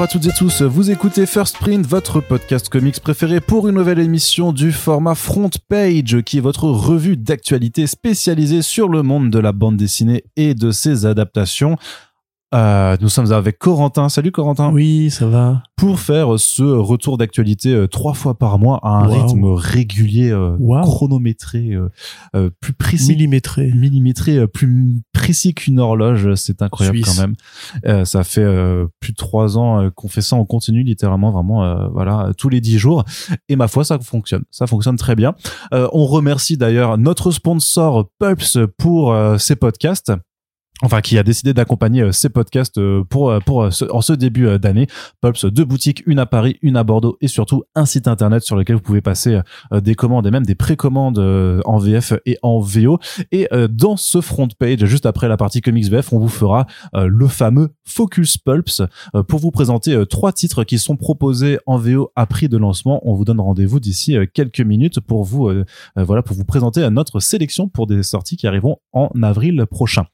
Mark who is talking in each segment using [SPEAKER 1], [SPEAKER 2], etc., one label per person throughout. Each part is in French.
[SPEAKER 1] Bonjour à toutes et tous, vous écoutez First Print, votre podcast comics préféré pour une nouvelle émission du format Front Page, qui est votre revue d'actualité spécialisée sur le monde de la bande dessinée et de ses adaptations. Euh, nous sommes avec Corentin. Salut Corentin.
[SPEAKER 2] Oui, ça va.
[SPEAKER 1] Pour faire ce retour d'actualité euh, trois fois par mois à un
[SPEAKER 2] Wow.
[SPEAKER 1] rythme régulier, euh,
[SPEAKER 2] Wow.
[SPEAKER 1] chronométré, euh, euh, plus précis,
[SPEAKER 2] Millimétré.
[SPEAKER 1] millimétré, euh, plus précis qu'une horloge. C'est incroyable
[SPEAKER 2] Suisse.
[SPEAKER 1] quand même. Euh, ça fait plus de trois ans qu'on fait ça en continu, littéralement, vraiment, euh, voilà, tous les dix jours. Et ma foi, ça fonctionne. Ça fonctionne très bien. Euh, on remercie d'ailleurs notre sponsor Pulps pour ces podcasts. Enfin, qui a décidé d'accompagner euh, ces podcasts euh, pour euh, pour euh, ce- en ce début euh, d'année. Pulps, deux boutiques, une à Paris, une à Bordeaux, et surtout un site internet sur lequel vous pouvez passer euh, des commandes et même des précommandes euh, en VF et en VO. Et euh, dans ce front page, juste après la partie comics VF, on vous fera euh, le fameux Focus Pulps euh, pour vous présenter euh, trois titres qui sont proposés en VO à prix de lancement. On vous donne rendez-vous d'ici euh, quelques minutes pour vous euh, euh, voilà pour vous présenter euh, notre sélection pour des sorties qui arriveront en avril prochain.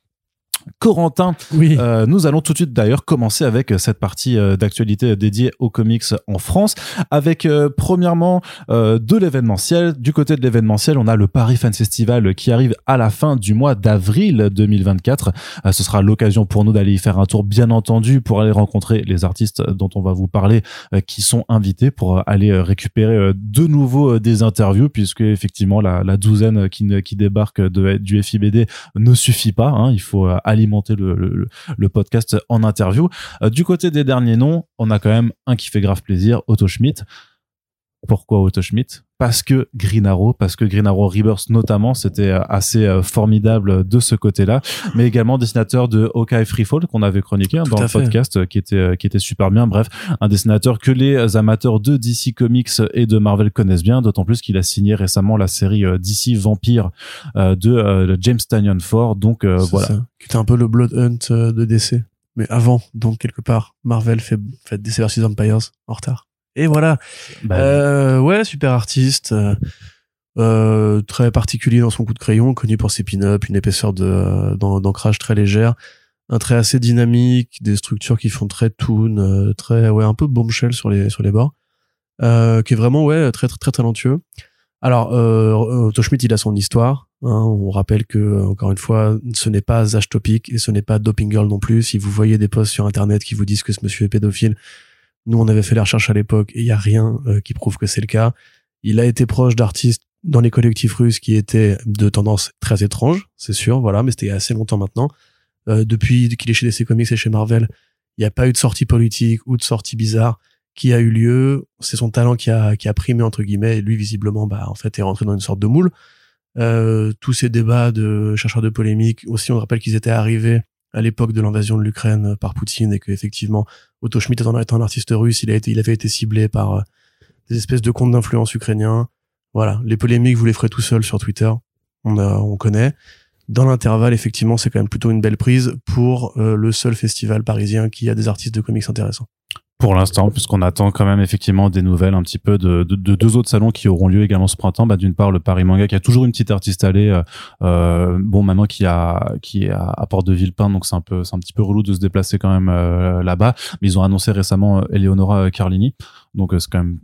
[SPEAKER 1] Corentin,
[SPEAKER 2] Oui.
[SPEAKER 1] euh, nous allons tout de suite d'ailleurs commencer avec euh, cette partie euh, d'actualité dédiée aux comics en France, avec euh, premièrement euh, de l'événementiel. Du côté de l'événementiel, on a le Paris Fan Festival qui arrive à la fin du mois d'avril 2024. Euh, ce sera l'occasion pour nous d'aller y faire un tour, bien entendu, pour aller rencontrer les artistes dont on va vous parler, qui sont invités pour aller récupérer de nouveau des interviews, puisque effectivement la, la douzaine qui, qui débarque de, du FIBD ne suffit pas. hein. il faut euh, alimenter le, podcast en interview. Euh, du côté des derniers noms, on a quand même un qui fait grave plaisir, Otto Schmidt. Pourquoi Otto Schmidt? Parce que Green Arrow, parce que Green Arrow Rebirth notamment, c'était euh, assez euh, formidable de ce côté-là, mais également dessinateur de Hawkeye Freefall qu'on avait chroniqué hein,
[SPEAKER 2] Tout
[SPEAKER 1] dans le
[SPEAKER 2] fait.
[SPEAKER 1] podcast, euh, qui était euh, qui était super bien. Bref, un dessinateur que les amateurs de DC Comics et de Marvel connaissent bien, d'autant plus qu'il a signé récemment la série euh, DC Vampire euh, de euh, James Tanyon Ford. Donc euh, voilà.
[SPEAKER 2] ça. Qui était un peu le Blood Hunt euh, de DC. Mais avant, donc quelque part, Marvel fait, fait DC vs Empires en retard. Et voilà.
[SPEAKER 1] Bah,
[SPEAKER 2] Euh, ouais, super artiste. euh, euh, très particulier dans son coup de crayon, connu pour ses pin-up, une épaisseur de euh, d'ancrage très légère, un trait assez dynamique, des structures qui font très toon, euh, très ouais un peu bombshell sur les sur les bords, euh, qui est vraiment ouais très très très talentueux. Alors euh, Otto Schmidt, il a son histoire. hein. on rappelle que euh, encore une fois, ce n'est pas Zash Topic et ce n'est pas Doping Girl non plus. Si vous voyez des posts sur internet qui vous disent que ce monsieur est pédophile, nous on avait fait la recherche à l'époque et il y a rien euh, qui prouve que c'est le cas. Il a été proche d'artistes dans les collectifs russes qui étaient de tendance très étrange, c'est sûr, voilà, mais c'était assez longtemps maintenant. Euh, depuis qu'il est chez DC Comics et chez Marvel, il n'y a pas eu de sortie politique ou de sortie bizarre qui a eu lieu. C'est son talent qui a, qui a primé, entre guillemets, et lui, visiblement, bah, en fait, est rentré dans une sorte de moule. Euh, tous ces débats de chercheurs de polémique, aussi, on rappelle qu'ils étaient arrivés à l'époque de l'invasion de l'Ukraine par Poutine et que effectivement Otto Schmidt étant, un artiste russe, il avait été ciblé par euh, des espèces de comptes d'influence ukrainiens. Voilà, les polémiques, vous les ferez tout seul sur Twitter. On connaît. Dans l'intervalle, effectivement, c'est quand même plutôt une belle prise pour euh, le seul festival parisien qui a des artistes de comics intéressants.
[SPEAKER 1] Pour l'instant, puisqu'on attend quand même effectivement des nouvelles un petit peu de, de, de deux autres salons qui auront lieu également ce printemps. Bah, D'une part, le Paris Manga qui a toujours une petite artiste allée, euh, euh, bon maintenant qui a qui est à, Porte de Villepin, donc c'est un peu c'est un petit peu relou de se déplacer quand même euh, là-bas. Mais ils ont annoncé récemment euh, Eleonora Carlini, donc euh, c'est quand même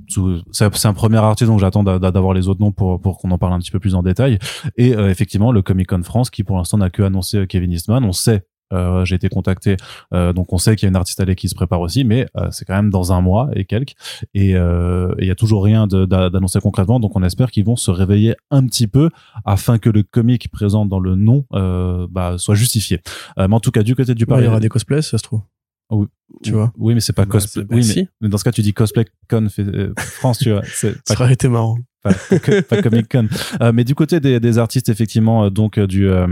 [SPEAKER 1] c'est un premier artiste, donc j'attends d'a- d'a- d'avoir les autres noms pour pour qu'on en parle un petit peu plus en détail. Et euh, effectivement, le Comic Con France qui pour l'instant n'a que annoncé euh, Kevin Eastman. On sait euh, j'ai été contacté, euh, donc on sait qu'il y a une artiste allée qui se prépare aussi, mais euh, c'est quand même dans un mois et quelques, et euh, il y a toujours rien d'annoncé concrètement, donc on espère qu'ils vont se réveiller un petit peu afin que le comic présent dans le nom euh, bah, soit justifié. Euh, mais en tout cas, du côté du
[SPEAKER 2] il
[SPEAKER 1] Paris,
[SPEAKER 2] y aura des cosplays, ça se trouve.
[SPEAKER 1] Oui.
[SPEAKER 2] Tu vois.
[SPEAKER 1] oui, mais c'est pas
[SPEAKER 2] Bah,
[SPEAKER 1] cosplay.
[SPEAKER 2] bah,
[SPEAKER 1] oui,
[SPEAKER 2] si.
[SPEAKER 1] mais, mais dans ce cas, tu dis cosplay con fait- euh, France, tu vois. C'est
[SPEAKER 2] Ça aurait été marrant.
[SPEAKER 1] pas, pas- pas Comic Con. Euh, mais du côté des, des artistes, effectivement, donc du euh,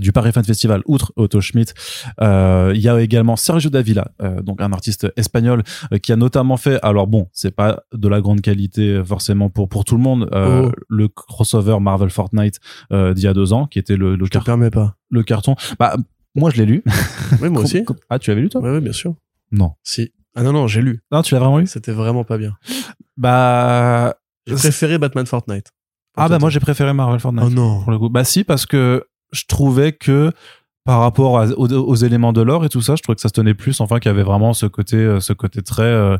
[SPEAKER 1] du Paris Fan Festival, outre Otto Schmidt, euh, il y a également Sergio Davila, euh, donc un artiste espagnol euh, qui a notamment fait, alors bon, c'est pas de la grande qualité euh, forcément pour pour tout le monde, euh,
[SPEAKER 2] Oh.
[SPEAKER 1] le crossover Marvel Fortnite euh, d'il y a deux ans, qui était le le, car-
[SPEAKER 2] pas.
[SPEAKER 1] le carton. Bah moi je l'ai lu.
[SPEAKER 2] Oui, moi aussi.
[SPEAKER 1] Ah tu l'avais lu toi?
[SPEAKER 2] Ouais, ouais, bien sûr.
[SPEAKER 1] Non.
[SPEAKER 2] Si. Ah non, non, j'ai lu.
[SPEAKER 1] Non, tu l'as vraiment lu?
[SPEAKER 2] C'était vraiment pas bien.
[SPEAKER 1] Bah
[SPEAKER 2] J'ai préféré Batman Fortnite.
[SPEAKER 1] ah bah moi j'ai préféré Marvel Fortnite.
[SPEAKER 2] Oh non.
[SPEAKER 1] pour le coup. Bah si parce que je trouvais que par rapport à- aux, aux éléments de l'or et tout ça, je trouvais que ça se tenait plus. Enfin, qu'il y avait vraiment ce côté, euh, ce côté très, euh,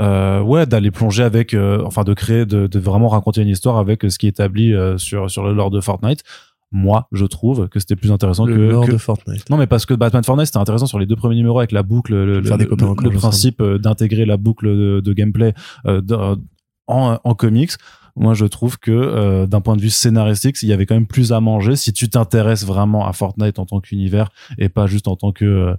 [SPEAKER 1] euh, ouais, d'aller plonger avec, euh, enfin, de créer, de, de vraiment raconter une histoire avec ce qui est établi euh, sur sur le lore de Fortnite. Moi, je trouve que c'était plus intéressant
[SPEAKER 2] Le
[SPEAKER 1] que,
[SPEAKER 2] lore
[SPEAKER 1] que-
[SPEAKER 2] de Fortnite.
[SPEAKER 1] non, mais parce que Batman Fortnite, c'était intéressant sur les deux premiers numéros avec la boucle, le, principe d'intégrer la boucle de, de gameplay en comics. Moi, je trouve que euh, d'un point de vue scénaristique, il y avait quand même plus à manger si tu t'intéresses vraiment à Fortnite en tant qu'univers et pas juste en tant que euh,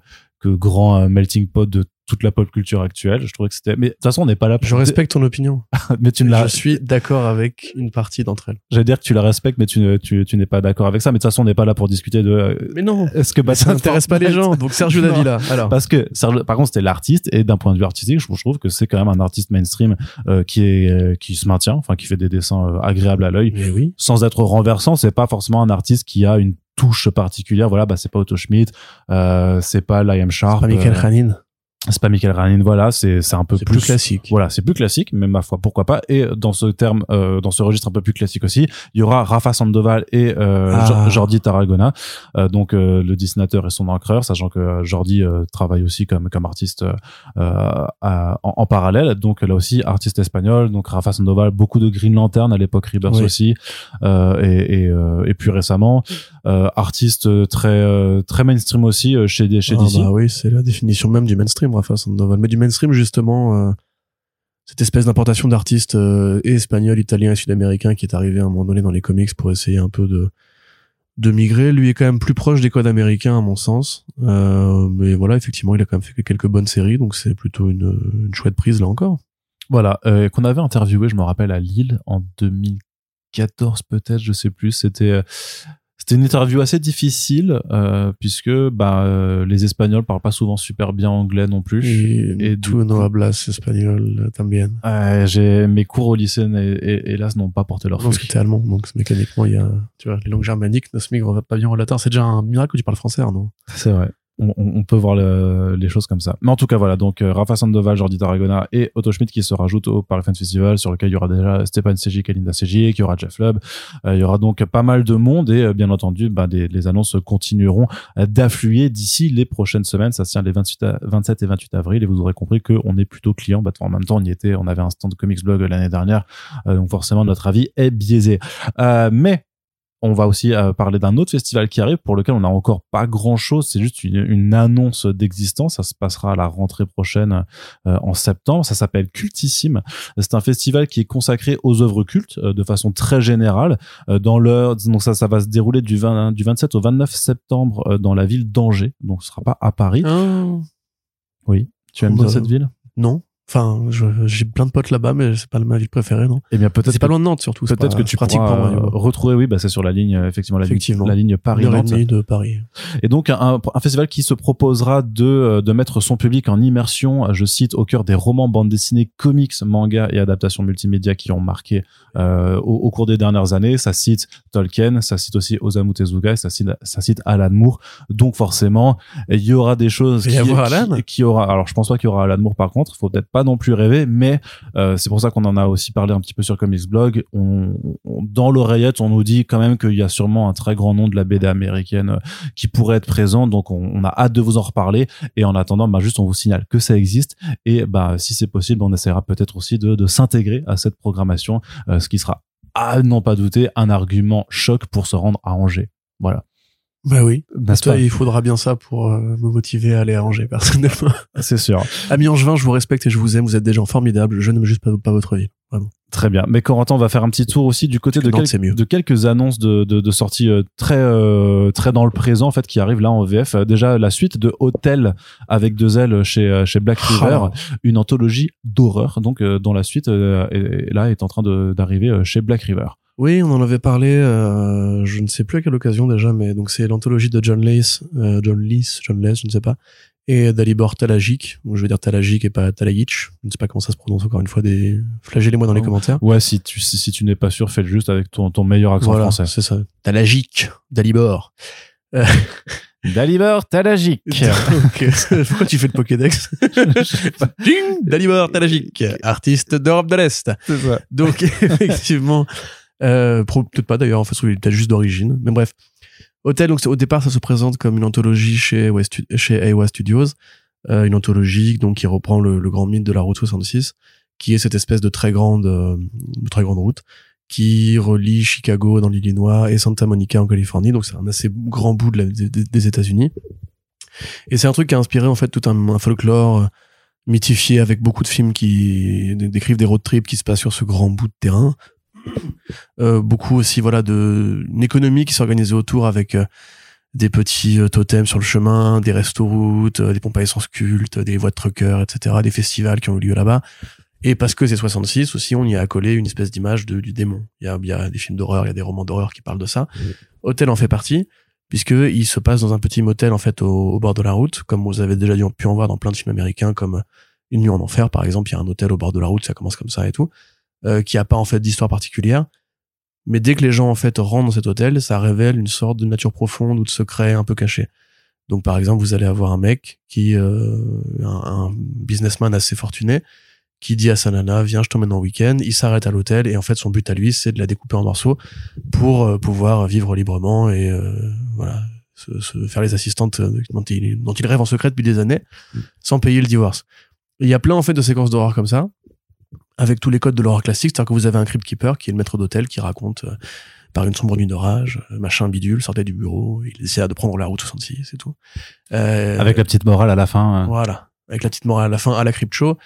[SPEAKER 1] que grand euh, melting pot de toute la pop culture actuelle. Je trouvais que c'était. Mais de toute façon, on n'est pas là pour.
[SPEAKER 2] Je respecte ton opinion.
[SPEAKER 1] Mais tu ne la.
[SPEAKER 2] Je suis d'accord avec une partie d'entre elles.
[SPEAKER 1] J'allais dire que tu la respectes, mais tu ne, tu, tu n'es pas d'accord avec ça. Mais de toute façon, on n'est pas là pour discuter de. euh,
[SPEAKER 2] Mais non,
[SPEAKER 1] Est-ce que
[SPEAKER 2] ça n'intéresse pas les gens. Donc Sergio. Davila. Alors,
[SPEAKER 1] Parce que Serge- par contre c'était l'artiste et d'un point de vue artistique je, je trouve que c'est quand même un artiste mainstream euh, qui est euh, qui se maintient enfin qui fait des dessins euh, agréables à l'œil
[SPEAKER 2] mais oui.
[SPEAKER 1] sans être renversant c'est pas forcément un artiste qui a une touche particulière voilà bah c'est pas Otto Schmidt euh, c'est pas Liam Sharp
[SPEAKER 2] Pas Michael
[SPEAKER 1] euh. C'est pas Michael Ranin voilà c'est c'est un peu
[SPEAKER 2] C'est plus classique.
[SPEAKER 1] voilà, c'est plus classique, mais ma foi, pourquoi pas. Et dans ce terme, euh, dans ce registre un peu plus classique aussi, il y aura Rafa Sandoval et euh,
[SPEAKER 2] Ah.
[SPEAKER 1] Jo- Jordi Tarragona, euh, donc euh, le dessinateur et son encreur, sachant que euh, Jordi euh, travaille aussi comme comme artiste euh, à- en, en parallèle. Donc là aussi, artiste espagnol. Donc Rafa Sandoval, beaucoup de Green Lantern à l'époque Rebirth
[SPEAKER 2] Oui.
[SPEAKER 1] aussi, euh, et et, euh, et plus récemment, euh, artiste très très mainstream aussi chez chez
[SPEAKER 2] Ah
[SPEAKER 1] DC.
[SPEAKER 2] bah oui, c'est la définition même du mainstream, Rafa Sandoval. Mais du mainstream, justement, euh, cette espèce d'importation d'artistes euh, espagnols, italiens et sud-américains qui est arrivé à un moment donné dans les comics pour essayer un peu de de migrer. Lui est quand même plus proche des codes américains, à mon sens. Euh, mais voilà, effectivement, il a quand même fait quelques bonnes séries, donc c'est plutôt une, une chouette prise, là encore.
[SPEAKER 1] Voilà, qu'on avait interviewé, je me rappelle, à Lille en 2014 peut-être, je sais plus. C'était c'était une interview assez difficile euh, puisque bah, euh, les Espagnols parlent pas souvent super bien anglais non plus.
[SPEAKER 2] Et,
[SPEAKER 1] Et
[SPEAKER 2] tout no hablas espagnol también.
[SPEAKER 1] Euh, j'ai mes cours au lycée hélas n'ont pas porté leur
[SPEAKER 2] Non, parce que
[SPEAKER 1] fruit.
[SPEAKER 2] t'es allemand, donc mécaniquement, il y a, tu vois, les langues germaniques ne se migrent pas bien au latin. C'est déjà un miracle que tu parles français, non
[SPEAKER 1] C'est vrai. On, on- peut voir le- les choses comme ça. Mais en tout cas, voilà. Donc, euh, Rafa Sandoval, Jordi Tarragona et Otto Schmidt qui se rajoutent au Paris Festival, sur lequel il y aura déjà Stéphane Sejic et Linda Sejic, qu'il y aura Jeff Lubb. Euh, il y aura donc pas mal de monde et, euh, bien entendu, bah, des- les annonces continueront d'affluer d'ici les prochaines semaines. Ça se tient les 28 à- 27 et 28 avril et vous aurez compris qu'on est plutôt client. Bah, en même temps, on y était, on avait un stand de Comics Blog l'année dernière. Donc, forcément, notre avis est biaisé. Mais, on va aussi euh, parler d'un autre festival qui arrive pour lequel on n'a encore pas grand chose. C'est juste une, une annonce d'existence. Ça se passera à la rentrée prochaine euh, en septembre. Ça s'appelle Cultissime. C'est un festival qui est consacré aux œuvres cultes euh, de façon très générale. Dans l'heure, donc ça, ça va se dérouler du, 20 du 27 au 29 septembre dans la ville d'Angers. Donc ce sera pas à Paris. Oui. Tu aimes bien
[SPEAKER 2] Bah,
[SPEAKER 1] cette ville?
[SPEAKER 2] Non. Enfin, j'ai plein de potes là-bas, mais c'est pas ma ville préférée, non.
[SPEAKER 1] Eh bien peut-être
[SPEAKER 2] C'est pas loin de Nantes, surtout.
[SPEAKER 1] Peut-être que tu
[SPEAKER 2] c'est pratique
[SPEAKER 1] pourras
[SPEAKER 2] pour
[SPEAKER 1] euh, retrouver, oui, bah c'est sur la ligne, euh, effectivement, la,
[SPEAKER 2] Effectivement.
[SPEAKER 1] ligne, la ligne Paris-Nantes.
[SPEAKER 2] de Paris.
[SPEAKER 1] Et donc un, un festival qui se proposera de, euh, de mettre son public en immersion, je cite, au cœur des romans, bandes dessinées, comics, mangas et adaptations multimédia qui ont marqué euh, au, au cours des dernières années. Ça cite Tolkien, ça cite aussi Osamu Tezuka, et ça cite, ça cite Alan Moore. Donc forcément, il y aura des choses
[SPEAKER 2] Il va y
[SPEAKER 1] qui, qui- qui aura. Alors je pense pas qu'il y aura Alan Moore par contre. Faut peut-être pas non plus rêver, mais euh, c'est pour ça qu'on en a aussi parlé un petit peu sur Comics Blog. Dans l'oreillette, on nous dit quand même qu'il y a sûrement un très grand nom de la BD américaine euh, qui pourrait être présent. Donc, on, a hâte de vous en reparler. Et en attendant, bah, juste, on vous signale que ça existe. Et bah, si c'est possible, on essaiera peut-être aussi de, de s'intégrer à cette programmation, euh, ce qui sera, à n'en pas douter, un argument choc pour se rendre à Angers. Voilà.
[SPEAKER 2] Bah oui.
[SPEAKER 1] N'est-ce
[SPEAKER 2] Toi, il faudra bien ça pour euh, me motiver à aller à Angers, personnellement.
[SPEAKER 1] C'est sûr.
[SPEAKER 2] Ami Angevin, je vous respecte et je vous aime. Vous êtes des gens formidables. Je n'aime juste pas, pas votre ville. Vraiment.
[SPEAKER 1] Très bien. Mais Corentin, on va faire un petit tour aussi du côté de,
[SPEAKER 2] Nantes,
[SPEAKER 1] quel- de quelques annonces de, de, de sorties euh, très euh, très dans le présent en fait qui arrivent là en VF. Déjà la suite de Hôtel avec deux L chez chez Black River,
[SPEAKER 2] Oh.
[SPEAKER 1] une anthologie d'horreur donc euh, dont la suite est- là est en train d'arriver chez Black River.
[SPEAKER 2] Oui, on en avait parlé, euh, je ne sais plus à quelle occasion déjà, mais donc c'est l'anthologie de John Lace, euh, John Lees, John Lace, je ne sais pas, et d'Alibor Talagic, donc je vais dire Talagic et pas Talagic, je ne sais pas comment ça se prononce encore une fois, des... flagellez-moi dans les
[SPEAKER 1] Oh.
[SPEAKER 2] commentaires.
[SPEAKER 1] Ouais, si tu si, si tu n'es pas sûr, fais-le juste avec ton ton meilleur accent
[SPEAKER 2] Voilà,
[SPEAKER 1] français.
[SPEAKER 2] c'est ça. Talagic, d'Alibor.
[SPEAKER 1] Dalibor Talagic.
[SPEAKER 2] Donc, pourquoi tu fais le Pokédex Ding Dalibor Talagic, artiste d'Europe de l'Est.
[SPEAKER 1] C'est ça.
[SPEAKER 2] Donc effectivement, euh, peut-être pas d'ailleurs, en fait, il peut-être juste d'origine. Mais bref, Hôtel, donc au départ, ça se présente comme une anthologie chez, chez AWA Studios, euh, une anthologie donc qui reprend le, le, grand mythe de la route 66, qui est cette espèce de très grande, euh, très grande route qui relie Chicago dans l'Illinois et Santa Monica en Californie. Donc c'est un assez grand bout de la, des, des États-Unis. Et c'est un truc qui a inspiré en fait tout un, un folklore euh, mythifié avec beaucoup de films qui décrivent des road trips qui se passent sur ce grand bout de terrain. Euh, beaucoup aussi voilà de une économie qui s'organisait autour avec euh, des petits euh, totems sur le chemin, des restos-routes, des pompes à essence cultes, des voies de truckers, etc., des festivals qui ont eu lieu là-bas. Et parce que c'est 66 aussi, on y a accolé une espèce d'image du démon. Il y a, y a des films d'horreur, il y a des romans d'horreur qui parlent de ça. Hôtel en fait partie puisque il se passe dans un petit motel en fait au, bord de la route, comme vous avez déjà pu en voir dans plein de films américains, comme Une nuit en enfer par exemple. Il y a un hôtel au bord de la route, ça commence comme ça et tout, euh, qui a pas en fait d'histoire particulière. Mais dès que les gens en fait rentrent dans cet hôtel, ça révèle une sorte de nature profonde ou de secret un peu caché. Donc par exemple, vous allez avoir un mec qui, euh, un, un businessman assez fortuné, qui dit à sa nana viens je t'emmène en week-end il s'arrête à l'hôtel et en fait son but à lui c'est de la découper en morceaux pour euh, pouvoir vivre librement et euh, voilà se, se, faire les assistantes euh, dont il, dont il rêve en secret depuis des années sans payer le divorce il y a plein en fait de séquences d'horreur comme ça avec tous les codes de l'horreur classique c'est-à-dire que vous avez un crypt keeper qui est le maître d'hôtel qui raconte par une sombre nuit d'orage, machin bidule, sortait du bureau, il essaya de prendre la route 66, c'est tout.
[SPEAKER 1] Euh, Avec la petite morale à la fin.
[SPEAKER 2] Voilà avec la petite morale à la fin à la crypt show.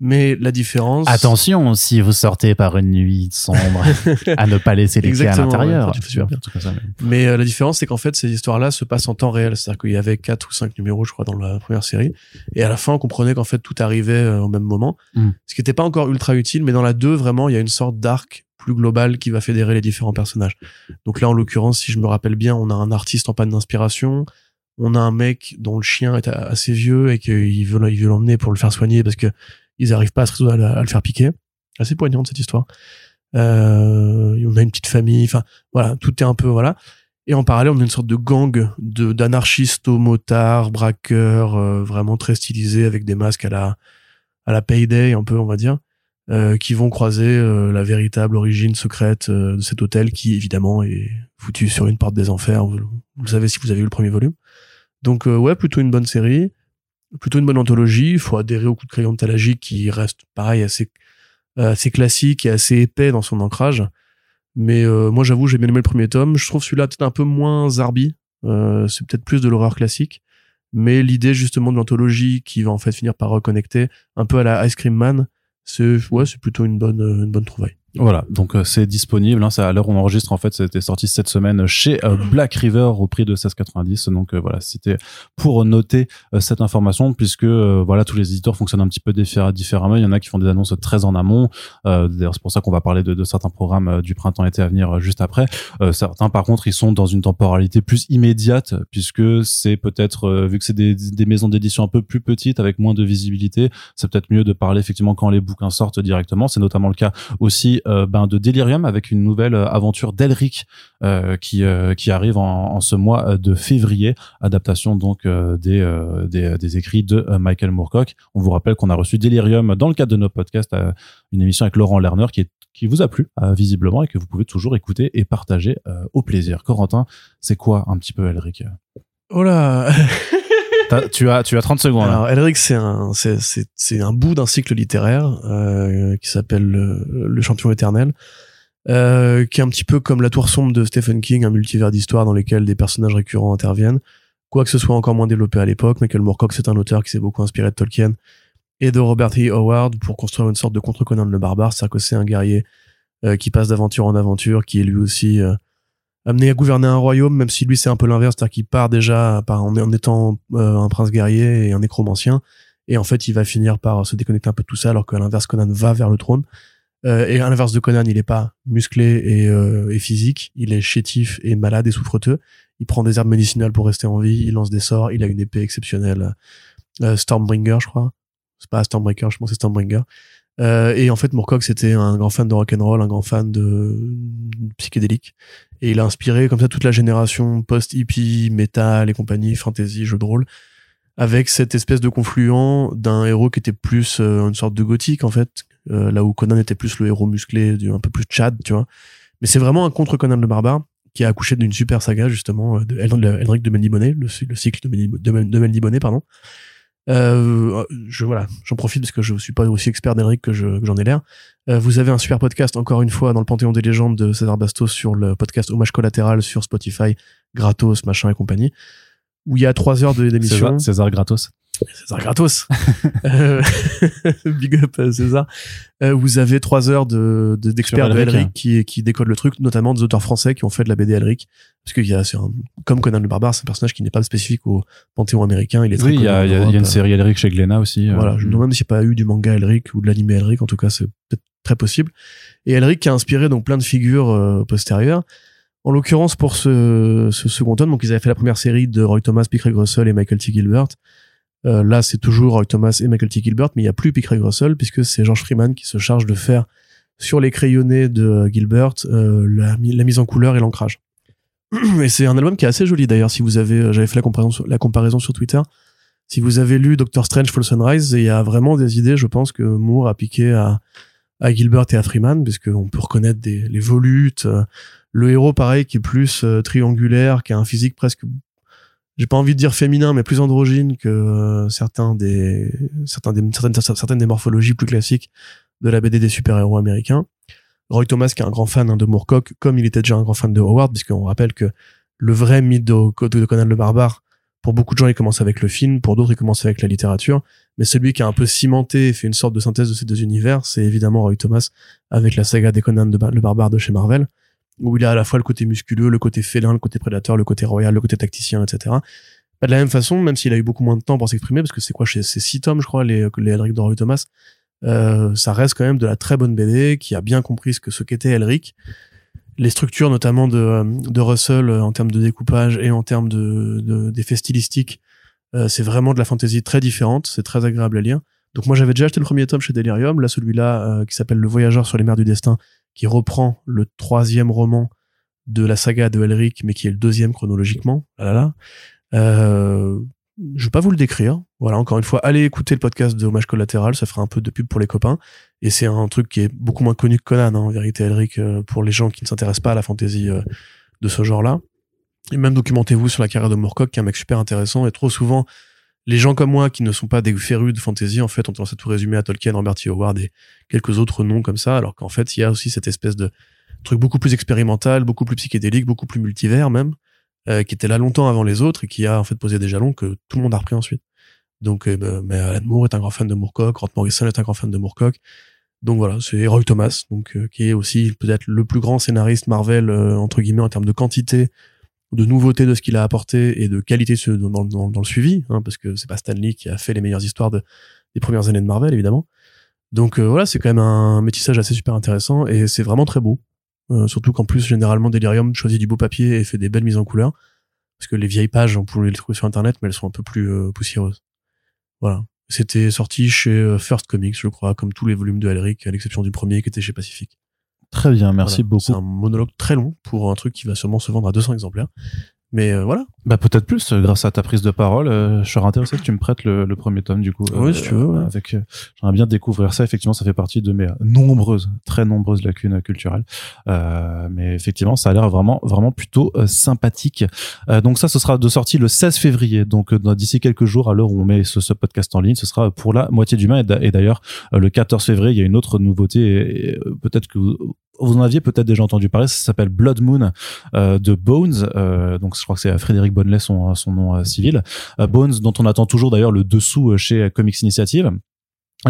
[SPEAKER 2] Mais la différence.
[SPEAKER 1] Attention, si vous sortez par une nuit sombre, à ne pas laisser les clés à l'intérieur.
[SPEAKER 2] mais euh, la différence, c'est qu'en fait, ces histoires-là se passent en temps réel. C'est-à-dire qu'il y avait quatre ou cinq numéros, je crois, dans la première série. Et à la fin, on comprenait qu'en fait, tout arrivait euh, au même moment. Hmm. Ce qui n'était pas encore ultra utile, mais dans la 2, vraiment, il y a une sorte d'arc plus global qui va fédérer les différents personnages. Donc là, en l'occurrence, si je me rappelle bien, on a un artiste en panne d'inspiration, on a un mec dont le chien est assez vieux et qu'il veut l'emmener pour le faire soigner parce que ils arrivent pas à, à, le faire piquer. Assez poignante cette histoire. Euh, on a une petite famille. Enfin voilà, tout est un peu voilà. Et en parallèle, on a une sorte de gang de d'anarchistes motards, braqueurs, euh, vraiment très stylisés avec des masques à la à la payday un peu, on va dire, euh, qui vont croiser euh, la véritable origine secrète de cet hôtel qui évidemment est foutu sur une porte des enfers. Vous, le savez si vous avez eu le premier volume. Donc euh, ouais, plutôt une bonne série, plutôt une bonne anthologie. Il faut adhérer au coup de crayon de Talagi qui reste pareil assez euh, assez classique et assez épais dans son ancrage. Mais euh, moi j'avoue j'ai bien aimé le premier tome. Je trouve celui-là peut-être un peu moins zarbi. c'est peut-être plus de l'horreur classique. Mais l'idée justement de l'anthologie qui va en fait finir par reconnecter un peu à la Ice Cream Man, c'est ouais c'est plutôt une bonne une bonne trouvaille.
[SPEAKER 1] Voilà, donc euh, c'est disponible. Hein, c'est à l'heure où on enregistre en fait, c'était sorti cette semaine chez euh, Black River au prix de 16,90. Donc euh, voilà, c'était pour noter cette information puisque voilà tous les éditeurs fonctionnent un petit peu différemment. Il y en a qui font des annonces très en amont. D'ailleurs, c'est pour ça qu'on va parler de, de certains programmes du printemps-été à venir juste après. certains, par contre, ils sont dans une temporalité plus immédiate puisque c'est peut-être vu que c'est des, des maisons d'édition un peu plus petites avec moins de visibilité, c'est peut-être mieux de parler effectivement quand les bouquins sortent directement. C'est notamment le cas aussi euh, ben, de Delirium avec une nouvelle euh, aventure d'Elric euh, qui qui arrive en, ce mois de février, adaptation donc des, des, des écrits de Michael Moorcock. On vous rappelle qu'on a reçu Delirium dans le cadre de nos podcasts, une émission avec Laurent Lerner qui qui vous a plu visiblement et que vous pouvez toujours écouter et partager au plaisir. Corentin, c'est quoi un petit peu Elric?
[SPEAKER 2] Oh là
[SPEAKER 1] tu as tu as 30 secondes.
[SPEAKER 2] Alors Elric c'est un c'est un bout d'un cycle littéraire euh, qui s'appelle le, champion éternel. Euh, qui est un petit peu comme la tour sombre de Stephen King, un multivers d'histoires dans lesquels des personnages récurrents interviennent. Quoi que ce soit encore moins développé à l'époque, Michael Moorcock c'est un auteur qui s'est beaucoup inspiré de Tolkien et de Robert E. Howard pour construire une sorte de contre Conan le barbare, c'est-à-dire que c'est un guerrier euh, qui passe d'aventure en aventure, qui est lui aussi euh, amené à gouverner un royaume, même si lui c'est un peu l'inverse, c'est-à-dire qu'il part déjà par, en, étant euh, un prince guerrier et un nécromancien, et en fait il va finir par se déconnecter un peu de tout ça, alors qu'à l'inverse Conan va vers le trône. Euh, et à l'inverse de Conan, il est pas musclé et, euh, et, physique, il est chétif et malade et souffreteux. Il prend des herbes médicinales pour rester en vie, il lance des sorts, il a une épée exceptionnelle, euh, Stormbringer je crois. C'est pas Stormbreaker, je pense que c'est Stormbringer. Euh, et en fait, Moorcock, c'était un grand fan de rock and roll, un grand fan de psychédélique. Et il a inspiré comme ça toute la génération post-hippie, metal et compagnie, fantasy, jeux de rôle, avec cette espèce de confluent d'un héros qui était plus euh, une sorte de gothique, en fait, euh, là où Conan était plus le héros musclé, un peu plus Chad, tu vois. Mais c'est vraiment un contre Conan le barbare qui a accouché d'une super saga justement de Elric de Mendy-Bonnet, le, le, cycle de Mendy-Bonnet, pardon. Euh, je voilà, j'en profite parce que je suis pas aussi expert d'Elric que j'en ai l'air. Euh, vous avez un super podcast encore une fois dans le Panthéon des légendes de César Bastos sur le podcast Hommage collatéral sur Spotify, gratos, machin et compagnie, où il y a trois heures d'émission.
[SPEAKER 1] César, César gratos.
[SPEAKER 2] César gratos. Euh, big up euh, César. Euh, vous avez trois heures de d'experts de, Elric qui qui décodent le truc, notamment des auteurs français qui ont fait de la BD Elric, parce qu'il y a un, comme Conan le barbare, c'est un personnage qui n'est pas spécifique au panthéon américain. Il est
[SPEAKER 1] oui, il y a, y, y a une série Elric chez Glénat aussi.
[SPEAKER 2] Voilà, je me demande s'il n'y a pas eu du manga Elric ou de l'anime Elric. En tout cas, c'est peut-être très possible. Et Elric qui a inspiré donc plein de figures postérieures. En l'occurrence, pour ce, second tome, donc ils avaient fait la première série de Roy Thomas, Pick Russell et Michael T. Gilbert. Euh, là, c'est toujours Roy Thomas et Michael T. Gilbert, mais il n'y a plus Pick Russell puisque c'est George Freeman qui se charge de faire sur les crayonnés de Gilbert euh, la, mise en couleur et l'ancrage. Et c'est un album qui est assez joli d'ailleurs. Si vous avez, euh, j'avais fait la comparaison, sur, la comparaison sur Twitter. Si vous avez lu Doctor Strange Fall Sunrise, il y a vraiment des idées, je pense, que Moore a piqué à, à Gilbert et à Freeman, puisqu'on peut reconnaître des, les volutes. Le héros, pareil, qui est plus triangulaire, qui a un physique presque j'ai pas envie de dire féminin, mais plus androgyne que euh, certains des, certains des, certaines, certaines des morphologies plus classiques de la BD des super-héros américains. Roy Thomas, qui est un grand fan hein, de Moorcock, comme il était déjà un grand fan de Howard, puisqu'on rappelle que le vrai mythe de Conan le Barbare, pour beaucoup de gens, il commence avec le film, pour d'autres, il commence avec la littérature, mais celui qui a un peu cimenté et fait une sorte de synthèse de ces deux univers, c'est évidemment Roy Thomas avec la saga des Conan le Barbare de chez Marvel où il a à la fois le côté musculeux, le côté félin, le côté prédateur, le côté royal, le côté tacticien, etc. Pas de la même façon, même s'il a eu beaucoup moins de temps pour s'exprimer, parce que c'est quoi, c'est six tomes, je crois, les, les Elric de Roy Thomas, euh, ça reste quand même de la très bonne BD, qui a bien compris ce que ce qu'était Elric. Les structures, notamment de, de Russell, euh, en termes de découpage et en termes de, d'effets stylistiques, euh, c'est vraiment de la fantaisie très différente, c'est très agréable à lire. Donc moi j'avais déjà acheté le premier tome chez Delirium, là celui-là euh, qui s'appelle Le Voyageur sur les mers du destin, qui reprend le troisième roman de la saga de Elric, mais qui est le deuxième chronologiquement. Ah là là. Euh, je vais pas vous le décrire. Voilà, encore une fois, allez écouter le podcast de Hommage collatéral, ça fera un peu de pub pour les copains. Et c'est un truc qui est beaucoup moins connu que Conan, hein, en vérité, Elric, euh, pour les gens qui ne s'intéressent pas à la fantaisie euh, de ce genre-là. Et même documentez-vous sur la carrière de Moorcock, qui est un mec super intéressant. Et trop souvent, les gens comme moi qui ne sont pas des férus de fantasy, en fait, ont tendance à tout résumer à Tolkien, Robert. Howard et quelques autres noms comme ça, alors qu'en fait, il y a aussi cette espèce de truc beaucoup plus expérimental, beaucoup plus psychédélique, beaucoup plus multivers même, euh, qui était là longtemps avant les autres et qui a en fait posé des jalons que tout le monde a repris ensuite. Donc, euh, bah, mais Alan Moore est un grand fan de Moorcock, Grant Morrison est un grand fan de Moorcock. Donc voilà, c'est Roy Thomas, donc euh, qui est aussi peut-être le plus grand scénariste Marvel entre guillemets en termes de quantité de nouveauté de ce qu'il a apporté et de qualité dans, le suivi, hein, parce que c'est pas Stanley qui a fait les meilleures histoires de, des premières années de Marvel, évidemment. Donc euh, voilà, c'est quand même un métissage assez super intéressant et c'est vraiment très beau. Euh, surtout qu'en plus, généralement, Delirium choisit du beau papier et fait des belles mises en couleur. Parce que les vieilles pages, on pouvait les trouver sur Internet, mais elles sont un peu plus euh, poussiéreuses. Voilà. C'était sorti chez First Comics, je crois, comme tous les volumes de Elric, à l'exception du premier qui était chez Pacific.
[SPEAKER 1] Très bien, merci beaucoup.
[SPEAKER 2] C'est un monologue très long pour un truc qui va sûrement se vendre à 200 exemplaires. Mais euh, voilà.
[SPEAKER 1] Bah peut-être plus euh, grâce à ta prise de parole. Euh, je serais intéressé que tu me prêtes le, le premier tome du coup.
[SPEAKER 2] oui, si tu veux. Ouais.
[SPEAKER 1] Avec, j'aimerais bien découvrir ça. Effectivement, ça fait partie de mes nombreuses, très nombreuses lacunes culturelles. mais effectivement, ça a l'air vraiment, vraiment plutôt sympathique. donc ça, ce sera de sortie le 16 février. Donc d'ici quelques jours, à l'heure où on met ce, ce, podcast en ligne, ce sera pour la moitié du mois. Et d'ailleurs, le 14 février, il y a une autre nouveauté. Peut-être que vous, vous en aviez peut-être déjà entendu parler, ça s'appelle Blood Moon euh, de Bones. Euh, donc je crois que c'est Frédéric Bonnelet son, son nom euh, civil. Bones dont on attend toujours d'ailleurs le dessous chez Comics Initiative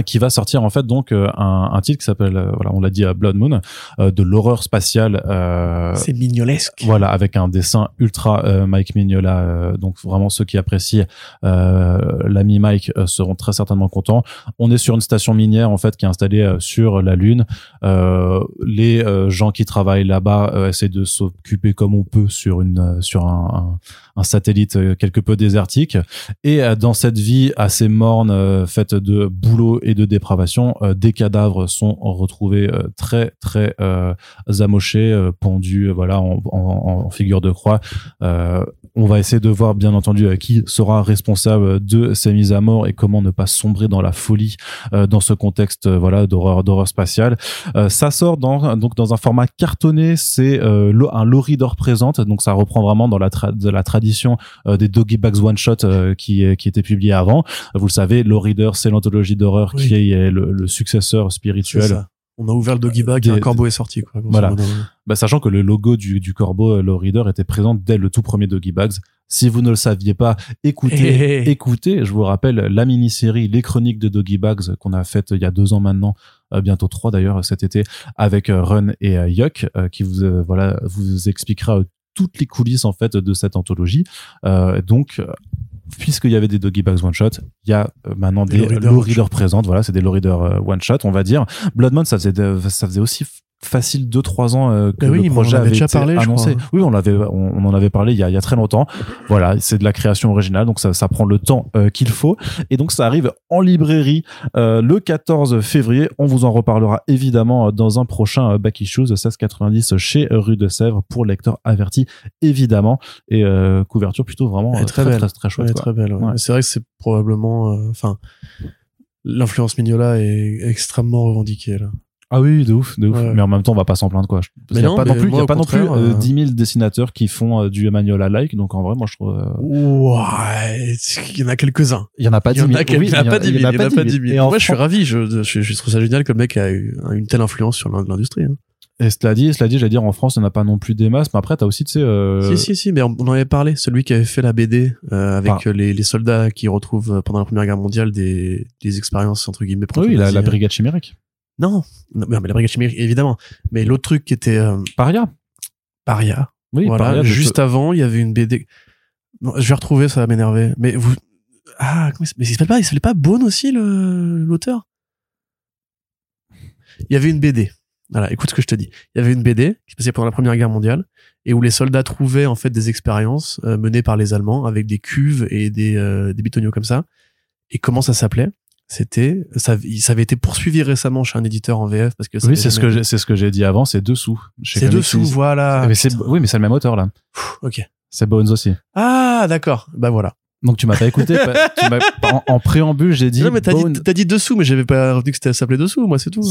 [SPEAKER 1] qui va sortir en fait donc euh, un, un titre qui s'appelle euh, voilà on l'a dit à Blood Moon euh, de l'horreur spatiale
[SPEAKER 2] euh, c'est mignolesque.
[SPEAKER 1] voilà avec un dessin ultra euh, Mike Mignola donc vraiment ceux qui apprécient l'ami Mike seront très certainement contents. On est sur une station minière en fait qui est installée sur la lune. Les gens qui travaillent là-bas essaient de s'occuper comme on peut sur une sur un, un, un, satellite quelque peu désertique. Et dans cette vie assez morne faite de boulot et de dépravation. Euh, des cadavres sont retrouvés euh, très très euh, amochés, pendus, voilà, en, en, en figure de croix. On va essayer de voir bien entendu qui sera responsable de ces mises à mort et comment ne pas sombrer dans la folie dans ce contexte voilà d'horreur d'horreur spatiale. Ça sort dans donc dans un format cartonné, c'est un d'or présente, donc ça reprend vraiment dans la tra- de la tradition des Doggy Bags One Shot qui qui était publié avant. Vous le savez, d'or c'est l'anthologie d'horreur
[SPEAKER 2] Oui.
[SPEAKER 1] qui est le, le successeur spirituel.
[SPEAKER 2] On a ouvert le doggy bag et un corbeau est sorti. Quoi,
[SPEAKER 1] Voilà. bah, sachant que le logo du, du corbeau euh, Low Reader était présent dès le tout premier Doggy Bags. Si vous ne le saviez pas, écoutez,
[SPEAKER 2] Hey, hey.
[SPEAKER 1] écoutez. Je vous rappelle la mini-série Les Chroniques de Doggy Bags qu'on a faite il y a deux ans maintenant, euh, bientôt trois d'ailleurs cet été, avec euh, Run et euh, Yuck, euh, qui vous euh, voilà vous expliquera euh, toutes les coulisses en fait de cette anthologie. Euh, donc euh, Puisqu'il y avait des Doggy Bags One Shot, il y a euh, maintenant
[SPEAKER 2] Des
[SPEAKER 1] des
[SPEAKER 2] Low Reader
[SPEAKER 1] Low
[SPEAKER 2] One
[SPEAKER 1] Reader présentes. Voilà, c'est des Low Reader euh, One Shot, on va dire. Bloodmon, ça faisait, de- ça faisait aussi facile 2-3 ans euh, que
[SPEAKER 2] Mais oui,
[SPEAKER 1] le projet
[SPEAKER 2] avait
[SPEAKER 1] avait
[SPEAKER 2] déjà
[SPEAKER 1] été
[SPEAKER 2] parlé,
[SPEAKER 1] annoncé. Oui, on l'avait, on, on en avait parlé il y a, il y a très longtemps. Voilà, c'est de la création originale, donc ça, ça prend le temps euh, qu'il faut. Et donc ça arrive en librairie euh, le 14 février. On vous en reparlera évidemment euh, dans un prochain euh, Back Issues 1690 chez Rue de Sèvres pour lecteurs avertis évidemment. Et euh, couverture plutôt vraiment
[SPEAKER 2] très
[SPEAKER 1] très,
[SPEAKER 2] belle.
[SPEAKER 1] très très chouette.
[SPEAKER 2] Ouais, très belle. ouais.
[SPEAKER 1] Ouais.
[SPEAKER 2] C'est vrai que c'est probablement, euh, enfin, l'influence Mignola est extrêmement revendiquée là.
[SPEAKER 1] Ah oui, de ouf, de ouf.
[SPEAKER 2] Ouais.
[SPEAKER 1] Mais en même temps, on va pas s'en plaindre, quoi. Parce
[SPEAKER 2] Mais
[SPEAKER 1] qu'il y a pas non plus, il y
[SPEAKER 2] moi,
[SPEAKER 1] a pas non plus euh,
[SPEAKER 2] euh,
[SPEAKER 1] 10 000 dessinateurs qui font euh, du Emmanuel like. Donc en vrai, moi, je trouve. euh,
[SPEAKER 2] Ouais, il y en a quelques-uns.
[SPEAKER 1] Il y en a pas
[SPEAKER 2] Il
[SPEAKER 1] 10
[SPEAKER 2] y en
[SPEAKER 1] 000.
[SPEAKER 2] a, quel-
[SPEAKER 1] Oui,
[SPEAKER 2] il y en a pas 10 000. Il y en a pas 10 000.
[SPEAKER 1] Et en
[SPEAKER 2] Moi, je suis ravi. Je, je, je trouve ça génial que le mec a eu une telle influence sur l'in- l'industrie. hein.
[SPEAKER 1] Et cela dit, cela dit, j'allais dire, en France, il n'y en a pas non plus des masses. Mais après, t'as aussi, tu sais, euh,
[SPEAKER 2] Si, si, si, mais on en avait parlé. Celui qui avait fait la BD euh, avec euh, les, les soldats qui retrouvent euh, pendant la Première Guerre mondiale des, des expériences entre guillemets.
[SPEAKER 1] oui, la, la brigade chimérique.
[SPEAKER 2] Non, non, mais la brigade chimique évidemment. Mais l'autre truc qui était euh,
[SPEAKER 1] Paria.
[SPEAKER 2] Paria.
[SPEAKER 1] Oui,
[SPEAKER 2] voilà.
[SPEAKER 1] Paria.
[SPEAKER 2] Juste avant, il y avait une BD. Non, je vais retrouver, ça va m'énerver. Mais vous, ah, comment il s- mais il s'appelle pas, il s'appelle pas Bone aussi le l'auteur? Il y avait une BD. Voilà, écoute ce que je te dis. Il y avait une BD qui se passait pendant la Première Guerre mondiale et où les soldats trouvaient en fait des expériences euh, menées par les Allemands avec des cuves et des euh, des bitoniaux comme ça. Et comment ça s'appelait? C'était ça, ça avait été poursuivi récemment chez un éditeur en VF parce que ça
[SPEAKER 1] Oui, c'est ce que j'ai, c'est ce que j'ai dit avant. C'est dessous.
[SPEAKER 2] c'est dessous, voilà.
[SPEAKER 1] Mais c'est, oui, mais c'est le même auteur, là.
[SPEAKER 2] Ok.
[SPEAKER 1] C'est Bones aussi.
[SPEAKER 2] Ah, d'accord. Bah voilà.
[SPEAKER 1] Donc tu m'as pas écouté. tu m'as- en, en préambule, j'ai dit.
[SPEAKER 2] non, mais t'as dit, t'as dit dessous, mais j'avais pas retenu que c'était- ça s'appelait dessous, moi, c'est tout.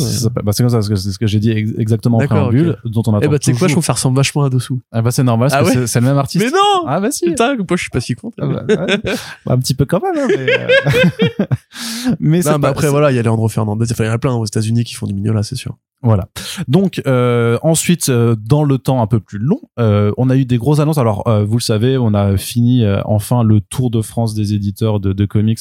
[SPEAKER 1] Bah, c'est comme ça, c'est ce que j'ai dit ex- exactement en préambule, dont on attend
[SPEAKER 2] Eh bah, tu sais quoi, je trouve que ça ressemble vachement à dessous.
[SPEAKER 1] Ah bah c'est normal,
[SPEAKER 2] Ah ouais
[SPEAKER 1] c'est, le même artiste.
[SPEAKER 2] Mais non!
[SPEAKER 1] Ah bah si.
[SPEAKER 2] Putain, moi, je suis pas si con.
[SPEAKER 1] Ah bah, ouais. Bah, un petit peu quand même, hein, mais, euh, mais c'est
[SPEAKER 2] Non,
[SPEAKER 1] pas-
[SPEAKER 2] après, voilà, il y a Leandro Fernandez. Enfin, il y en a plein aux États-Unis qui font du mignola, c'est sûr.
[SPEAKER 1] Voilà. Donc euh, ensuite, euh, dans le temps un peu plus long, euh, on a eu des grosses annonces. Alors euh, vous le savez, on a fini euh, enfin le tour de France des éditeurs de, comics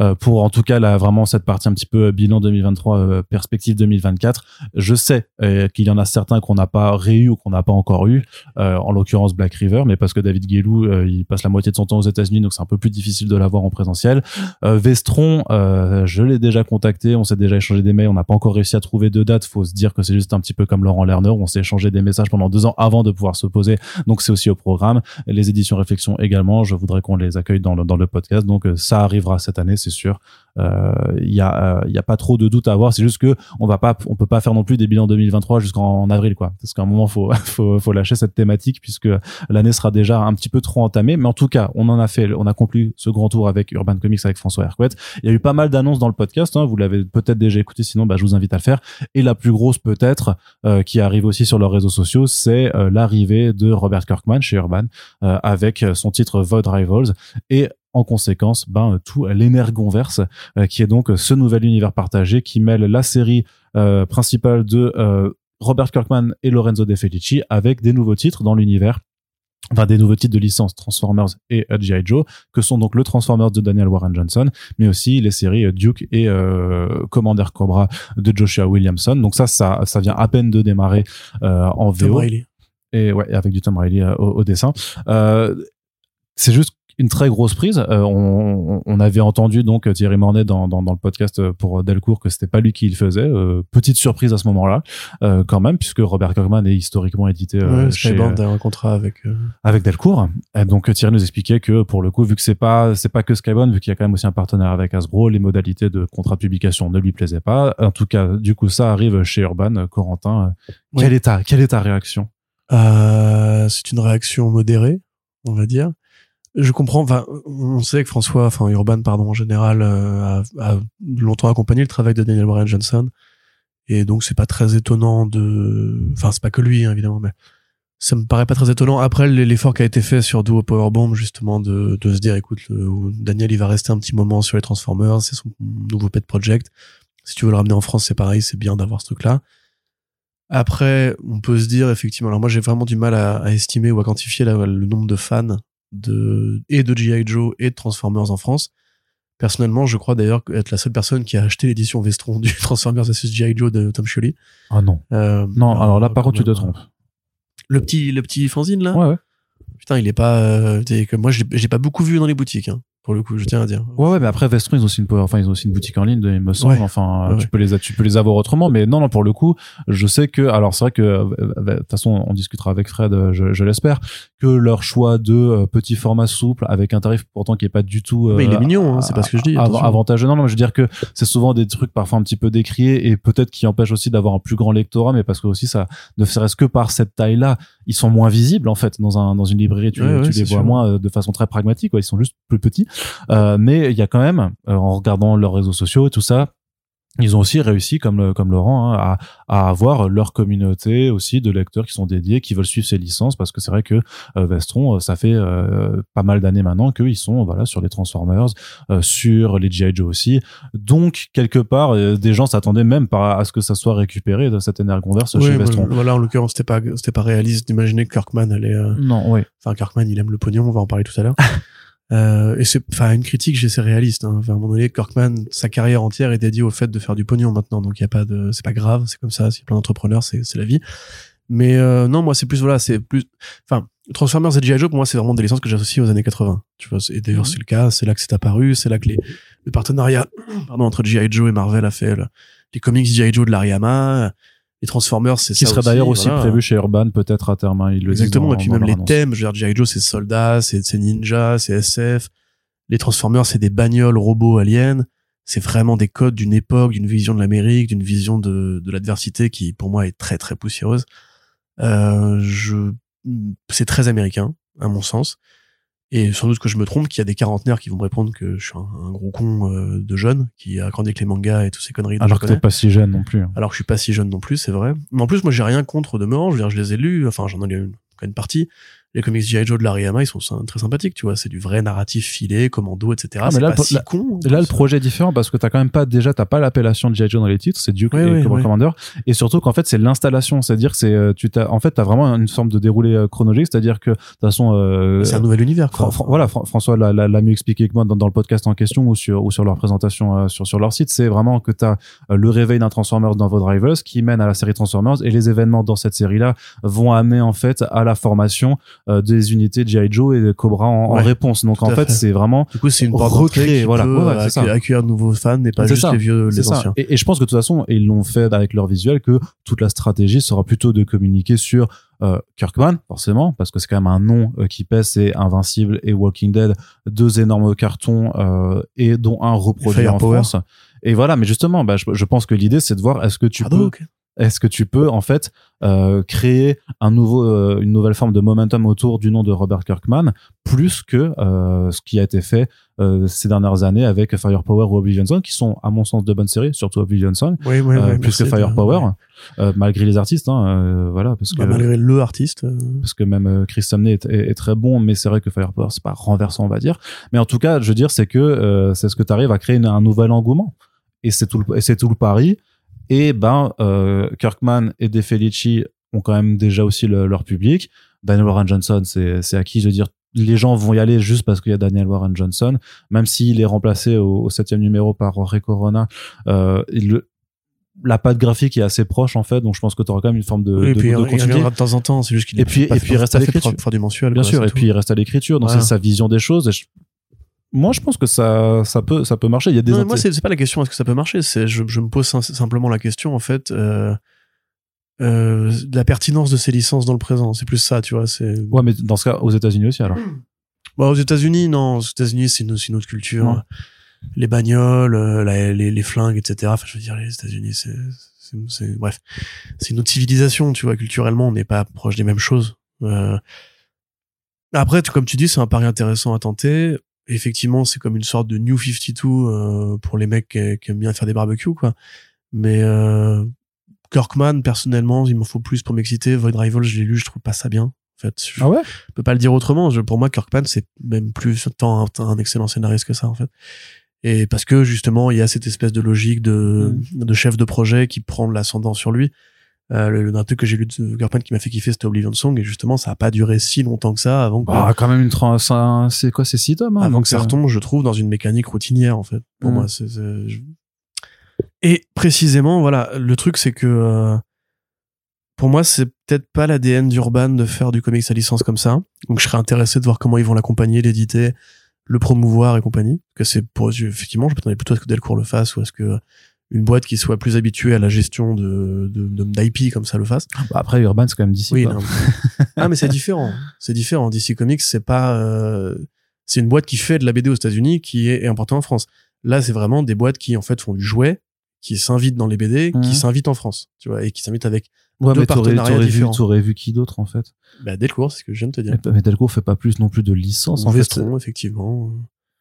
[SPEAKER 1] euh, pour en tout cas là vraiment cette partie un petit peu bilan 2023, euh, perspective 2024. Je sais qu'il y en a certains qu'on n'a pas réu ou qu'on n'a pas encore eu, en l'occurrence Black River, mais parce que David Guélou il passe la moitié de son temps aux États-Unis, donc c'est un peu plus difficile de l'avoir en présentiel. Vestron, je l'ai déjà contacté, on s'est déjà échangé des mails, on n'a pas encore réussi à trouver de date. Faut se dire que c'est juste un petit peu comme Laurent Lerner, on s'est échangé des messages pendant deux ans avant de pouvoir se poser, donc c'est aussi au programme. Les éditions Réflexion également, je voudrais qu'on les accueille dans le, dans le podcast, donc euh, ça arrivera cette année, c'est sûr. Euh, Il y a, euh, y a pas trop de doute à avoir, c'est juste que on va pas, on peut pas faire non plus des bilans 2023 jusqu'en avril, quoi. Parce qu'à un moment, faut, faut, faut lâcher cette thématique puisque l'année sera déjà un petit peu trop entamée. Mais en tout cas, on en a fait, on a conclu ce grand tour avec Urban Comics avec François Hercouet. Il y a eu pas mal d'annonces dans le podcast. Hein, vous l'avez peut-être déjà écouté, sinon bah, je vous invite à le faire. Et la plus grosse peut-être, euh, qui arrive aussi sur leurs réseaux sociaux, c'est euh, l'arrivée de Robert Kirkman chez Urban euh, avec son titre Void Rivals et en conséquence, ben tout l'énergonverse, euh, qui est donc ce nouvel univers partagé qui mêle la série euh, principale de euh, Robert Kirkman et Lorenzo De Felici avec des nouveaux titres dans l'univers enfin des nouveaux titres de licence Transformers et euh, G.I. Joe, que sont donc le Transformers de Daniel Warren Johnson, mais aussi les séries euh, Duke et euh, Commander Cobra de Joshua Williamson. Donc ça, ça, ça vient à peine de démarrer euh, en
[SPEAKER 2] Tom
[SPEAKER 1] VO
[SPEAKER 2] Riley.
[SPEAKER 1] et ouais avec du Tom Riley euh, au, au dessin. Euh, c'est juste une très grosse prise. Euh, on, on, avait entendu donc Thierry Mornay dans, dans, dans le podcast pour Delcourt que c'était pas lui qui le faisait. Euh, petite surprise à ce moment-là, euh, quand même, puisque Robert Kirkman est historiquement édité
[SPEAKER 2] ouais, chez a un contrat avec
[SPEAKER 1] avec Delcourt. Et donc Thierry nous expliquait que pour le coup, vu que c'est pas c'est pas que Skybound, vu qu'il y a quand même aussi un partenaire avec Hasbro, les modalités de contrat de publication ne lui plaisaient pas. En tout cas, du coup, ça arrive chez Urban. Corentin, quelle est ta quelle est ta réaction?
[SPEAKER 2] C'est une réaction modérée, on va dire je comprends. Enfin, on sait que François, enfin Urban, pardon, en général, euh, a, a, longtemps accompagné le travail de Daniel Bryan Johnson, et donc c'est pas très étonnant de. Enfin, c'est pas que lui, hein, évidemment, mais ça me paraît pas très étonnant. Après, l'effort qui a été fait sur Duo Powerbomb, justement, de, de se dire, écoute, Daniel, il va rester un petit moment sur les Transformers, c'est son nouveau pet project. Si tu veux le ramener en France, c'est pareil, c'est bien d'avoir ce truc-là. Après, on peut se dire effectivement. Alors moi, j'ai vraiment du mal à, à estimer ou à quantifier le nombre de fans de, et de G.I. Joe et de Transformers en France. Personnellement, je crois d'ailleurs être la seule personne qui a acheté l'édition Vestron du Transformers vs G.I. Joe de Tom Shelley.
[SPEAKER 1] Ah non. Euh, non, alors là, par contre, tu te trompes.
[SPEAKER 2] Le petit, le petit fanzine, là?
[SPEAKER 1] Ouais, ouais.
[SPEAKER 2] Putain, il est pas, euh, comme moi, je l'ai pas beaucoup vu dans les boutiques, hein pour le coup, je tiens à dire.
[SPEAKER 1] Ouais, ouais, mais après Vestron, ils ont aussi une, enfin, ils ont aussi une boutique en ligne, il me semble. Enfin, tu peux les, tu peux les avoir autrement, mais non, non, pour le coup, je sais que, alors c'est vrai que, euh, de toute façon, on discutera avec Fred, euh, je, je l'espère, que leur choix de euh, petits formats souples avec un tarif pourtant qui est pas du tout.
[SPEAKER 2] mais il est mignon, hein, c'est pas ce que je dis.
[SPEAKER 1] Avantageux, non, non, mais je veux dire que c'est souvent des trucs parfois un petit peu décriés et peut-être qui empêchent aussi d'avoir un plus grand lectorat, mais parce que aussi ça, ne serait-ce que par cette taille-là, ils sont moins visibles en fait dans un dans une librairie, tu, tu les vois moins de façon très pragmatique, quoi. Ils sont juste plus petits, euh, mais il y a quand même, euh, en regardant leurs réseaux sociaux et tout ça, ils ont aussi réussi, comme, comme Laurent, hein, à, à, avoir leur communauté aussi de lecteurs qui sont dédiés, qui veulent suivre ces licences, parce que c'est vrai que euh, Vestron, euh, ça fait pas mal d'années maintenant qu'ils sont voilà sur les Transformers, sur les G.I. Joe aussi. Donc, quelque part, des gens s'attendaient même pas à ce que ça soit récupéré de cette Energonverse chez Vestron.
[SPEAKER 2] Voilà, en l'occurrence, c'était pas, c'était pas réaliste d'imaginer que Kirkman allait...
[SPEAKER 1] Non, oui.
[SPEAKER 2] Enfin, Kirkman, il aime le pognon, on va en parler tout à l'heure. Euh, et c'est, enfin, une critique, j'essaie réaliste. Hein. Enfin, à un moment donné, Kirkman, sa carrière entière est dédiée au fait de faire du pognon maintenant. Donc, il y a pas de, c'est pas grave, c'est comme ça. C'est plein d'entrepreneurs, c'est, c'est la vie. Mais euh, non, moi, c'est plus voilà, c'est plus, enfin, Transformers et G.I. Joe pour moi, c'est vraiment des licences que j'associe aux années 80. Tu vois, et d'ailleurs, mhm. c'est le cas. C'est là que c'est apparu. C'est là que les, le partenariat, pardon, entre G.I. Joe et Marvel a fait les comics G.I. Joe de l'Ariama les Transformers, c'est
[SPEAKER 1] ça. Qui serait d'ailleurs aussi, prévu chez Urban, peut-être à terme. Hein, il
[SPEAKER 2] Exactement. et puis même les thèmes, je veux dire, G.I. Joe, c'est soldats, c'est ninja, c'est SF les Transformers, c'est des bagnoles robots aliens. C'est vraiment des codes d'une époque, d'une vision de l'Amérique, d'une vision de, de l'adversité qui, pour moi, est très très poussiéreuse. Euh, je, c'est très américain, à mon sens. Et sans doute que je me trompe, qu'il y a des quarantenaires qui vont me répondre que je suis un, gros con euh, de jeune, qui a grandi avec les mangas et toutes ces conneries.
[SPEAKER 1] Alors que t'es pas si jeune non plus.
[SPEAKER 2] Alors que je suis pas si jeune non plus, c'est vrai. Mais en plus, moi, j'ai rien contre demeurant. Je veux dire, je les ai lus. Enfin, j'en ai lu une, une partie les comics G.I. Joe de l'Ariama, ils sont très sympathiques, tu vois. C'est du vrai narratif filé, commando, etc. Ah, mais
[SPEAKER 1] là,
[SPEAKER 2] pas si con.
[SPEAKER 1] Là, le projet est différent parce que t'as quand même pas, déjà, t'as pas l'appellation G.I. Joe dans les titres, c'est Duke et Commander. Et surtout qu'en fait, c'est l'installation. C'est-à-dire que c'est, euh, tu t'as, en fait, t'as vraiment une forme de déroulé euh, chronologique. C'est-à-dire que, de toute façon, euh,
[SPEAKER 2] c'est un nouvel univers, quoi.
[SPEAKER 1] voilà, François l'a mieux expliqué que moi dans, le podcast en question ou sur, ou sur leur présentation sur, sur leur site. C'est vraiment que t'as le réveil d'un Transformers dans vos drivers qui mène à la série Transformers et les événements dans cette série-là vont amener, en fait, à la formation des unités G.I. Joe et Cobra en, réponse. Donc en fait, c'est vraiment
[SPEAKER 2] du coup c'est une recréer, voilà, ouais, accueillir de nouveaux fans et pas juste les vieux, les anciens.
[SPEAKER 1] Et, je pense que de toute façon, ils l'ont fait avec leur visuel que toute la stratégie sera plutôt de communiquer sur euh, Kirkman, forcément, parce que c'est quand même un nom euh, qui pèse, c'est Invincible et Walking Dead, deux énormes cartons euh, et dont un reproduit en France. Et voilà, mais justement, bah, je, pense que l'idée c'est de voir est-ce que tu peux est-ce que tu peux en fait euh, créer un nouveau, euh, une nouvelle forme de momentum autour du nom de Robert Kirkman, plus que euh, ce qui a été fait ces dernières années avec Firepower ou Oblivion Song, qui sont à mon sens de bonnes séries, surtout Oblivion Song,
[SPEAKER 2] oui, oui, oui,
[SPEAKER 1] plus que Firepower, malgré les artistes, hein, voilà, parce
[SPEAKER 2] bah,
[SPEAKER 1] que
[SPEAKER 2] malgré le artiste,
[SPEAKER 1] parce que même Chris Sumney est, est, très bon, mais c'est vrai que Firepower c'est pas renversant, on va dire. Mais en tout cas, je veux dire, c'est que c'est ce que tu arrives à créer un nouvel engouement. Et c'est tout et c'est tout le pari et ben, euh, Kirkman et De Felici ont quand même déjà aussi leur public. Daniel Warren Johnson, c'est acquis. Je veux dire, les gens vont y aller juste parce qu'il y a Daniel Warren Johnson, même s'il est remplacé au, septième numéro par Ray Corona. Euh, il, la patte graphique est assez proche en fait, donc je pense que tu auras quand même une forme de,
[SPEAKER 2] et
[SPEAKER 1] de,
[SPEAKER 2] puis
[SPEAKER 1] de
[SPEAKER 2] il
[SPEAKER 1] continuité.
[SPEAKER 2] reviendra de temps en temps, c'est juste qu'il
[SPEAKER 1] Et puis- et puis il reste à l'écriture.
[SPEAKER 2] du mensuel.
[SPEAKER 1] Bien
[SPEAKER 2] quoi,
[SPEAKER 1] sûr, et puis il reste à l'écriture, donc
[SPEAKER 2] Voilà.
[SPEAKER 1] c'est sa vision des choses. Et je- Moi, je pense que ça, ça peut, ça peut marcher. Il y a des
[SPEAKER 2] Non, moi, c'est pas la question est-ce que ça peut marcher? C'est je, je me pose sim- simplement la question en fait euh, euh, de la pertinence de ces licences dans le présent. C'est plus ça, tu vois. C'est
[SPEAKER 1] Ouais, mais dans ce cas, aux États-Unis aussi, alors.
[SPEAKER 2] Bon, aux États-Unis, non. Aux États-Unis, c'est une, autre culture.
[SPEAKER 1] Ouais.
[SPEAKER 2] Les bagnoles, euh, la- les, les flingues, etc. Enfin, je veux dire, les États-Unis, c'est, c'est, c'est- bref, c'est une autre civilisation, tu vois. Culturellement, on n'est pas proche des mêmes choses. Euh, Après, tu- comme tu dis, c'est un pari intéressant à tenter. Effectivement, c'est comme une sorte de New 52 euh, pour les mecs qui, qui aiment bien faire des barbecues, quoi. Mais euh, Kirkman, personnellement, il m'en faut plus pour m'exciter. Void Rival, je l'ai lu, je trouve pas ça bien. En fait, je,
[SPEAKER 1] Ah ouais?
[SPEAKER 2] peux pas le dire autrement. Je- pour moi, Kirkman, c'est même plus tant un, un excellent scénariste que ça, en fait. Et parce que justement, il y a cette espèce de logique de, de chef de projet qui prend l'ascendant sur lui. Euh, le, un truc que j'ai lu de Kirkman qui m'a fait kiffer, c'était Oblivion Song, et justement, ça a pas duré si longtemps que ça avant que,
[SPEAKER 1] Bah, quand même une c'est quoi, c'est six tomes, hein,
[SPEAKER 2] avant que ça
[SPEAKER 1] euh,
[SPEAKER 2] retombe, je trouve, dans une mécanique routinière, en fait. Pour
[SPEAKER 1] Mm.
[SPEAKER 2] moi, c'est, c'est- je- Et précisément, voilà, le truc, c'est que euh, pour moi, c'est peut-être pas l'ADN d'Urban de faire du comics à licence comme ça. Donc, je serais intéressé de voir comment ils vont l'accompagner, l'éditer, le promouvoir et compagnie. Que c'est pour effectivement, je m'attendais plutôt à ce que Delcourt le fasse ou à ce que une boîte qui soit plus habituée à la gestion de de- de- d'IP comme ça le fasse.
[SPEAKER 1] bah, après, Urban, c'est quand même d'ici.
[SPEAKER 2] Oui, non, ah mais c'est différent. C'est différent. DC Comics, c'est pas, euh, c'est une boîte qui fait de la BD aux États-Unis, qui est, est importante en France. Là, c'est vraiment des boîtes qui en fait font du jouet, qui s'invitent dans les BD,
[SPEAKER 1] Mhm.
[SPEAKER 2] qui s'invitent en France, tu vois, et qui s'invitent avec
[SPEAKER 1] Ouais,
[SPEAKER 2] deux
[SPEAKER 1] mais t'aurais,
[SPEAKER 2] partenariats différents.
[SPEAKER 1] t'aurais vu qui d'autre, en fait?
[SPEAKER 2] bah, Delcourt, c'est ce que je viens de te dire.
[SPEAKER 1] Mais, mais Delcourt fait pas plus non plus de licence, en fait.
[SPEAKER 2] Vestron, effectivement.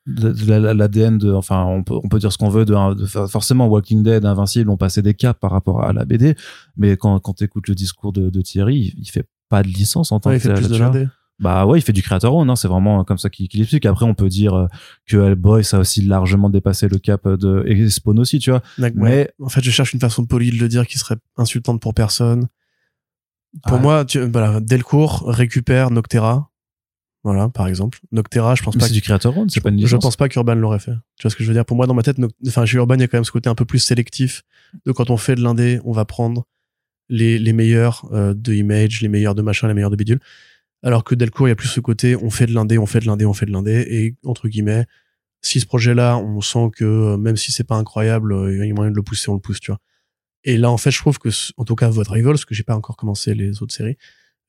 [SPEAKER 1] La- la- la- L'ADN de, enfin, on peut, on peut dire ce qu'on veut de, de- forcément, Walking Dead, Invincible ont passé des caps par rapport à la BD, mais quand, quand t'écoutes le discours de, de Thierry, il, il fait pas de licence en tant
[SPEAKER 2] Ouais, il
[SPEAKER 1] que
[SPEAKER 2] fait plus de l'indé.
[SPEAKER 1] Bah ouais, il fait du creator own, hein, c'est vraiment comme ça qu'il qu'il explique. Après, on peut dire euh, que Hellboy, ça a aussi largement dépassé le cap de et Spawn aussi, tu vois. Mais-.
[SPEAKER 2] En fait, je cherche une façon polie de le dire qui serait insultante pour personne. Pour moi, tu, voilà, Delcourt récupère Noctera. Voilà, par exemple. Noctera, je pense
[SPEAKER 1] Mais
[SPEAKER 2] pas
[SPEAKER 1] c'est du creator own, c'est pas une
[SPEAKER 2] Je
[SPEAKER 1] licence.
[SPEAKER 2] pense pas qu'Urban l'aurait fait. Tu vois ce que je veux dire? Pour moi, dans ma tête, no- enfin, chez Urban, il y a quand même ce côté un peu plus sélectif de quand on fait de l'indé, on va prendre les, les meilleurs euh, de Image, les meilleurs de machin, les meilleurs de bidule. Alors que Delcourt, il y a plus ce côté, on fait de l'indé, on fait de l'indé, on fait de l'indé. Et entre guillemets, si ce projet-là, on sent que euh, même si c'est pas incroyable, euh, il y a moyen de le pousser, on le pousse, tu vois. Et là, en fait, je trouve que, en tout cas, Vod Rivals, parce que j'ai pas encore commencé les autres séries,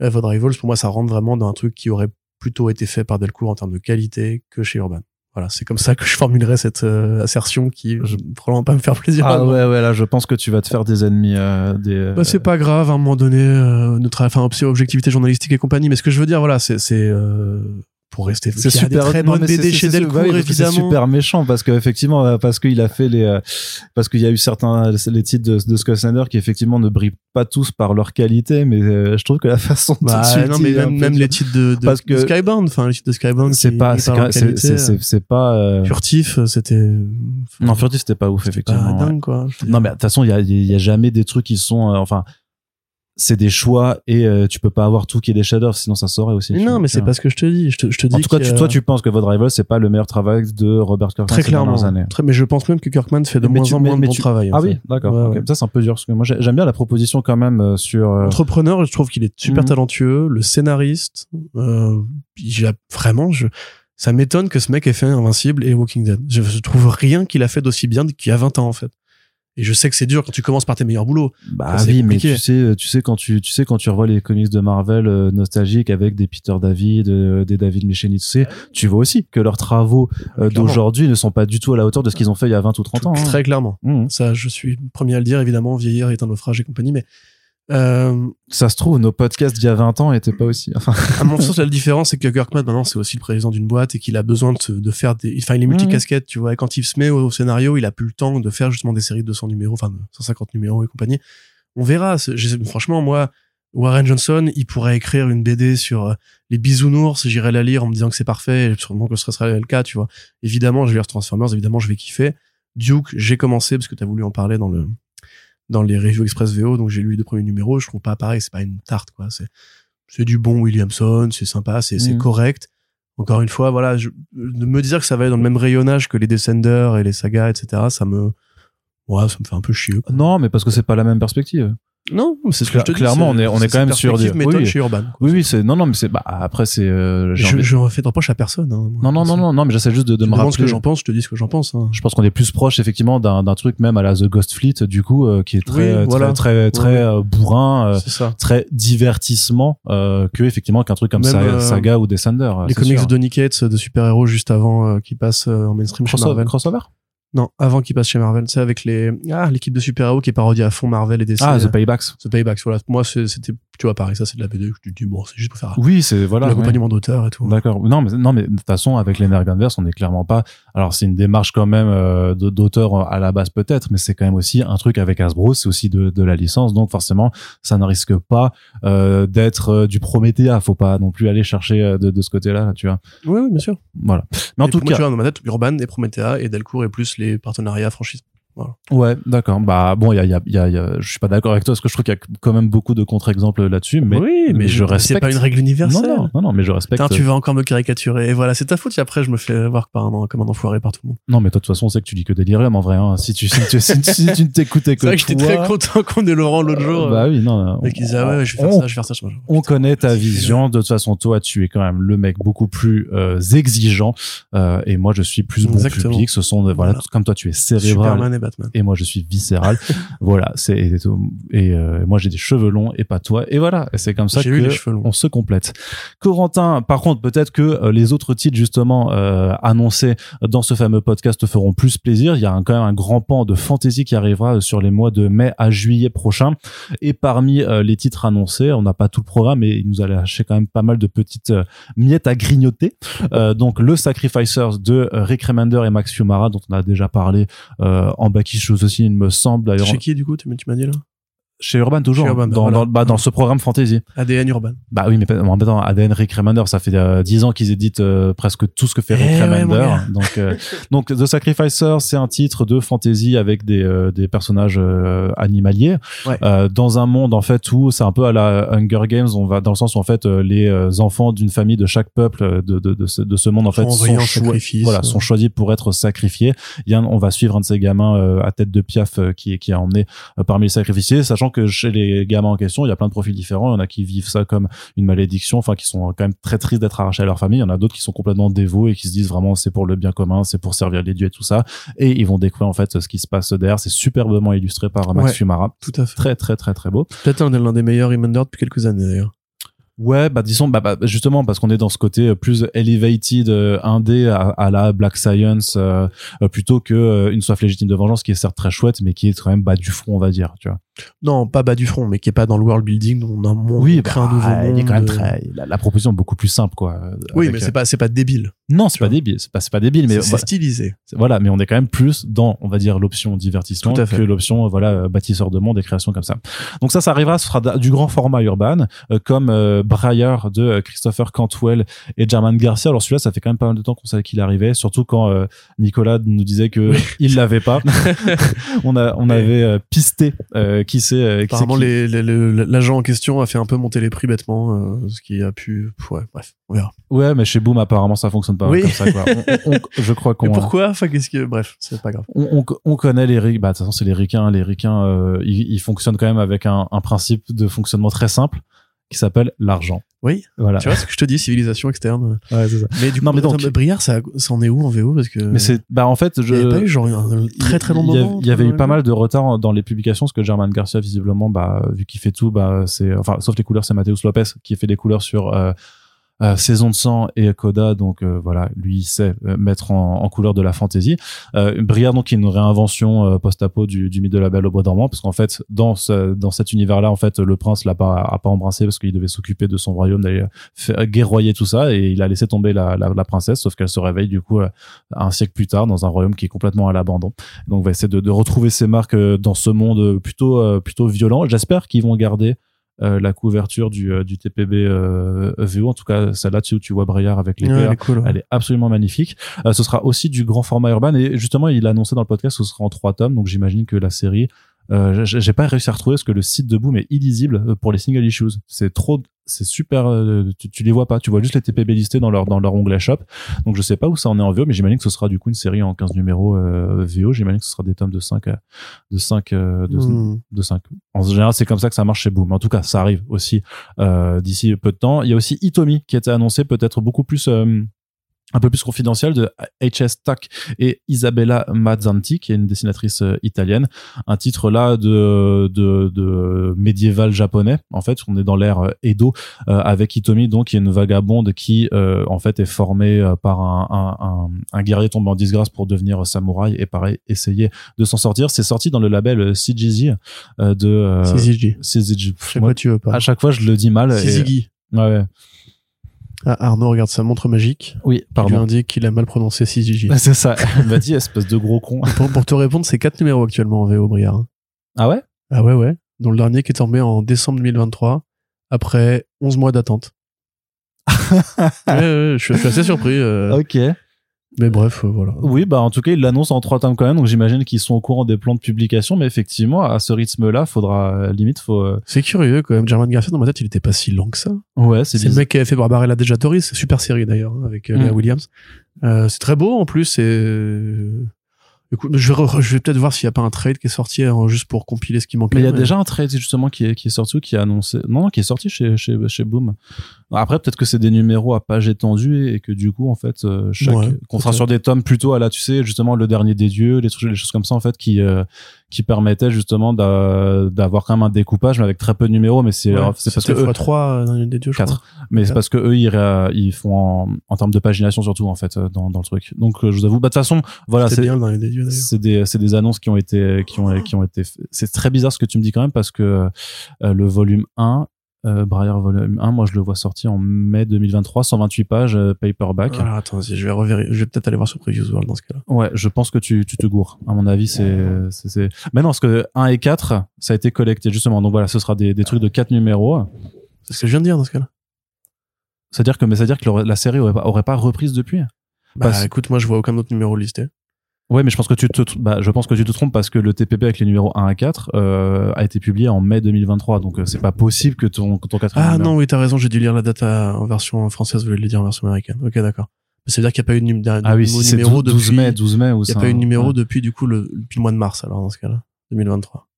[SPEAKER 2] Vod Rivals, pour moi, ça rentre vraiment dans un truc qui aurait plutôt été fait par Delcourt en termes de qualité que chez Urban. Voilà, c'est comme ça que je formulerais cette euh, assertion qui
[SPEAKER 1] Je-
[SPEAKER 2] probablement pas me faire plaisir.
[SPEAKER 1] Ah ouais, ouais, là, je pense que tu vas te faire des ennemis, euh, des. euh,
[SPEAKER 2] Bah, c'est pas grave, à un moment donné, euh, notre, enfin, objectivité journalistique et compagnie. Mais ce que je veux dire, voilà, c'est, c'est euh, pour rester.
[SPEAKER 1] c'est
[SPEAKER 2] des
[SPEAKER 1] super
[SPEAKER 2] très
[SPEAKER 1] non,
[SPEAKER 2] bonnes BD chez Delcourt, évidemment.
[SPEAKER 1] c'est super méchant parce que effectivement euh, parce qu'il a fait les euh, parce qu'il y a eu certains les titres de, de Scott Snyder qui effectivement ne brillent pas tous par leur qualité mais euh, je trouve que la façon
[SPEAKER 2] Bah, non, mais même, même les titres de, de,
[SPEAKER 1] Parce
[SPEAKER 2] de
[SPEAKER 1] que-
[SPEAKER 2] Skybound, enfin, les titres de Skybound.
[SPEAKER 1] c'est pas c'est pas euh,
[SPEAKER 2] Furtif, c'était.
[SPEAKER 1] non furtif c'était pas ouf
[SPEAKER 2] Pas
[SPEAKER 1] effectivement ouais.
[SPEAKER 2] dingue, quoi.
[SPEAKER 1] Non mais de toute façon il y a y a jamais des trucs qui sont euh, enfin c'est des choix et euh, tu peux pas avoir tout qui est des chefs sinon ça saurait aussi
[SPEAKER 2] Mais non, mais c'est pas ce que je te dis. Je te, je te dis
[SPEAKER 1] en tout cas tu, toi tu penses que votre rival c'est pas le meilleur travail de Robert Kirkman
[SPEAKER 2] Très
[SPEAKER 1] ces
[SPEAKER 2] clairement.
[SPEAKER 1] années
[SPEAKER 2] Très, mais je pense même que Kirkman fait de
[SPEAKER 1] Mais
[SPEAKER 2] moins
[SPEAKER 1] tu-
[SPEAKER 2] en
[SPEAKER 1] mais-
[SPEAKER 2] moins
[SPEAKER 1] mais
[SPEAKER 2] de bon
[SPEAKER 1] tu-
[SPEAKER 2] travail.
[SPEAKER 1] Ah
[SPEAKER 2] fait.
[SPEAKER 1] oui, d'accord.
[SPEAKER 2] Ouais,
[SPEAKER 1] ok.
[SPEAKER 2] ouais.
[SPEAKER 1] Ça, c'est un peu dur parce que moi, j'ai- j'aime bien la proposition quand même euh, sur. euh,
[SPEAKER 2] Entrepreneur, je trouve qu'il est super
[SPEAKER 1] Mhm.
[SPEAKER 2] talentueux. Le scénariste, euh, il a vraiment, je, ça m'étonne que ce mec ait fait Invincible et Walking Dead. Je, je trouve rien qu'il a fait d'aussi bien qu'il y a 20 ans en fait. Et je sais que c'est dur quand tu commences par tes meilleurs boulots.
[SPEAKER 1] Bah oui, mais tu sais, tu sais quand tu, tu sais quand tu revois les comics de Marvel euh, nostalgiques avec des Peter David, euh, des David Michelinie, tu sais, tu vois aussi que leurs travaux euh,
[SPEAKER 2] Clairement.
[SPEAKER 1] d'aujourd'hui ne sont pas du tout à la hauteur de ce qu'ils ont fait il y a 20 ou 30 ans. hein.
[SPEAKER 2] Très clairement.
[SPEAKER 1] Mhm.
[SPEAKER 2] Ça, je suis premier à le dire, évidemment. Vieillir est un naufrage et compagnie, mais euh,
[SPEAKER 1] Ça se trouve, nos podcasts d'il y a 20 ans étaient pas aussi. Enfin,
[SPEAKER 2] à mon sens, la différence, c'est que Kirkman, maintenant, c'est aussi le président d'une boîte et qu'il a besoin de, faire des, enfin, il est
[SPEAKER 1] Mhm.
[SPEAKER 2] multicasquette, tu vois. Et quand il se met au, scénario, il a plus le temps de faire justement des séries de 200 numéros, enfin, de 150 numéros et compagnie. On verra. Franchement, moi, Warren Johnson, il pourrait écrire une BD sur euh, les bisounours, j'irai la lire en me disant que c'est parfait, et sûrement que ce serait le cas, tu vois. Évidemment, je vais lire Transformers, évidemment, je vais kiffer. Duke, j'ai commencé parce que tu as voulu en parler dans le dans les reviews Express VO, donc j'ai lu les deux premiers numéros, je trouve pas pareil, c'est pas une tarte, quoi. C'est c'est du bon Williamson, c'est sympa, c'est c'est
[SPEAKER 1] Mhm.
[SPEAKER 2] correct. Encore une fois, voilà, je, de me dire que ça va être dans le même rayonnage que les Descenders et les sagas, etc., ça me, Ouais, ça me fait un peu chier. quoi.
[SPEAKER 1] Non, mais parce que c'est pas la même perspective.
[SPEAKER 2] Non, c'est ce que
[SPEAKER 1] Cla-
[SPEAKER 2] je te dis.
[SPEAKER 1] clairement,
[SPEAKER 2] c'est-
[SPEAKER 1] on est- on est quand même sur du-
[SPEAKER 2] méthode
[SPEAKER 1] oui.
[SPEAKER 2] chez Urban.
[SPEAKER 1] Oui, oui, c'est non, non, mais c'est bah après c'est. euh,
[SPEAKER 2] Je, je refais de reproche à personne. hein, moi.
[SPEAKER 1] Non, non, non, non, non, mais j'essaie juste de, me
[SPEAKER 2] me demandes ce
[SPEAKER 1] rappeler.
[SPEAKER 2] que j'en pense, je te dis ce que j'en pense. hein.
[SPEAKER 1] Je pense qu'on est plus proche effectivement d'un d'un truc même à la The Ghost Fleet du coup euh, qui est très
[SPEAKER 2] Oui, voilà.
[SPEAKER 1] très très très
[SPEAKER 2] Ouais.
[SPEAKER 1] euh, bourrin, euh,
[SPEAKER 2] ça.
[SPEAKER 1] très divertissement euh, que effectivement qu'un truc comme
[SPEAKER 2] euh,
[SPEAKER 1] Saga ou Descender. euh,
[SPEAKER 2] Les comics
[SPEAKER 1] sûr.
[SPEAKER 2] de Donny Cates de super-héros juste avant euh, qui passent euh, en mainstream chez. Marvel.
[SPEAKER 1] crossover?
[SPEAKER 2] Non, avant qu'ils passent chez Marvel. C'est avec les ah l'équipe de super-héros qui est parodie à fond Marvel et DC.
[SPEAKER 1] Ah,
[SPEAKER 2] euh,
[SPEAKER 1] The Paybacks.
[SPEAKER 2] The Paybacks. Voilà. Moi, c'était, tu vois, pareil, ça c'est de la BD. Je te dis, bon, c'est juste pour faire
[SPEAKER 1] Oui, c'est voilà. ouais.
[SPEAKER 2] l'accompagnement d'auteur et tout.
[SPEAKER 1] D'accord. Non, mais non, mais de toute façon, avec les Nerganverse, on est clairement pas. Alors, c'est une démarche quand même euh, d'auteur à la base peut-être, mais c'est quand même aussi un truc avec Hasbro, c'est aussi de, de la licence, donc forcément, ça ne risque pas euh, d'être euh, du Promethea. Faut pas non plus aller chercher euh, de, de ce côté-là, tu vois.
[SPEAKER 2] Oui, oui, bien sûr.
[SPEAKER 1] Voilà. Mais en
[SPEAKER 2] Et
[SPEAKER 1] tout
[SPEAKER 2] pour moi,
[SPEAKER 1] cas,
[SPEAKER 2] tu vois, dans ma tête, Urban et Promethea et Delcourt et plus les partenariats
[SPEAKER 1] ouais, d'accord. Bah bon, il y a, il y a, il y a, y a- je suis pas d'accord avec toi parce que je trouve qu'il y a quand même beaucoup de contre-exemples là-dessus, mais
[SPEAKER 2] oui, mais,
[SPEAKER 1] mais je
[SPEAKER 2] C'est
[SPEAKER 1] respecte.
[SPEAKER 2] pas une règle universelle.
[SPEAKER 1] non, non, non, mais je respecte.
[SPEAKER 2] Putain, tu vas encore me caricaturer. Et voilà, c'est ta faute si après je me fais voir par un, comme un enfoiré par tout le monde.
[SPEAKER 1] Non, mais toi, de toute façon, on sait que tu dis que Delirium en vrai. Hein. Si tu, si tu, si, tu- si tu ne t'écoutais que
[SPEAKER 2] C'est vrai que j'étais très content qu'on ait Laurent l'autre jour.
[SPEAKER 1] Bah oui, non. non.
[SPEAKER 2] Et qu'ils disaient, ah ouais, je vais faire
[SPEAKER 1] on,
[SPEAKER 2] ça, je vais faire ça. je
[SPEAKER 1] on connaît ta
[SPEAKER 2] c'est-
[SPEAKER 1] vision. De toute façon, toi, tu es quand même le mec beaucoup plus euh, exigeant. Euh, et moi, je suis plus bon public. Ce sont, euh, voilà,
[SPEAKER 2] Voilà.
[SPEAKER 1] comme toi, tu es cérébral.
[SPEAKER 2] Et Batman.
[SPEAKER 1] Et moi, je suis viscéral. voilà, c'est et, et, euh, moi j'ai des cheveux longs et pas toi. Et voilà, c'est comme ça que on se complète. Corentin, par contre, peut-être que euh, les autres titres justement euh, annoncés dans ce fameux podcast te feront plus plaisir. Il y a un- quand même un grand pan de fantasy qui arrivera sur les mois de mai à juillet prochain. Et parmi euh, les titres annoncés, on n'a pas tout le programme, mais il nous a lâché quand même pas mal de petites euh, miettes à grignoter. Euh, donc le Sacrificers de euh, Rick Remender et Max Fiumara, dont on a déjà parlé euh, en back issues aussi, il me semble d'ailleurs.
[SPEAKER 2] Chez qui, du coup, tu m'as dit là?
[SPEAKER 1] Chez Urban toujours,
[SPEAKER 2] Chez
[SPEAKER 1] hein,
[SPEAKER 2] Urban,
[SPEAKER 1] dans,
[SPEAKER 2] voilà.
[SPEAKER 1] dans, bah, dans ce programme fantasy.
[SPEAKER 2] ADN Urban.
[SPEAKER 1] Bah oui, mais pas- en même temps, ADN Rick Remender, ça fait euh, 10 ans qu'ils éditent euh, presque tout ce que fait Rick
[SPEAKER 2] Eh ouais, mon
[SPEAKER 1] Remender. donc, euh, donc The Sacrificer, c'est un titre de fantasy avec des, euh, des personnages animaliers
[SPEAKER 2] Ouais.
[SPEAKER 1] dans un monde en fait où c'est un peu à la Hunger Games. On va dans le sens où en fait les enfants d'une famille de chaque peuple de, de, de, ce, de ce monde en fait
[SPEAKER 2] Sont en
[SPEAKER 1] voilà, sont choisis pour être sacrifiés. Il y a on va suivre un de ces gamins à tête de piaf qui, qui est emmené parmi les sacrificiés, sachant que chez les gamins en question, il y a plein de profils différents. Il y en a qui vivent ça comme une malédiction, enfin qui sont quand même très tristes d'être arrachés à leur famille. Il y en a d'autres qui sont complètement dévots et qui se disent vraiment c'est pour le bien commun, c'est pour servir les dieux et tout ça. Et ils vont découvrir en fait ce qui se passe derrière. C'est superbement illustré par Max
[SPEAKER 2] Ouais.
[SPEAKER 1] Fumara.
[SPEAKER 2] Tout à fait.
[SPEAKER 1] Très très très très beau.
[SPEAKER 2] Peut-être l'un des- l'un des meilleurs Remender depuis quelques années d'ailleurs.
[SPEAKER 1] Ouais, bah disons, bah, bah, justement parce qu'on est dans ce côté euh, plus elevated euh, indé à, à la Black Science euh, euh, plutôt que euh, une soif légitime de vengeance qui est certes très chouette mais qui est quand même bas du front on va dire, tu vois.
[SPEAKER 2] Non, pas bas du front, mais qui est pas dans le world building. On, a,
[SPEAKER 1] Oui, bah,
[SPEAKER 2] un nouveau monde.
[SPEAKER 1] il est quand même
[SPEAKER 2] euh,
[SPEAKER 1] très la, la proposition est beaucoup plus simple quoi. euh,
[SPEAKER 2] Oui, mais
[SPEAKER 1] euh,
[SPEAKER 2] c'est pas, c'est pas débile.
[SPEAKER 1] non, c'est pas débile, c'est pas c'est pas débile mais
[SPEAKER 2] C'est stylisé.
[SPEAKER 1] voilà, mais on est quand même plus dans on va dire l'option divertissement
[SPEAKER 2] Tout à fait.
[SPEAKER 1] que l'option euh, voilà euh, bâtisseur de monde et création comme ça. Donc ça ça arrivera ce sera du grand format urbain euh, comme euh, Briar de euh, Christopher Cantwell et German Garcia. Alors celui-là ça fait quand même pas mal de temps qu'on savait qu'il arrivait surtout quand euh, Nicolas nous disait que il l'avait pas. on a on
[SPEAKER 2] Ouais.
[SPEAKER 1] avait euh, pisté euh, qui c'est euh, qui c'est
[SPEAKER 2] Apparemment, l'agent en question a fait un peu monter les prix bêtement, euh, ce qui a pu. Ouais, bref, on verra.
[SPEAKER 1] Ouais, mais chez Boom apparemment ça fonctionne pas
[SPEAKER 2] Oui.
[SPEAKER 1] comme ça quoi. On- on- je crois qu'on
[SPEAKER 2] pourquoi? Enfin, qu'est-ce que. Bref, c'est pas grave.
[SPEAKER 1] on, on, on connaît les. Bah, de toute façon, c'est les ricains. Les ricains, euh, ils, ils fonctionnent quand même avec un, un principe de fonctionnement très simple qui s'appelle l'argent.
[SPEAKER 2] Oui.
[SPEAKER 1] Voilà.
[SPEAKER 2] Tu vois ce que je te dis, civilisation externe.
[SPEAKER 1] Ouais, c'est ça.
[SPEAKER 2] Mais du coup,
[SPEAKER 1] Non, mais donc-
[SPEAKER 2] Briard, ça, ça en est où en VO Parce que.
[SPEAKER 1] Mais c'est, bah, en fait, je.
[SPEAKER 2] Il y avait pas eu genre un très très long moment.
[SPEAKER 1] Il y avait eu pas mal de retard dans les publications, parce que German Garcia, visiblement, bah, vu qu'il fait tout, bah, c'est, enfin, sauf les couleurs, c'est Mateus Lopez qui fait les couleurs sur, euh, euh, Saison de sang et Coda, donc euh, voilà, lui il sait euh, mettre en, en couleur de la fantasy. Euh, Briard donc une réinvention euh, post-apo du, du mythe de la Belle au bois dormant, parce qu'en fait dans ce, dans cet univers-là, en fait le prince l'a pas a pas embrassé parce qu'il devait s'occuper de son royaume, d'aller faire guerroyer tout ça, et il a laissé tomber la, la, la princesse, sauf qu'elle se réveille du coup euh, un siècle plus tard dans un royaume qui est complètement à l'abandon. Donc on va essayer de, de retrouver ses marques euh, dans ce monde plutôt euh, plutôt violent. J'espère qu'ils vont garder euh, la couverture du, euh, du TPB euh, VO, en tout cas celle-là dessus où tu vois Briard avec les
[SPEAKER 2] Ouais, elle est cool. ouais.
[SPEAKER 1] Elle est absolument magnifique. Euh, ce sera aussi du grand format urbain et justement il a annoncé dans le podcast que ce sera en trois tomes, donc j'imagine que la série euh, j'ai pas réussi à retrouver parce que le site de Boom est illisible pour les single issues. C'est trop c'est super. euh, tu, tu les vois pas, tu vois juste les TPB listés dans leur dans leur onglet shop. Donc je sais pas où ça en est en VO, mais j'imagine que ce sera du coup une série en 15 numéros euh, VO. J'imagine que ce sera des tomes de 5 à- de 5 euh, de,
[SPEAKER 2] Hmm.
[SPEAKER 1] de 5. En général, c'est comme ça que ça marche chez Boom. En tout cas, ça arrive aussi euh, d'ici peu de temps. Il y a aussi Itomi qui a été annoncé peut-être beaucoup plus euh, un peu plus confidentiel de H.S. Tack et Isabella Mazzanti, qui est une dessinatrice euh, italienne. Un titre là de, de, de médiéval japonais. En fait, on est dans l'ère euh, Edo euh, avec Itomi, donc qui est une vagabonde qui euh, en fait est formée euh, par un, un, un, un guerrier tombé en disgrâce pour devenir samouraï et pareil essayer de s'en sortir. C'est sorti dans le label CGZ euh, de
[SPEAKER 2] CZG.
[SPEAKER 1] CZG.
[SPEAKER 2] Je sais
[SPEAKER 1] Moi,
[SPEAKER 2] tu veux pas.
[SPEAKER 1] à chaque fois, je le dis mal. et-. Ouais, ouais.
[SPEAKER 2] Ah, Arnaud regarde sa montre magique.
[SPEAKER 1] Oui,
[SPEAKER 2] Qui lui
[SPEAKER 1] pardon.
[SPEAKER 2] indique qu'il a mal prononcé CZG.
[SPEAKER 1] C'est ça. Il m'a dit, espèce de gros con.
[SPEAKER 2] pour, pour te répondre, c'est quatre numéros actuellement en VO, Briard. hein.
[SPEAKER 1] Ah ouais?
[SPEAKER 2] Ah ouais, ouais. Dont le dernier qui est tombé en décembre 2023, après 11 mois d'attente. ouais, ouais, je, suis- je suis assez surpris. euh,
[SPEAKER 1] Ok.
[SPEAKER 2] Mais bref, euh, voilà.
[SPEAKER 1] Oui, bah en tout cas, ils l'annoncent en trois tomes quand même, donc j'imagine qu'ils sont au courant des plans de publication, mais effectivement, à ce rythme-là, faudra euh, limite, faut. euh,
[SPEAKER 2] C'est curieux quand même. German Garcia, dans ma tête, il était pas si lent que ça.
[SPEAKER 1] Ouais, c'est
[SPEAKER 2] C'est le
[SPEAKER 1] bizarre.
[SPEAKER 2] mec qui avait fait Barbarella Dejatoris, c'est super série d'ailleurs, hein, avec euh,
[SPEAKER 1] Mm.
[SPEAKER 2] Léa Williams. Euh, c'est très beau en plus. Et... Écoute, je vais, re- je vais peut-être voir s'il n'y a pas un trade qui est sorti hein, juste pour compiler ce qui manquait.
[SPEAKER 1] Mais il y a déjà un trade justement qui est, qui est sorti qui est annoncé. Non, non, qui est sorti chez, chez, chez Boom. Après, peut-être que c'est des numéros à page étendue et que du coup, en fait, euh, chaque,
[SPEAKER 2] Ouais,
[SPEAKER 1] qu'on sera sur des tomes plutôt à la, tu sais, justement, le dernier des dieux, les trucs, les choses comme ça, en fait, qui, euh, qui permettaient justement d'a- d'avoir quand même un découpage, mais avec très peu de numéros, mais c'est,
[SPEAKER 2] Ouais,
[SPEAKER 1] c'est parce que eux,
[SPEAKER 2] x3 dans une des
[SPEAKER 1] Quatre.
[SPEAKER 2] crois.
[SPEAKER 1] mais c'est parce que eux, ils, ils font en, en termes de pagination surtout, en fait, euh, dans, dans le truc. Donc, euh, je vous avoue, bah, de toute façon, voilà, c'est,
[SPEAKER 2] des dieux d'ailleurs.
[SPEAKER 1] c'est des c'est des annonces qui ont été qui ont qui ont été c'est très bizarre ce que tu me dis quand même parce que euh, le volume 1 euh, Briar volume 1 moi je le vois sorti en mai 2023 128 pages euh, paperback
[SPEAKER 2] Alors attends, je vais revéri- je vais peut-être aller voir sur Previews World dans ce cas-là.
[SPEAKER 1] ouais je pense que tu tu te gourres à mon avis c'est c'est c'est mais non parce que 1 et 4 ça a été collecté justement donc voilà ce sera des des trucs de 4 numéros
[SPEAKER 2] C'est ce que je viens de dire dans ce cas-là.
[SPEAKER 1] c'est à dire que mais c'est à dire que la série aurait pas, aurait pas reprise depuis?
[SPEAKER 2] Bah
[SPEAKER 1] Parce-
[SPEAKER 2] écoute, moi je vois aucun autre numéro listé.
[SPEAKER 1] Ouais, mais je pense que tu te, bah, je pense que tu te trompes parce que le TPP avec les numéros 1 à 4 euh, a été publié en mai 2023, donc euh, c'est pas possible que ton, ton quatrième
[SPEAKER 2] Ah
[SPEAKER 1] numéro-
[SPEAKER 2] non, oui, t'as raison, j'ai dû lire la date à- en version française, vous voulez le dire en version américaine. Ok, d'accord. Mais Ça veut dire qu'il n'y a pas eu de, d'un-
[SPEAKER 1] Ah oui,
[SPEAKER 2] de
[SPEAKER 1] si c'est
[SPEAKER 2] numéro
[SPEAKER 1] 12,
[SPEAKER 2] depuis.
[SPEAKER 1] mai, 12 mai ou
[SPEAKER 2] Il n'y a pas eu de numéro
[SPEAKER 1] ouais.
[SPEAKER 2] depuis du coup le, depuis le mois de mars alors dans ce cas-là, 2023.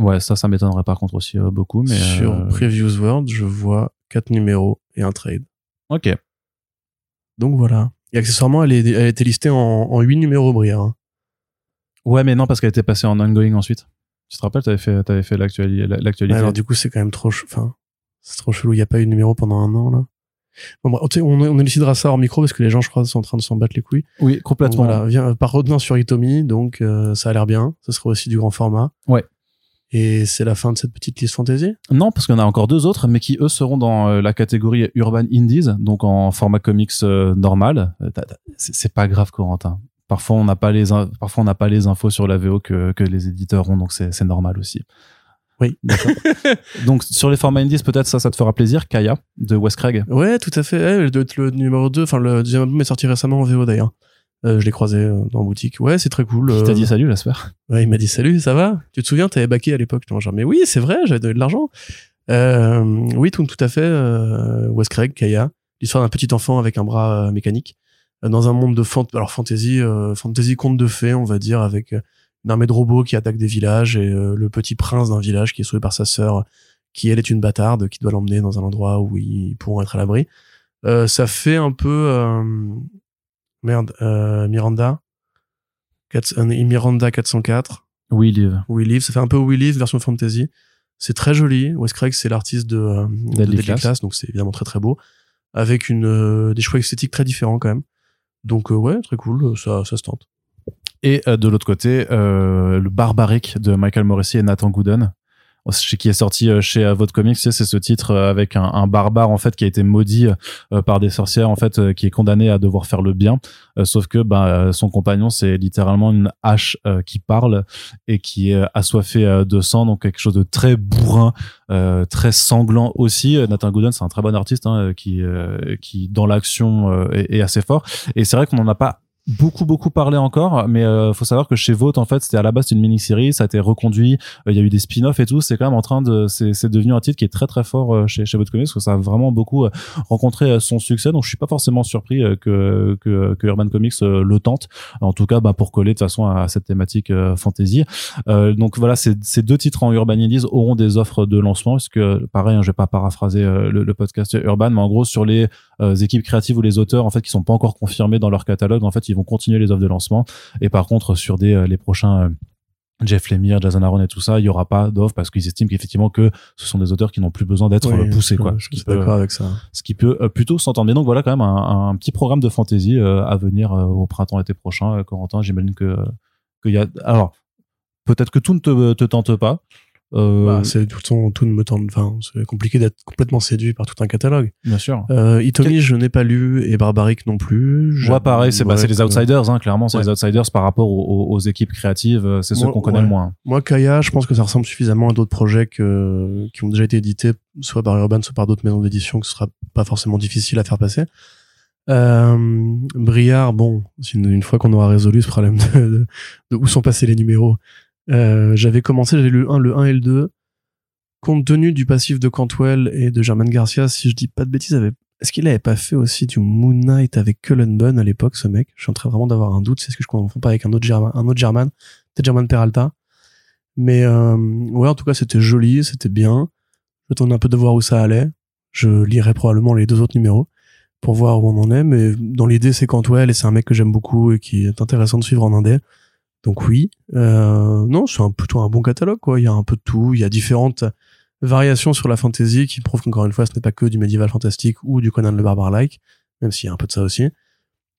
[SPEAKER 1] Ouais, ça, ça m'étonnerait par contre aussi euh, beaucoup, mais.
[SPEAKER 2] Sur
[SPEAKER 1] euh,
[SPEAKER 2] Previews World, je vois quatre numéros et un trade.
[SPEAKER 1] Ok.
[SPEAKER 2] Donc voilà. Et accessoirement, elle, est, elle a été listée en, en 8 numéros, Briard. hein.
[SPEAKER 1] Ouais, mais non, parce qu'elle était passée en ongoing ensuite. Tu te rappelles, t'avais fait, t'avais fait l'actuali- l'actualité.
[SPEAKER 2] Alors du coup, c'est quand même trop... ch- Enfin, c'est trop chelou, il n'y a pas eu de numéro pendant un an là. Bon, bref, tu sais, on, on élucidera ça hors micro parce que les gens, je crois, sont en train de s'en battre les couilles.
[SPEAKER 1] oui,
[SPEAKER 2] Donc,
[SPEAKER 1] complètement.
[SPEAKER 2] voilà, vient, par retenant sur Itomi, donc euh, ça a l'air bien. Ce sera aussi du grand format.
[SPEAKER 1] Ouais.
[SPEAKER 2] Et c'est la fin de cette petite liste fantasy?
[SPEAKER 1] Non, parce qu'on a encore deux autres, mais qui eux seront dans euh, la catégorie Urban Indies, donc en format comics euh, normal. Euh, C'est pas grave, Corentin. Parfois, on n'a pas les, parfois on n'a pas les infos sur la VO que, que les éditeurs ont, donc c'est normal aussi.
[SPEAKER 2] Oui.
[SPEAKER 1] D'accord. donc sur les formats indies, peut-être ça, ça te fera plaisir. Kaya de Wes Craig?
[SPEAKER 2] Ouais, tout à fait. Elle doit être le numéro 2. Enfin, le deuxième album est sorti récemment en VO d'ailleurs. Euh, je l'ai croisé euh, dans la boutique. Ouais, c'est très cool. Euh,
[SPEAKER 1] t'a dit salut, j'espère.
[SPEAKER 2] Ouais, il m'a dit salut, ça va? Tu te souviens, t'avais baqué à l'époque. J'étais genre, mais oui, c'est vrai, j'avais donné de l'argent. Euh, oui, tout, tout à fait. Euh, Wes Craig, Kaya, l'histoire d'un petit enfant avec un bras euh, mécanique euh, dans un monde de fant alors fantasy, euh, fantasy conte de fées, on va dire, avec euh, une armée de robots qui attaque des villages et euh, le petit prince d'un village qui est sauvé par sa sœur, qui elle est une bâtarde, qui doit l'emmener dans un endroit où ils pourront être à l'abri. Euh, ça fait un peu euh, merde, euh, Miranda, 4, euh, Miranda 404
[SPEAKER 1] Oui, Liv.
[SPEAKER 2] We Live. Ça fait un peu We Live version fantasy. C'est très joli. Wes Craig, c'est l'artiste de, euh, de
[SPEAKER 1] Deadly
[SPEAKER 2] Deadly
[SPEAKER 1] Class.
[SPEAKER 2] Class. donc c'est évidemment très très beau. Avec une, euh, des choix esthétiques très différents quand même. Donc euh, ouais, très cool, ça, ça se tente.
[SPEAKER 1] Et euh, de l'autre côté, euh, le Barbaric de Michael Morrissey et Nathan Gooden, qui est sorti euh, chez Avot Comics. tu sais, C'est ce titre euh, avec un, barbare en fait qui a été maudit euh, par des sorcières en fait, euh, qui est condamné à devoir faire le bien. Euh, sauf que euh, son compagnon c'est littéralement une hache euh, qui parle et qui est euh, assoiffé euh, de sang, donc quelque chose de très bourrin, euh, très sanglant aussi. Euh, Nathan Gooden c'est un très bon artiste hein, qui euh, qui dans l'action euh, est, est assez fort. Et c'est vrai qu'on en a pas beaucoup beaucoup parlé encore, mais euh, faut savoir que chez Vote en fait c'était à la base une mini-série, ça a été reconduit, euh, il y a eu des spin-offs et tout, c'est quand même en train de, c'est, devenu un titre qui est très très fort euh, chez chez Vote Comics, parce que ça a vraiment beaucoup euh, rencontré son succès, donc je suis pas forcément surpris que, que que Urban Comics le tente, en tout cas bah pour coller de toute façon à, cette thématique fantasy. donc voilà, ces, ces deux titres en Urban Indies auront des offres de lancement, parce que pareil, hein, je vais pas paraphraser le, le, podcast Urban, mais en gros sur les équipes créatives ou les auteurs en fait qui sont pas encore confirmés dans leur catalogue, en fait ils vont continuer les offres de lancement. Et par contre, sur des euh, les prochains euh, Jeff Lemire, Jason Aaron et tout ça, il y aura pas d'offres parce qu'ils estiment qu'effectivement que ce sont des auteurs qui n'ont plus besoin d'être poussés quoi.
[SPEAKER 2] Je suis d'accord avec ça.
[SPEAKER 1] Ce qui peut euh, plutôt s'entendre. Mais donc voilà quand même un, petit programme de fantasy à venir au printemps été prochain. Corentin, j'imagine que qu'il y a alors peut-être que tout ne te, te tente pas.
[SPEAKER 2] Euh, bah, c'est tout, tout ne me tente. Enfin, c'est compliqué d'être complètement séduit par tout un catalogue.
[SPEAKER 1] Bien sûr.
[SPEAKER 2] Euh, Itomi, je n'ai pas lu et Barbaric non plus.
[SPEAKER 1] Ouais, pareil. C'est bah, c'est les outsiders, hein, clairement. C'est les outsiders par rapport aux, aux, équipes créatives. Euh, c'est ceux qu'on connaît le moins.
[SPEAKER 2] Moi, Kaya, je pense que ça ressemble suffisamment à d'autres projets que, qui ont déjà été édités, soit par Urban, soit par d'autres maisons d'édition, que ce sera pas forcément difficile à faire passer. Euh, Briard, bon, une, une fois qu'on aura résolu ce problème de, de où sont passés les numéros, euh, j'avais commencé, j'avais lu le 1, le 1 et le 2. Compte tenu du passif de Cantwell et de German Garcia, si je dis pas de bêtises, avait... est-ce qu'il avait pas fait aussi du Moon Knight avec Cullen Bunn à l'époque, ce mec? Je suis en train vraiment d'avoir un doute, c'est ce que je confonds pas avec un autre German, un autre German, peut-être German Peralta. Mais euh, ouais, en tout cas, c'était joli, c'était bien. J'attendais un peu de voir où ça allait. Je lirai probablement les deux autres numéros pour voir où on en est, mais dans l'idée, c'est Cantwell et c'est un mec que j'aime beaucoup et qui est intéressant de suivre en indé. Donc oui, euh, non, c'est un, plutôt un bon catalogue. Quoi. Il y a un peu de tout. Il y a différentes variations sur la fantasy qui prouvent qu'encore une fois, ce n'est pas que du médiéval fantastique ou du Conan le barbare-like, même s'il y a un peu de ça aussi.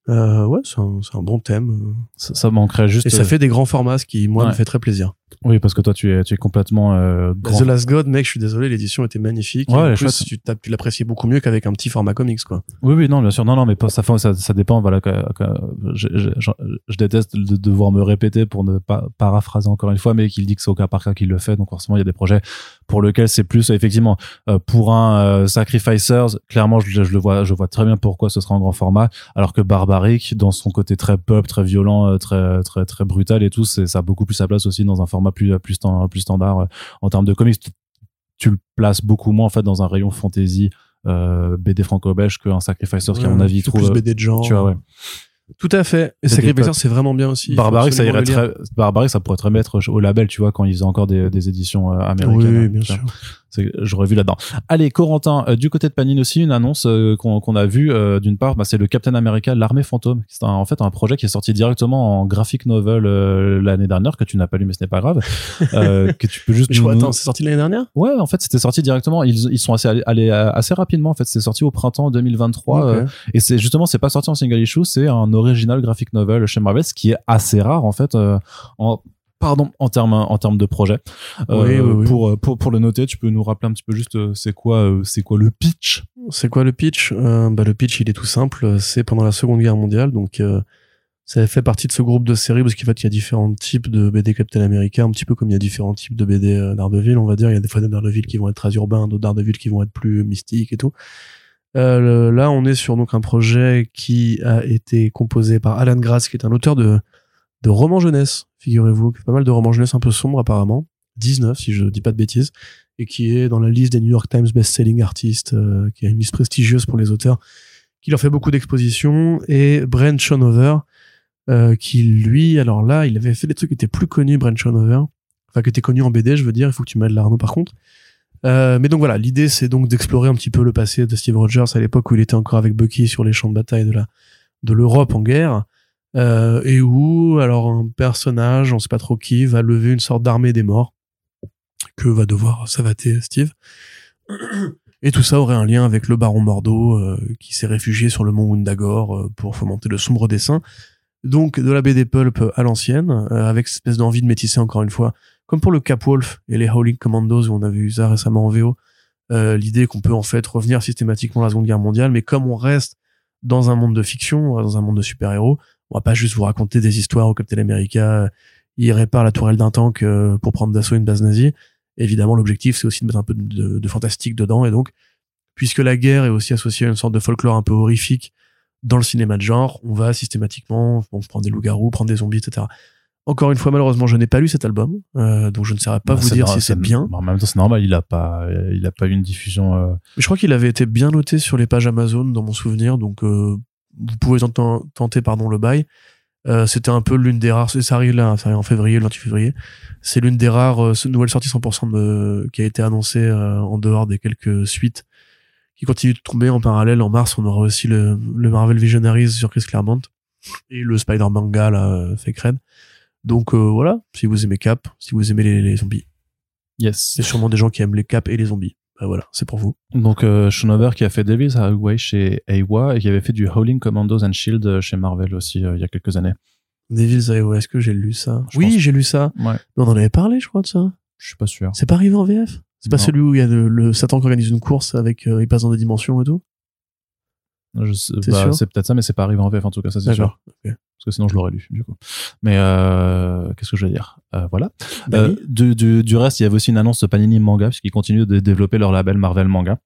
[SPEAKER 2] Euh, ouais, c'est un, un, bon thème.
[SPEAKER 1] Ça, ça, manquerait juste.
[SPEAKER 2] Et ça fait des grands formats, ce qui, moi, me fait très plaisir.
[SPEAKER 1] Oui, parce que toi, tu es, tu es complètement. Euh, grand...
[SPEAKER 2] The Last God, mec, je suis désolé, l'édition était magnifique. Ouais, en plus, tu, tu l'appréciais beaucoup mieux qu'avec un petit format comics, quoi.
[SPEAKER 1] Oui, oui, non, bien sûr, non, non, mais ça, ça, ça dépend. Voilà, que, je, je, je, déteste de devoir me répéter pour ne pas paraphraser encore une fois, mais qu'il dit que c'est au cas par cas qu'il le fait. Donc forcément, il y a des projets pour lesquels c'est plus effectivement euh, pour un euh, Sacrificers. Clairement, je, je, le vois, je vois très bien pourquoi ce sera en grand format, alors que Barbaric, dans son côté très pop, très violent, euh, très très très brutal et tout, ça a beaucoup plus sa place aussi dans un format plus plus plus standard euh, en termes de comics. Tu le places beaucoup moins en fait dans un rayon fantasy euh, BD franco-belge qu'un Sacrificer qui à mon avis trouve
[SPEAKER 2] plus BD de genre.
[SPEAKER 1] Tu vois ouais.
[SPEAKER 2] Tout à fait. Et Sacrificer, c'est vraiment bien aussi.
[SPEAKER 1] Barbaric, ça irait très, Barbaric, ça pourrait très mettre au label, tu vois, quand ils faisaient encore des, des éditions américaines.
[SPEAKER 2] Oui, bien sûr
[SPEAKER 1] j'aurais vu là-dedans. Allez, Corentin, euh, du côté de Panini aussi, une annonce euh, qu'on a vue euh, d'une part, bah, c'est le Captain America, l'armée fantôme. C'est en fait un projet qui est sorti directement en graphic novel l'année dernière que tu n'as pas lu, mais ce n'est pas grave. que tu peux juste.
[SPEAKER 2] Je crois, attends, c'est sorti l'année dernière?
[SPEAKER 1] Ouais, en fait, c'était sorti directement. Ils, ils sont assez allés assez rapidement. En fait, c'est sorti au printemps 2023 et c'est justement, c'est pas sorti en single issue, c'est un original graphic novel chez Marvel, ce qui est assez rare en fait. en pardon en termes en termes de projet. Euh, pour pour pour le noter tu peux nous rappeler un petit peu juste euh, c'est quoi euh, c'est quoi le pitch?
[SPEAKER 2] C'est quoi le pitch? Bah le pitch il est tout simple. C'est pendant la Seconde Guerre mondiale donc ça fait partie de ce groupe de séries parce qu'en fait il y a différents types de BD Captain America un petit peu comme il y a différents types de BD d'Ardeville on va dire. Il y a des fois des d'Ardeville qui vont être très urbains d'autres d'Ardeville qui vont être plus mystiques et tout là on est sur donc un projet qui a été composé par Alan Grass qui est un auteur de de romans jeunesse, figurez-vous, pas mal de romans jeunesse un peu sombres apparemment, 19 si je dis pas de bêtises, et qui est dans la liste des New York Times best-selling artistes, euh, qui a une liste prestigieuse pour les auteurs, qui leur fait beaucoup d'expositions, et Brent Schonover, euh, qui lui, alors là, il avait fait des trucs qui étaient plus connus, Brent Schonover, enfin qui étaient connus en BD, je veux dire, il faut que tu m'aides l'Arnaud par contre. Euh, mais donc voilà, l'idée c'est donc d'explorer un petit peu le passé de Steve Rogers à l'époque où il était encore avec Bucky sur les champs de bataille de la de l'Europe en guerre, euh, et où alors un personnage, on sait pas trop qui, va lever une sorte d'armée des morts que va devoir savater Steve. Et tout ça aurait un lien avec le baron Mordo euh, qui s'est réfugié sur le mont Wundagore euh, pour fomenter le sombre dessin. Donc de la BD pulp à l'ancienne, avec cette espèce d'envie de métisser encore une fois, comme pour le Capwolf et les Howling Commandos où on a vu ça récemment en VO, l'idée qu'on peut en fait revenir systématiquement à la Seconde Guerre mondiale, mais comme on reste dans un monde de fiction, dans un monde de super-héros, on va pas juste vous raconter des histoires au Captain America, il répare la tourelle d'un tank euh, pour prendre d'assaut une base nazie. Évidemment, l'objectif, c'est aussi de mettre un peu de, fantastique dedans. Et donc, puisque la guerre est aussi associée à une sorte de folklore un peu horrifique, dans le cinéma de genre, on va systématiquement prendre des loups-garous, prendre des zombies, etc. Encore une fois, malheureusement, je n'ai pas lu cet album, euh, donc je ne saurais pas
[SPEAKER 1] Bah,
[SPEAKER 2] vous dire si c'est bien.
[SPEAKER 1] En même temps, c'est normal, il a pas, il a pas eu une diffusion. euh,
[SPEAKER 2] je crois qu'il avait été bien noté sur les pages Amazon dans mon souvenir, donc euh, vous pouvez tenter, pardon, le bail. Euh, C'était un peu l'une des rares, ça arrive là, ça arrive en février, le 28 février. C'est l'une des rares euh, nouvelles sorties 100% de, qui a été annoncée euh, en dehors des quelques suites qui continuent de tomber en parallèle. En mars, on aura aussi le, le Marvel Visionaries sur Chris Claremont et le Spider manga là, Fake Red. Donc euh, voilà, si vous aimez Cap, si vous aimez les, les zombies,
[SPEAKER 1] Yes.
[SPEAKER 2] il y a sûrement des gens qui aiment les Cap et les zombies. Bah voilà, c'est pour vous.
[SPEAKER 1] Donc euh, Schoonover qui a fait Devil's Highway chez Aiwa et qui avait fait du Howling Commandos and Shield euh, chez Marvel aussi il y a quelques années.
[SPEAKER 2] Devil's Iowa, est-ce que j'ai lu ça?
[SPEAKER 1] Je
[SPEAKER 2] Oui, j'ai lu ça.
[SPEAKER 1] Ouais.
[SPEAKER 2] Mais on en avait parlé, je crois, de ça.
[SPEAKER 1] Je suis pas sûr.
[SPEAKER 2] C'est pas arrivé en VF C'est pas
[SPEAKER 1] Non.
[SPEAKER 2] celui où il y a le, le Satan qui organise une course avec euh, il passe dans des dimensions et tout?
[SPEAKER 1] Bah, c'est peut-être ça, mais c'est pas arrivé en VF en tout cas, ça c'est sûr.
[SPEAKER 2] D'accord. ok.
[SPEAKER 1] Parce que sinon je l'aurais lu du coup. Mais euh, qu'est-ce que je vais dire? Euh, Voilà.
[SPEAKER 2] Bah
[SPEAKER 1] Euh, du, du, du reste, il y avait aussi une annonce de Panini Manga puisqu'ils continuent de développer leur label Marvel Manga.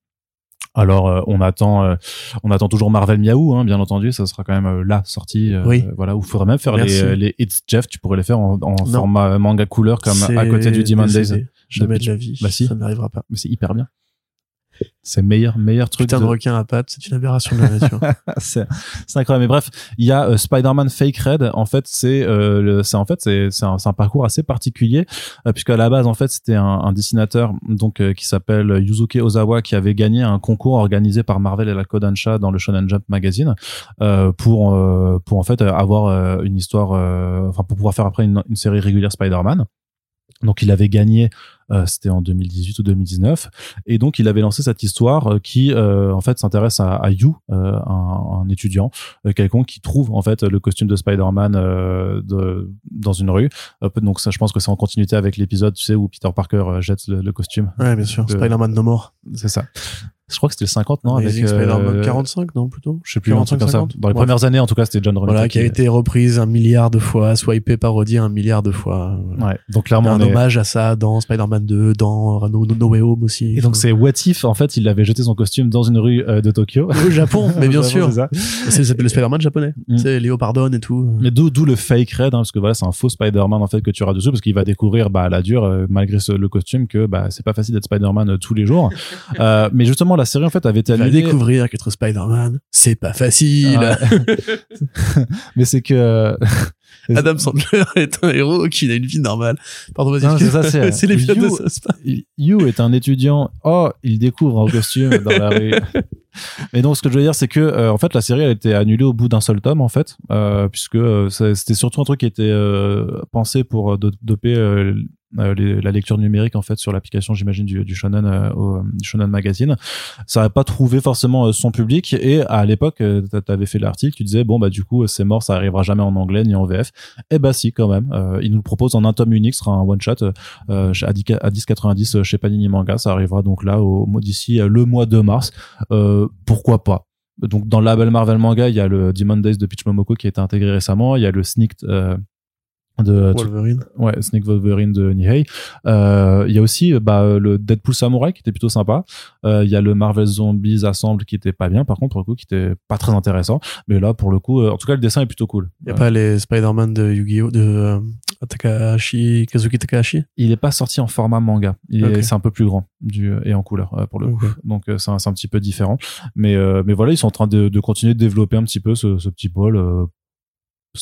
[SPEAKER 1] Alors euh, on attend, euh, on attend toujours Marvel Miaou, hein, bien entendu. Ça sera quand même euh, la sortie.
[SPEAKER 2] Oui.
[SPEAKER 1] Voilà, où il faudrait même faire
[SPEAKER 2] Merci.
[SPEAKER 1] les, les It's Jeff. Tu pourrais les faire en, format manga couleur comme à côté du Demon Days.
[SPEAKER 2] Jamais de la vie.
[SPEAKER 1] Bah si.
[SPEAKER 2] Ça n'arrivera pas.
[SPEAKER 1] Mais c'est hyper bien. C'est meilleur, meilleur truc.
[SPEAKER 2] Putain de
[SPEAKER 1] de-
[SPEAKER 2] requin à pattes, c'est une aberration de la nature.
[SPEAKER 1] c'est incroyable mais bref il y a euh, Spider-Man Fake Red en fait c'est euh, le- c'est en fait c'est c'est un, parcours assez particulier euh, puisque à la base en fait c'était un, un dessinateur donc euh, qui s'appelle Yuzuki Ozawa qui avait gagné un concours organisé par Marvel et la Kodansha dans le Shonen Jump magazine euh, pour euh, pour en fait avoir une histoire euh, enfin pour pouvoir faire après une, une série régulière Spider-Man donc il avait gagné, euh, c'était en 2018 ou 2019, et donc il avait lancé cette histoire euh, qui euh, en fait s'intéresse à, à Yu, euh, un, un étudiant euh, quelconque qui trouve en fait le costume de Spider-Man euh, de- dans une rue. Donc ça, je pense que c'est en continuité avec l'épisode, tu sais, où Peter Parker jette le, le costume.
[SPEAKER 2] ouais, bien sûr. Spider-Man No More.
[SPEAKER 1] C'est ça. Je crois que c'était le 50, non avec,
[SPEAKER 2] Amazing
[SPEAKER 1] euh,
[SPEAKER 2] Spider-Man 45, non, plutôt?
[SPEAKER 1] Je sais plus, un truc comme ça.
[SPEAKER 2] 45,
[SPEAKER 1] Dans les premières années, en tout cas, c'était John Romita
[SPEAKER 2] Voilà, qui a été reprise un milliard de fois, swipé, parodié un milliard de fois. Voilà.
[SPEAKER 1] Ouais, donc clairement,
[SPEAKER 2] un
[SPEAKER 1] est-
[SPEAKER 2] hommage à ça dans Spider-Man 2, dans No, no, No Way Home aussi.
[SPEAKER 1] Et donc c'est What If, en fait, il avait jeté son costume dans une rue euh, de Tokyo.
[SPEAKER 2] au Japon, mais bien sûr.
[SPEAKER 1] c'est ça.
[SPEAKER 2] C'est ça s'appelle le Spider-Man japonais.
[SPEAKER 1] Mm.
[SPEAKER 2] C'est Léo Pardon et tout.
[SPEAKER 1] Mais d'où le fake red, hein, parce que voilà, c'est un faux Spider-Man en fait que tu auras dessus, parce qu'il va découvrir bah, à la dure, euh, malgré ce- le costume, que bah c'est pas facile d'être Spider-Man euh, tous les jours. Euh, mais justement, la série en fait avait été annulée.
[SPEAKER 2] découvrir qu'être Spider-Man, c'est pas facile.
[SPEAKER 1] Ouais. mais c'est que
[SPEAKER 2] Adam Sandler est un héros qui a une vie normale. Pardon, vas-y.
[SPEAKER 1] C'est ça, c'est-
[SPEAKER 2] c'est l'épisode de
[SPEAKER 1] You-
[SPEAKER 2] South Park.
[SPEAKER 1] You est un étudiant. Oh, il découvre un costume dans la rue. Mais donc, ce que je veux dire, c'est que euh, en fait, la série elle a été annulée au bout d'un seul tome, en fait, euh, puisque euh, ça- c'était surtout un truc qui était euh, pensé pour euh, do- doper euh, euh, les- la lecture numérique en fait sur l'application, j'imagine du, du Shonen, euh, au, du Shonen Magazine. Ça n'avait pas trouvé forcément euh, son public et à l'époque, euh, t'a- t'avais fait l'article, tu disais bon bah du coup c'est mort, ça arrivera jamais en anglais ni en VF. Eh bah si quand même, euh, il nous le propose en un tome unique, sera un one shot euh, à 10 à 10,90 chez Panini Manga. Ça arrivera donc là au d'ici euh, le mois de mars. Euh, pourquoi pas? Donc dans le label Marvel Manga, il y a le Demon Days de Peach Momoko qui a été intégré récemment. Il y a le Sneaked euh, de
[SPEAKER 2] Wolverine.
[SPEAKER 1] ouais Snake Wolverine de Nihei. Euh, il y a aussi euh, bah, le Deadpool Samurai qui était plutôt sympa. Euh, il y a le Marvel Zombies Assemble qui était pas bien par contre pour le coup qui était pas très intéressant. Mais là pour le coup, euh, en tout cas le dessin est plutôt cool.
[SPEAKER 2] Y a
[SPEAKER 1] Euh,
[SPEAKER 2] pas les Spider-Man de Yu-Gi-Oh! de euh, Takahashi, Kazuki Takahashi?
[SPEAKER 1] il est pas sorti en format manga. Il. C'est un peu plus grand du, et en couleur euh, pour le coup. Donc euh, c'est un, petit peu différent. Mais, euh, mais voilà, ils sont en train de, de continuer de développer un petit peu ce, ce petit pôle.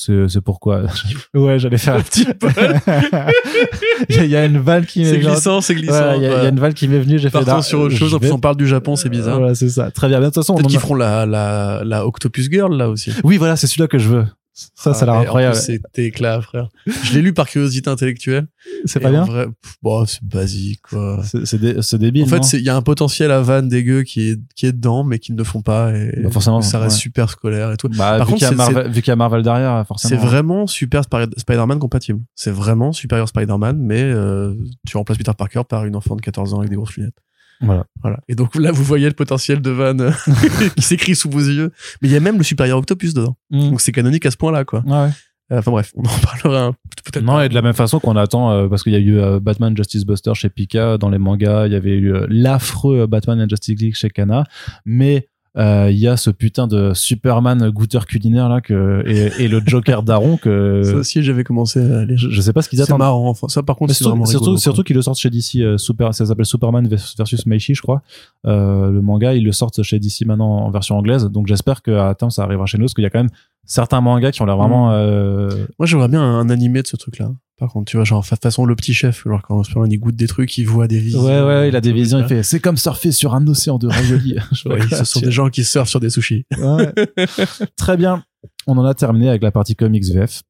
[SPEAKER 1] Euh, c'est c'est pourquoi. ouais, j'allais faire un petit il y, a- une vanne qui
[SPEAKER 2] C'est
[SPEAKER 1] m'est
[SPEAKER 2] glissant, c'est glissant.
[SPEAKER 1] Y, a- il y a une vanne qui m'est venue. J'ai fait.
[SPEAKER 2] Partons sur autre
[SPEAKER 1] je
[SPEAKER 2] chose, en plus on parle du Japon, c'est bizarre.
[SPEAKER 1] Voilà, c'est ça. Très bien. De toute façon, on
[SPEAKER 2] Peut-être
[SPEAKER 1] en
[SPEAKER 2] qu'ils
[SPEAKER 1] a-
[SPEAKER 2] feront la, la, la Octopus Girl, là, aussi.
[SPEAKER 1] Oui, voilà, c'est celui-là que je veux. Ça, ça a l'air
[SPEAKER 2] Ah, en
[SPEAKER 1] incroyable.
[SPEAKER 2] C'est éclat, frère. Je l'ai lu par curiosité intellectuelle.
[SPEAKER 1] C'est pas
[SPEAKER 2] en
[SPEAKER 1] bien.
[SPEAKER 2] vrai, pff, bon, c'est basique, quoi.
[SPEAKER 1] C'est c'est dé- c'est débile.
[SPEAKER 2] En fait, c'est- il y a un potentiel à vanne dégueu qui est, qui est dedans, mais qu'ils ne le font pas. Et
[SPEAKER 1] Bah, forcément,
[SPEAKER 2] ça reste
[SPEAKER 1] ouais.
[SPEAKER 2] super scolaire et tout.
[SPEAKER 1] bah,
[SPEAKER 2] par
[SPEAKER 1] vu
[SPEAKER 2] contre,
[SPEAKER 1] qu'il y a
[SPEAKER 2] c'est-
[SPEAKER 1] Marvel, vu qu'il y a Marvel derrière,
[SPEAKER 2] C'est
[SPEAKER 1] forcément.
[SPEAKER 2] vraiment super Spider-Man compatible. C'est vraiment supérieur Spider-Man, mais euh, tu remplaces Peter Parker par une enfant de 14 ans avec des grosses lunettes.
[SPEAKER 1] Voilà.
[SPEAKER 2] Voilà. Et donc là, vous voyez le potentiel de Van euh, qui s'écrit sous vos yeux. Mais il y a même le supérieur Octopus dedans.
[SPEAKER 1] Mm.
[SPEAKER 2] Donc c'est canonique à ce point-là, quoi.
[SPEAKER 1] Ouais, ouais.
[SPEAKER 2] Euh, Enfin bref, on en parlera peut-être.
[SPEAKER 1] Non,
[SPEAKER 2] pas.
[SPEAKER 1] et de la même façon qu'on attend, euh, parce qu'il y a eu euh, Batman Justice Buster chez Pika dans les mangas, il y avait eu euh, l'affreux Batman and Justice League chez Kana, mais il y a ce putain de Superman goûteur culinaire là que et, et le Joker Daron que
[SPEAKER 2] Ça aussi, j'avais commencé à lire.
[SPEAKER 1] je, je sais pas ce qu'ils
[SPEAKER 2] C'est
[SPEAKER 1] attendent.
[SPEAKER 2] marrant. Enfin, ça, par contre, c'est
[SPEAKER 1] surtout, surtout,
[SPEAKER 2] rigolo,
[SPEAKER 1] surtout
[SPEAKER 2] quoi.
[SPEAKER 1] qu'ils le sortent chez DC, euh, Super, ça s'appelle Superman versus Meishi, je crois. Euh, le manga, ils le sortent chez DC maintenant en version anglaise. Donc j'espère qu'à terme ça arrivera chez nous, parce qu'il y a quand même certains mangas qui ont l'air vraiment.
[SPEAKER 2] Mm.
[SPEAKER 1] Euh,
[SPEAKER 2] Moi, j'aimerais bien un animé de ce truc-là. Par contre, tu vois, genre, fa- façon le petit chef, genre quand il goûte des trucs, il voit des visions.
[SPEAKER 1] Ouais, ouais, il a des visions. Il fait, c'est comme surfer sur un océan de raviolis.
[SPEAKER 2] Ouais, ce sont des gens qui surfent sur des sushis.
[SPEAKER 1] Ouais. Très bien. On en a terminé avec la partie comics VF.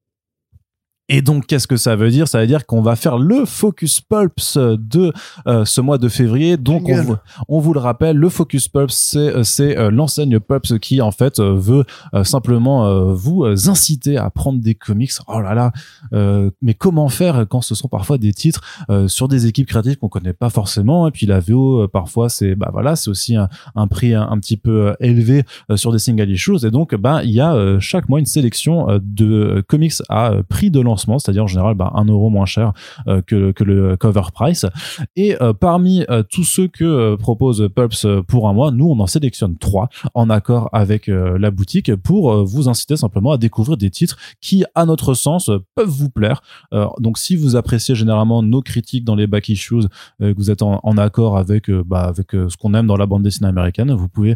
[SPEAKER 1] Et donc, qu'est-ce que ça veut dire? Ça veut dire qu'on va faire le Focus Pulps de euh, ce mois de février. Donc, on vous, on vous le rappelle, le Focus Pulps, c'est euh, c'est, euh, l'enseigne Pulps qui, en fait, euh, veut simplement vous inciter à prendre des comics. Oh là là Mais comment faire quand ce sont parfois des titres sur des équipes créatives qu'on connaît pas forcément Et puis la VO, parfois, c'est bah voilà, c'est aussi un, un prix un, un petit peu élevé sur des single issues et donc bah il y a chaque mois une sélection de comics à prix de c'est-à-dire en général bah, un euro moins cher euh, que, que le cover price. Et euh, parmi euh, tous ceux que propose Pulps pour un mois nous on en sélectionne trois en accord avec la boutique pour vous inciter simplement à découvrir des titres qui à notre sens peuvent vous plaire. Donc si vous appréciez généralement nos critiques dans les back issues que vous êtes en, accord avec bah, avec ce qu'on aime dans la bande dessinée américaine vous pouvez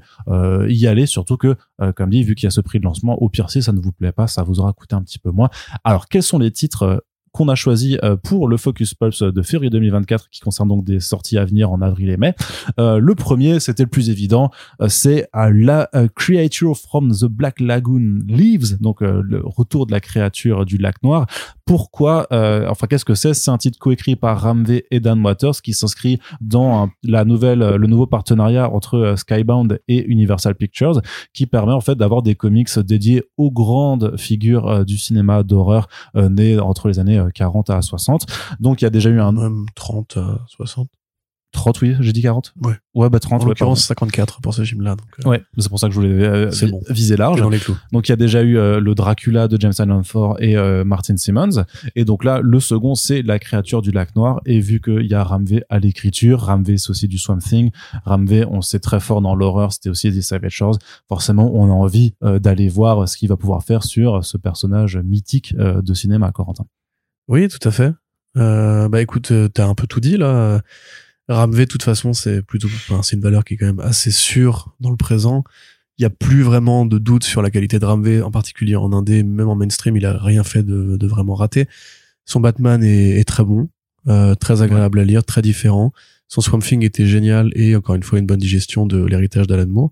[SPEAKER 1] y aller. Surtout que comme dit vu qu'il y a ce prix de lancement au pire si ça ne vous plaît pas ça vous aura coûté un petit peu moins. Alors quels sont les titres euh, qu'on a choisi euh, pour le Focus Pulse de février 2024 qui concerne donc des sorties à venir en avril et mai. Euh, le premier, c'était le plus évident, euh, c'est la Creature from the Black Lagoon Leaves, donc le retour de la créature du lac noir. Pourquoi Enfin, qu'est-ce que c'est? C'est un titre coécrit par Ramvé et Dan Waters qui s'inscrit dans la nouvelle, le nouveau partenariat entre Skybound et Universal Pictures, qui permet en fait d'avoir des comics dédiés aux grandes figures du cinéma d'horreur nées entre les années 40 à 60. Donc il y a déjà eu un
[SPEAKER 2] Même 30, euh, 60.
[SPEAKER 1] 30, oui, j'ai dit 40.
[SPEAKER 2] Ouais.
[SPEAKER 1] Ouais, bah 30.
[SPEAKER 2] En
[SPEAKER 1] ouais,
[SPEAKER 2] l'occurrence, 54 pour ce film-là. Euh.
[SPEAKER 1] Ouais, c'est pour ça que je voulais euh,
[SPEAKER 2] bon.
[SPEAKER 1] viser large.
[SPEAKER 2] dans les clous.
[SPEAKER 1] Donc il y a déjà eu euh, le Dracula de James Allen Ford et euh, Martin Simmons. Et donc là, le second, c'est la créature du lac noir. Et vu qu'il y a Ramvé à l'écriture, Ramvé c'est aussi du Swamp Thing. Ramvé, on sait très fort dans l'horreur, c'était aussi des Savage Shores. Forcément, on a envie euh, d'aller voir ce qu'il va pouvoir faire sur ce personnage mythique de cinéma, Corentin.
[SPEAKER 2] Oui, tout à fait. Euh, bah écoute, euh, t'as un peu tout dit là. Ramvé, de toute façon, c'est plutôt, enfin, c'est une valeur qui est quand même assez sûre dans le présent. Il y a plus vraiment de doute sur la qualité de Ramvé, en particulier en indé, même en mainstream, il a rien fait de, de vraiment raté. Son Batman est, est très bon, euh, très agréable à lire, très différent. Son Swamp Thing était génial et encore une fois une bonne digestion de l'héritage d'Alan Moore.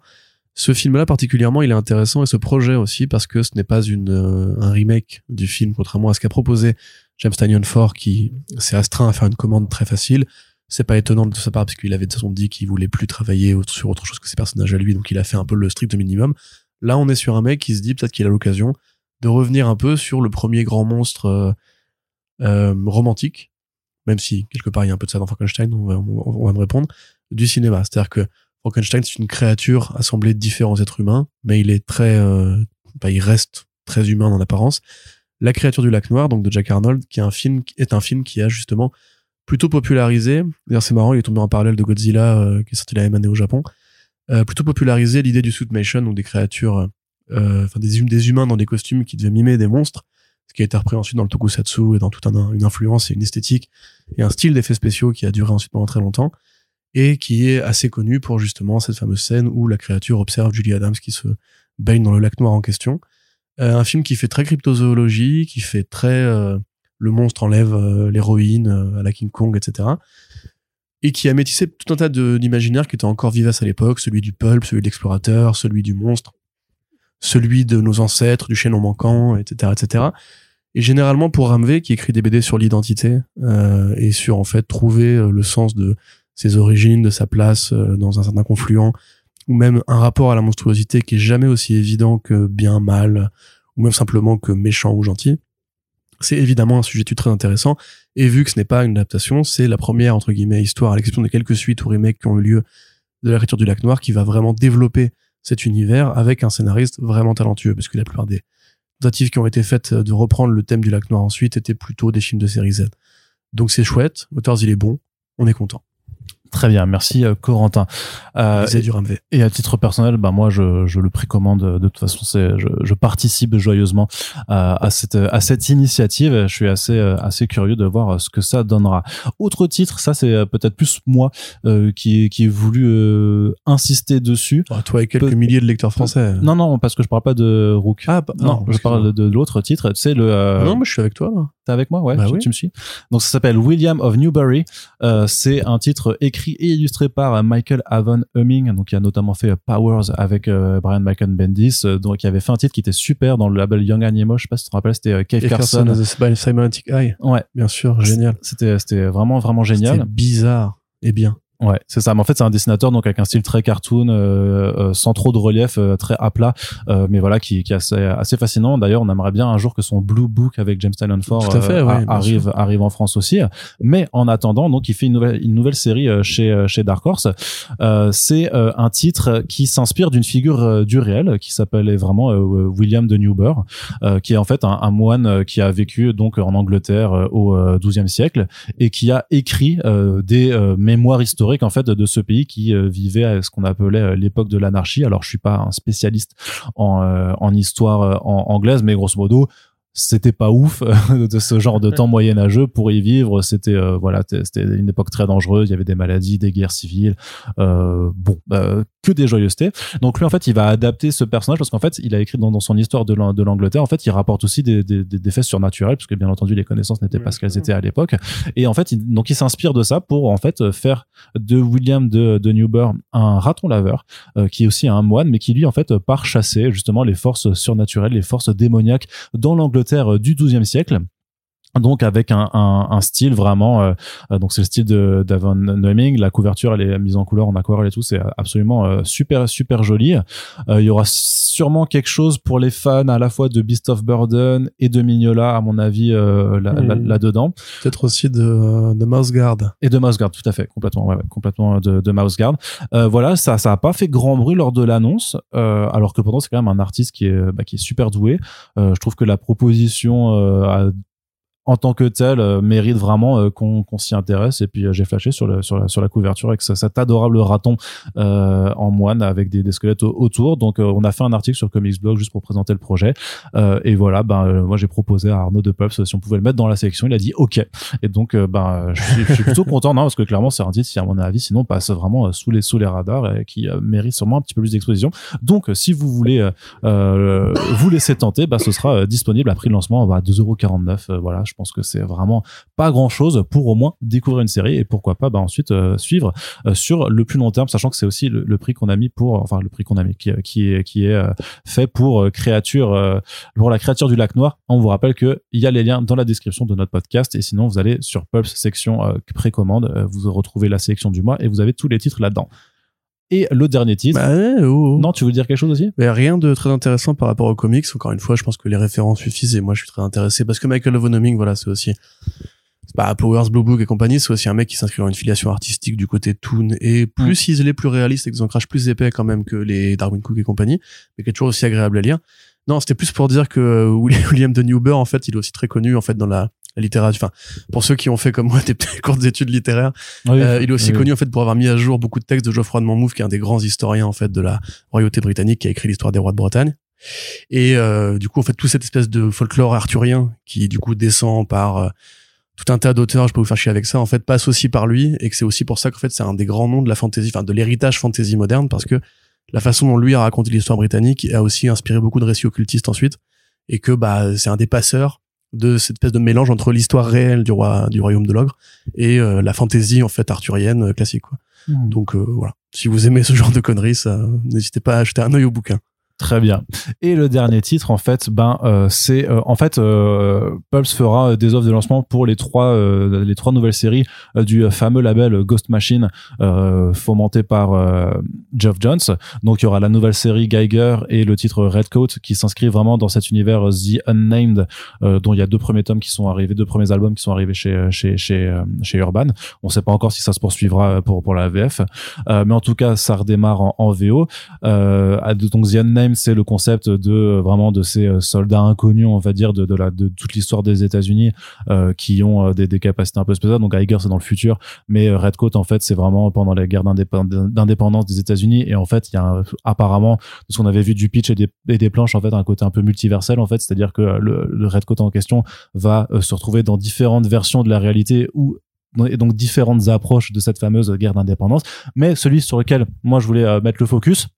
[SPEAKER 2] Ce film-là particulièrement, il est intéressant et ce projet aussi parce que ce n'est pas une, euh, un remake du film, contrairement à ce qu'a proposé James Tanyon Ford qui s'est astreint à faire une commande très facile. C'est pas étonnant de sa part parce qu'il avait de toute façon dit qu'il voulait plus travailler sur autre chose que ses personnages à lui, donc il a fait un peu le strict minimum. Là, on est sur un mec qui se dit peut-être qu'il a l'occasion de revenir un peu sur le premier grand monstre euh, euh, romantique, même si quelque part il y a un peu de ça dans Frankenstein, on va, va me répondre, du cinéma. C'est-à-dire que Frankenstein c'est une créature assemblée de différents êtres humains, mais il est très, euh, bah, il reste très humain en apparence. La créature du lac noir, donc de Jack Arnold, qui est un film, est un film qui a justement plutôt popularisé. D'ailleurs, c'est marrant, il est tombé en parallèle de Godzilla, euh, qui est sorti la même année au Japon. Euh, plutôt popularisé l'idée du suitmation, donc des créatures, euh, enfin des, hum- des humains dans des costumes qui devaient mimer des monstres, ce qui a été repris ensuite dans le tokusatsu et dans toute un, une influence et une esthétique et un style d'effets spéciaux qui a duré ensuite pendant très longtemps et qui est assez connu pour justement cette fameuse scène où la créature observe Julie Adams qui se baigne dans le lac noir en question. Euh, un film qui fait très cryptozoologie, qui fait très euh, le monstre enlève euh, l'héroïne à la King Kong, etc. Et qui a métissé tout un tas d'imaginaires qui étaient encore vivaces à l'époque, celui du pulp, celui de l'explorateur, celui du monstre, celui de nos ancêtres, du chaînon manquant, etc., etc. Et généralement pour Ramvé, qui écrit des BD sur l'identité euh, et sur en fait trouver le sens de ses origines, de sa place dans un certain confluent, ou même un rapport à la monstruosité qui est jamais aussi évident que bien, mal, ou même simplement que méchant ou gentil. C'est évidemment un sujet très intéressant. Et vu que ce n'est pas une adaptation, c'est la première, entre guillemets, histoire, à l'exception de quelques suites ou remakes qui ont eu lieu de la créature du lac noir, qui va vraiment développer cet univers avec un scénariste vraiment talentueux, parce que la plupart des tentatives qui ont été faites de reprendre le thème du lac noir ensuite étaient plutôt des films de série Z. Donc c'est chouette, Authors il est bon, on est content.
[SPEAKER 1] Très bien, merci euh, Corentin.
[SPEAKER 2] Euh, du V.
[SPEAKER 1] Et à titre personnel, bah moi je, je le précommande. De toute façon, c'est je, je participe joyeusement à, à cette à cette initiative. Je suis assez assez curieux de voir ce que ça donnera. Autre titre, ça c'est peut-être plus moi euh, qui qui ai voulu euh, insister dessus.
[SPEAKER 2] Ah, toi et quelques milliers de lecteurs français.
[SPEAKER 1] Non non, parce que je parle pas de Rook.
[SPEAKER 2] Ah
[SPEAKER 1] non, non je parle de, l'autre titre. Sais le.
[SPEAKER 2] Ah non, mais je suis avec toi là.
[SPEAKER 1] T'es avec moi, ouais.
[SPEAKER 2] Bah
[SPEAKER 1] tu,
[SPEAKER 2] oui.
[SPEAKER 1] tu, me suis. Donc ça s'appelle William of Newbury. Euh, c'est un titre écrit et illustré par Michael Avon Humming, donc il a notamment fait euh, Powers avec euh, Brian Michael Bendis, euh, donc il avait fait un titre qui était super dans le label Young Animal, je sais pas si tu te rappelles, c'était Cave Carson.
[SPEAKER 2] Cybernetic Eye.
[SPEAKER 1] Ouais,
[SPEAKER 2] bien sûr, génial.
[SPEAKER 1] C'était c'était vraiment vraiment génial.
[SPEAKER 2] C'était bizarre et bien.
[SPEAKER 1] Ouais, c'est ça. Mais en fait, c'est un dessinateur donc avec un style très cartoon, euh, euh, sans trop de relief, euh, très à plat, euh, mais voilà, qui, qui est assez, assez fascinant. D'ailleurs, on aimerait bien un jour que son Blue Book avec James Tynion Ford arrive arrive en France aussi. Mais en attendant, donc il fait une nouvelle une nouvelle série chez chez Dark Horse. c'est un titre qui s'inspire d'une figure du réel qui s'appelait vraiment William de Newber, qui est en fait un, un, moine qui a vécu donc en Angleterre au XIIe siècle et qui a écrit des mémoires historiques en fait de ce pays qui euh, vivait à ce qu'on appelait euh, l'époque de l'anarchie. Alors je suis pas un spécialiste en, euh, histoire anglaise, mais grosso modo c'était pas ouf de ce genre de temps moyenâgeux pour y vivre. C'était voilà c'était une époque très dangereuse. Il y avait des maladies des guerres civiles. Bon que des joyeusetés. Donc lui en fait il va adapter ce personnage parce qu'en fait il a écrit dans, dans son histoire de l'Angleterre en fait il rapporte aussi des, des, des, faits surnaturels parce que bien entendu les connaissances n'étaient pas ce qu'elles étaient à l'époque. Et en fait il, donc il s'inspire de ça pour en fait faire de William de, de Newburgh un raton laveur euh, qui est aussi un moine mais qui lui en fait part chasser justement les forces surnaturelles les forces démoniaques dans l'Angleterre du XIIe siècle donc avec un, un, un, style vraiment euh, euh, donc c'est le style de d'Avon Noeming. La couverture elle est mise en couleur en aquarelle et tout. C'est absolument super super joli. Il y aura sûrement quelque chose pour les fans à la fois de Beast of Burden et de Mignola à mon avis là, mmh. là, dedans
[SPEAKER 2] peut-être aussi de de Mouse Guard.
[SPEAKER 1] Et de Mouse Guard tout à fait. Complètement ouais, complètement de, de Mouse Guard. Voilà ça ça a pas fait grand bruit lors de l'annonce alors que pourtant c'est quand même un artiste qui est bah, qui est super doué. Je trouve que la proposition a en tant que tel euh, mérite vraiment euh, qu'on s'y intéresse. Et puis euh, j'ai flashé sur le sur la sur la couverture avec cet adorable raton en moine avec des, des squelettes autour. Donc on a fait un article sur Comics Blog juste pour présenter le projet. Et voilà ben moi j'ai proposé à Arnaud de Pubs si on pouvait le mettre dans la section il a dit ok et donc ben je suis, je suis plutôt content non parce que clairement c'est un titre qui à mon avis sinon passe vraiment sous les sous les radars et qui mérite sûrement un petit peu plus d'exposition. Donc si vous voulez vous laisser tenter ben, ce sera disponible à prix de lancement à 2,49€ voilà pense que c'est vraiment pas grand chose pour au moins découvrir une série et pourquoi pas bah, ensuite euh, suivre euh, sur le plus long terme, sachant que c'est aussi le, prix qu'on a mis pour, enfin le prix qu'on a mis qui, qui est qui est euh, fait pour créature pour la créature du lac noir. On vous rappelle que il y a les liens dans la description de notre podcast et sinon vous allez sur Pulse section précommande, vous retrouvez la sélection du mois et vous avez tous les titres là-dedans. Et le dernier titre.
[SPEAKER 2] Bah oh, oh.
[SPEAKER 1] Non, tu veux dire quelque chose aussi?
[SPEAKER 2] Mais Rien de très intéressant par rapport aux comics. Encore une fois, je pense que les références suffisent et moi je suis très intéressé parce que Michael Vonoming, voilà, c'est aussi bah, Powers, Blue Book et compagnie, c'est aussi un mec qui s'inscrit dans une filiation artistique du côté Toon et plus mm. ciselé, plus réaliste, avec des ancrages plus épais quand même que les Darwin Cook et compagnie, mais qui est toujours aussi agréable à lire. Non, c'était plus pour dire que William de Newber, en fait, il est aussi très connu en fait dans la la littérature. Enfin, pour ceux qui ont fait comme moi des courtes études littéraires, euh, il est aussi connu en fait pour avoir mis à jour beaucoup de textes de Geoffroy de Monmouth, qui est un des grands historiens en fait de la royauté britannique, qui a écrit l'histoire des rois de Bretagne. Et euh, du coup, en fait, toute cette espèce de folklore arthurien qui du coup descend par euh, tout un tas d'auteurs, je peux vous faire chier avec ça, en fait, passe aussi par lui, et que c'est aussi pour ça qu'en fait, c'est un des grands noms de la fantasy, enfin de l'héritage fantasy moderne, parce que la façon dont lui a raconté l'histoire britannique a aussi inspiré beaucoup de récits occultistes ensuite, et que bah c'est un des passeurs de cette espèce de mélange entre l'histoire réelle du roi du royaume de l'ogre et euh, la fantaisie en fait arthurienne euh, classique quoi. Hmm. Donc euh, voilà, si vous aimez ce genre de conneries, n'hésitez pas à acheter un œil au bouquin.
[SPEAKER 1] Très bien. Et le dernier titre, en fait, ben euh, c'est euh, en fait euh, Pulse fera des offres de lancement pour les trois les trois nouvelles séries du fameux label Ghost Machine fomenté par Geoff Jones. Donc il y aura la nouvelle série Geiger et le titre Redcoat qui s'inscrit vraiment dans cet univers The Unnamed dont il y a deux premiers tomes qui sont arrivés, deux premiers albums qui sont arrivés chez chez chez Urban. On sait pas encore si ça se poursuivra pour pour la VF, mais en tout cas ça redémarre en, en VO. donc The Unnamed C'est le concept de euh, vraiment de ces euh, soldats inconnus, on va dire, de, toute l'histoire des États-Unis euh, qui ont des, capacités un peu spéciales. Donc Iger, c'est dans le futur, mais Redcoat, en fait, c'est vraiment pendant la guerre d'indépend- d'indépendance des États-Unis. Et en fait, il y a apparemment, de ce qu'on avait vu du pitch et des, planches, en fait, un côté un peu multiversel, en fait, c'est-à-dire que le, le Redcoat en question va se retrouver dans différentes versions de la réalité ou et donc différentes approches de cette fameuse guerre d'indépendance. Mais celui sur lequel moi je voulais mettre le focus,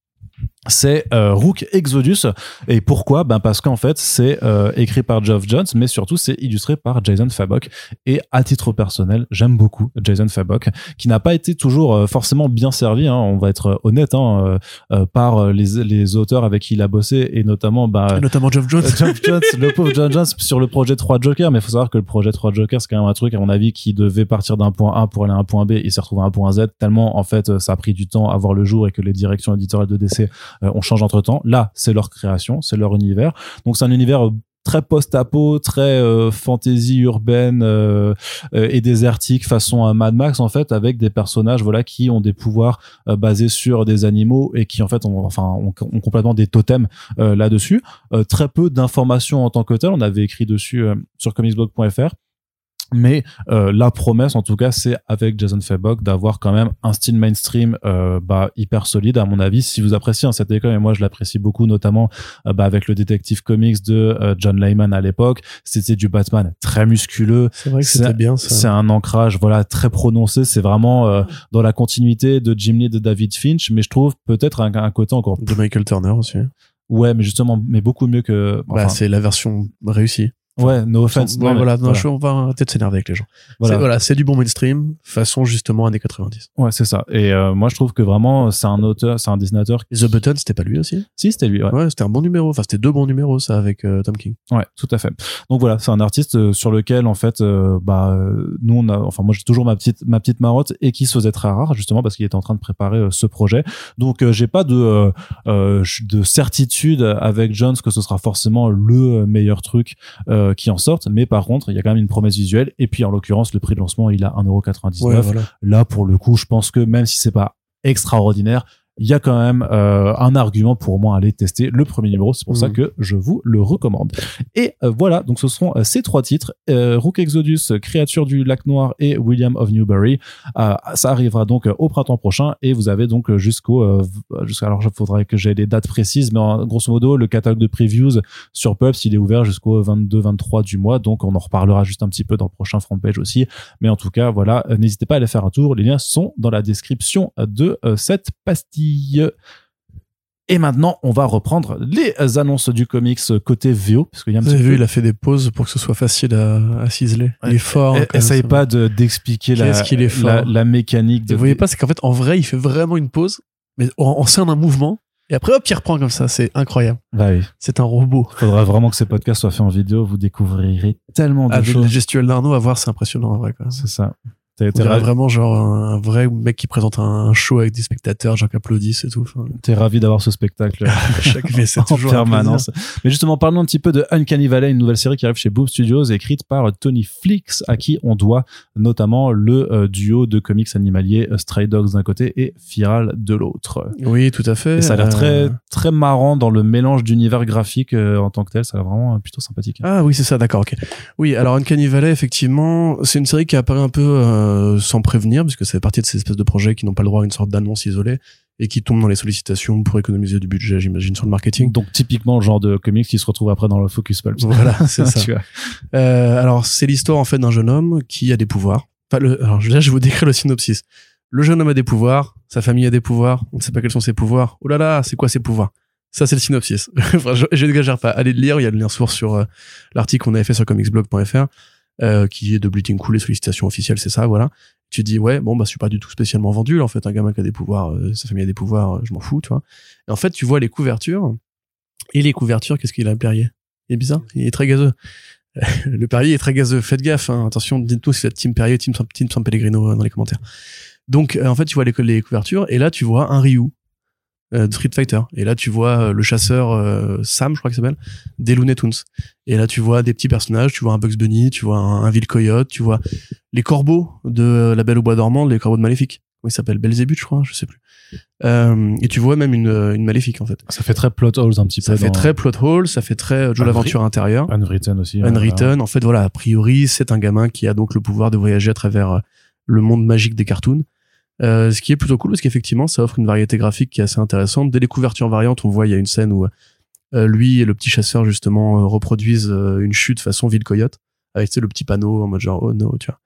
[SPEAKER 1] c'est euh, Rook Exodus. Et pourquoi? Ben parce qu'en fait, c'est euh, écrit par Geoff Jones, mais surtout c'est illustré par Jason Fabok. Et à titre personnel, j'aime beaucoup Jason Fabok, qui n'a pas été toujours euh, forcément bien servi. Hein, on va être honnête hein, euh, euh, par les, les auteurs avec qui il a bossé, et notamment bah,
[SPEAKER 2] Et notamment Geoff Jones.
[SPEAKER 1] euh, Geoff Jones, le pauvre John Jones sur le projet 3 Joker, mais il faut savoir que le projet 3 Joker, c'est quand même un truc, à mon avis, qui devait partir d'un point A pour aller à un point B, il s'est retrouvé à un point Z, tellement, en fait, euh, ça a pris du temps à voir le jour et que les directions éditoriales de DC euh, ont changé entre temps. Là, c'est leur création, c'est leur univers. Donc, c'est un univers euh, très post-apo, très euh, fantasy urbaine euh, euh, et désertique façon euh, Mad Max en fait avec des personnages voilà qui ont des pouvoirs euh, basés sur des animaux et qui en fait ont enfin ont, complètement des totems là-dessus très peu d'informations en tant que tel on avait écrit dessus sur comicsblog.fr mais euh, la promesse en tout cas c'est avec Jason Fabok d'avoir quand même un style mainstream euh, bah, hyper solide à mon avis si vous appréciez hein, cette école et moi je l'apprécie beaucoup notamment euh, bah, avec le détective comics de euh, John Layman à l'époque c'était du Batman très musculeux
[SPEAKER 2] C'est vrai que
[SPEAKER 1] C'est-
[SPEAKER 2] c'était bien
[SPEAKER 1] c'est
[SPEAKER 2] ça.
[SPEAKER 1] un ancrage voilà très prononcé c'est vraiment euh, dans la continuité de Jim Lee de David Finch mais je trouve peut-être un, un côté encore
[SPEAKER 2] De Michael Turner aussi.
[SPEAKER 1] ouais mais justement mais beaucoup mieux que
[SPEAKER 2] bah, c'est la version réussie.
[SPEAKER 1] Ouais no offense
[SPEAKER 2] Ouais, voilà,
[SPEAKER 1] voilà.
[SPEAKER 2] je- on va arrêter de s'énerver avec les gens.
[SPEAKER 1] Voilà.
[SPEAKER 2] C'est voilà, du bon mainstream, façon justement années 90.
[SPEAKER 1] Ouais, c'est ça. Et euh, moi, je trouve que vraiment, c'est un auteur, c'est un dessinateur.
[SPEAKER 2] The Button, c'était pas lui aussi?
[SPEAKER 1] Si, c'était lui. Ouais.
[SPEAKER 2] Ouais, c'était un bon numéro. Enfin, c'était deux bons numéros, ça, avec euh, Tom King.
[SPEAKER 1] ouais, tout à fait. Donc voilà, c'est un artiste euh, sur lequel, en fait, euh, bah, euh, nous, on a, enfin, moi, j'ai toujours ma petite, ma petite marotte et qui se faisait très rare, justement, parce qu'il était en train de préparer euh, ce projet. Donc, euh, j'ai pas de, de certitude avec Jones que ce sera forcément le meilleur truc euh, qui en sorte. Mais par contre, il y a quand même une promesse visuelle. Et puis, en l'occurrence, le prix de lancement, il a 1,99€.
[SPEAKER 2] Ouais, voilà.
[SPEAKER 1] là pour le coup je pense que même si c'est pas extraordinaire il y a quand même euh, un argument pour au moins aller tester le premier numéro. C'est pour ça
[SPEAKER 2] Mhm.
[SPEAKER 1] que je vous le recommande. Et euh, voilà. Donc ce seront euh, ces trois titres. Euh, Rook Exodus Créature du lac noir et William of Newbury. Ça arrivera donc au printemps prochain. Et vous avez donc jusqu'au euh, jusqu'à alors il faudrait que j'ai les dates précises mais en- grosso modo le catalogue de previews sur Pubs il est ouvert jusqu'au 22-23 du mois. Donc on en reparlera juste un petit peu dans le prochain front page aussi. Mais en tout cas, voilà, n'hésitez pas à aller faire un tour. Les liens sont dans la description de cette pastille. Et maintenant, on va reprendre les annonces du comics côté VO, parce qu'il y a un
[SPEAKER 2] Vous
[SPEAKER 1] petit
[SPEAKER 2] avez
[SPEAKER 1] peu.
[SPEAKER 2] vu, il a fait des pauses pour que ce soit facile à, à ciseler. Il est fort. hein,
[SPEAKER 1] Essaye pas de- d'expliquer la, mécanique de.
[SPEAKER 2] Vous voyez pas, c'est qu'en fait, en vrai, il fait vraiment une pause, mais en, en scène d'un mouvement. Et après, hop, il reprend comme ça. C'est incroyable.
[SPEAKER 1] Bah oui.
[SPEAKER 2] C'est un robot.
[SPEAKER 1] Faudra vraiment que ces podcasts soient faits en vidéo. Vous découvrirez tellement de
[SPEAKER 2] Avec
[SPEAKER 1] choses.
[SPEAKER 2] les gestuels d'Arnaud à voir, c'est impressionnant en vrai.
[SPEAKER 1] C'est ça. T'es ravi,
[SPEAKER 2] vraiment genre un, un vrai mec qui présente un show avec des spectateurs, gens qui applaudissent et tout. Enfin,
[SPEAKER 1] t'es ravi d'avoir ce spectacle.
[SPEAKER 2] chaque mais c'est
[SPEAKER 1] en
[SPEAKER 2] toujours un
[SPEAKER 1] permanence. Mais justement, parlons un petit peu de Uncanny Valley, une nouvelle série qui arrive chez Boom Studios, écrite par Tony Flix, à qui on doit notamment le euh, duo de comics animaliers euh, Stray Dogs d'un côté et Firal de l'autre.
[SPEAKER 2] Oui, tout à fait.
[SPEAKER 1] Et ça a l'air très
[SPEAKER 2] Euh,
[SPEAKER 1] très marrant dans le mélange d'univers graphique euh, en tant que tel. Ça a l'air vraiment euh, plutôt sympathique.
[SPEAKER 2] Ah oui, c'est ça, d'accord, ok. Oui, alors Uncanny Valley, effectivement, c'est une série qui apparaît un peu euh, sans prévenir, puisque ça fait partie de ces espèces de projets qui n'ont pas le droit à une sorte d'annonce isolée et qui tombent dans les sollicitations pour économiser du budget, j'imagine, sur le marketing.
[SPEAKER 1] Donc typiquement le genre de comics qui se retrouve après dans le Focus Pulp.
[SPEAKER 2] Voilà, c'est ça.
[SPEAKER 1] Tu vois.
[SPEAKER 2] Euh, alors, c'est l'histoire en fait d'un jeune homme qui a des pouvoirs. Enfin, le, alors, je- là, je vais vous décrire le synopsis. Le jeune homme a des pouvoirs, sa famille a des pouvoirs, on ne sait pas quels sont ses pouvoirs. Oh là là, c'est quoi ses pouvoirs? Ça, c'est le synopsis. Enfin, je, je n'exagère pas. Allez le lire, il y a le lien source sur euh, l'article qu'on avait fait sur comicsblog.fr, euh, qui est de Bleeding Cool, les sollicitations officielles, c'est ça, voilà. Tu dis, ouais, bon, bah, je suis pas du tout spécialement vendu, en fait, un gamin qui a des pouvoirs, euh, sa famille a des pouvoirs, euh, je m'en fous, tu vois. Et en fait, tu vois les couvertures, et les couvertures, qu'est-ce qu'il a, le Perrier? Il est bizarre, il est très gazeux. le Perrier est très gazeux. Faites gaffe, hein. attention, dites-nous si vous êtes Team Perrier, Team, team San Pellegrino euh, dans les commentaires. Donc, euh, en fait, tu vois les, les couvertures, et là, tu vois un Ryu de Street Fighter. Et là, tu vois euh, le chasseur euh, Sam, je crois qu'il s'appelle, des Looney Tunes. Et là, tu vois des petits personnages, tu vois un Bugs Bunny, tu vois un, un Ville Coyote, tu vois les corbeaux de La Belle au Bois dormant, les corbeaux de Maléfique. il s'appelle Belzébuth, je crois, je sais plus. Euh, et tu vois même une, une maléfique en fait.
[SPEAKER 1] Ça fait très plot holes un petit
[SPEAKER 2] Ça
[SPEAKER 1] peu.
[SPEAKER 2] fait
[SPEAKER 1] dans-
[SPEAKER 2] très plot hole, ça fait très Joe l'aventure intérieure.
[SPEAKER 1] Unwritten aussi. euh,
[SPEAKER 2] Unwritten, en fait, voilà, a priori, c'est un gamin qui a donc le pouvoir de voyager à travers euh, le monde magique des cartoons. Euh, ce qui est plutôt cool parce qu'effectivement, ça offre une variété graphique qui est assez intéressante. Dès les couvertures variantes, on voit, il y a une scène où euh, lui et le petit chasseur, justement, euh, reproduisent euh, une chute façon ville coyote avec tu sais, le petit panneau en mode genre, oh no, tu vois.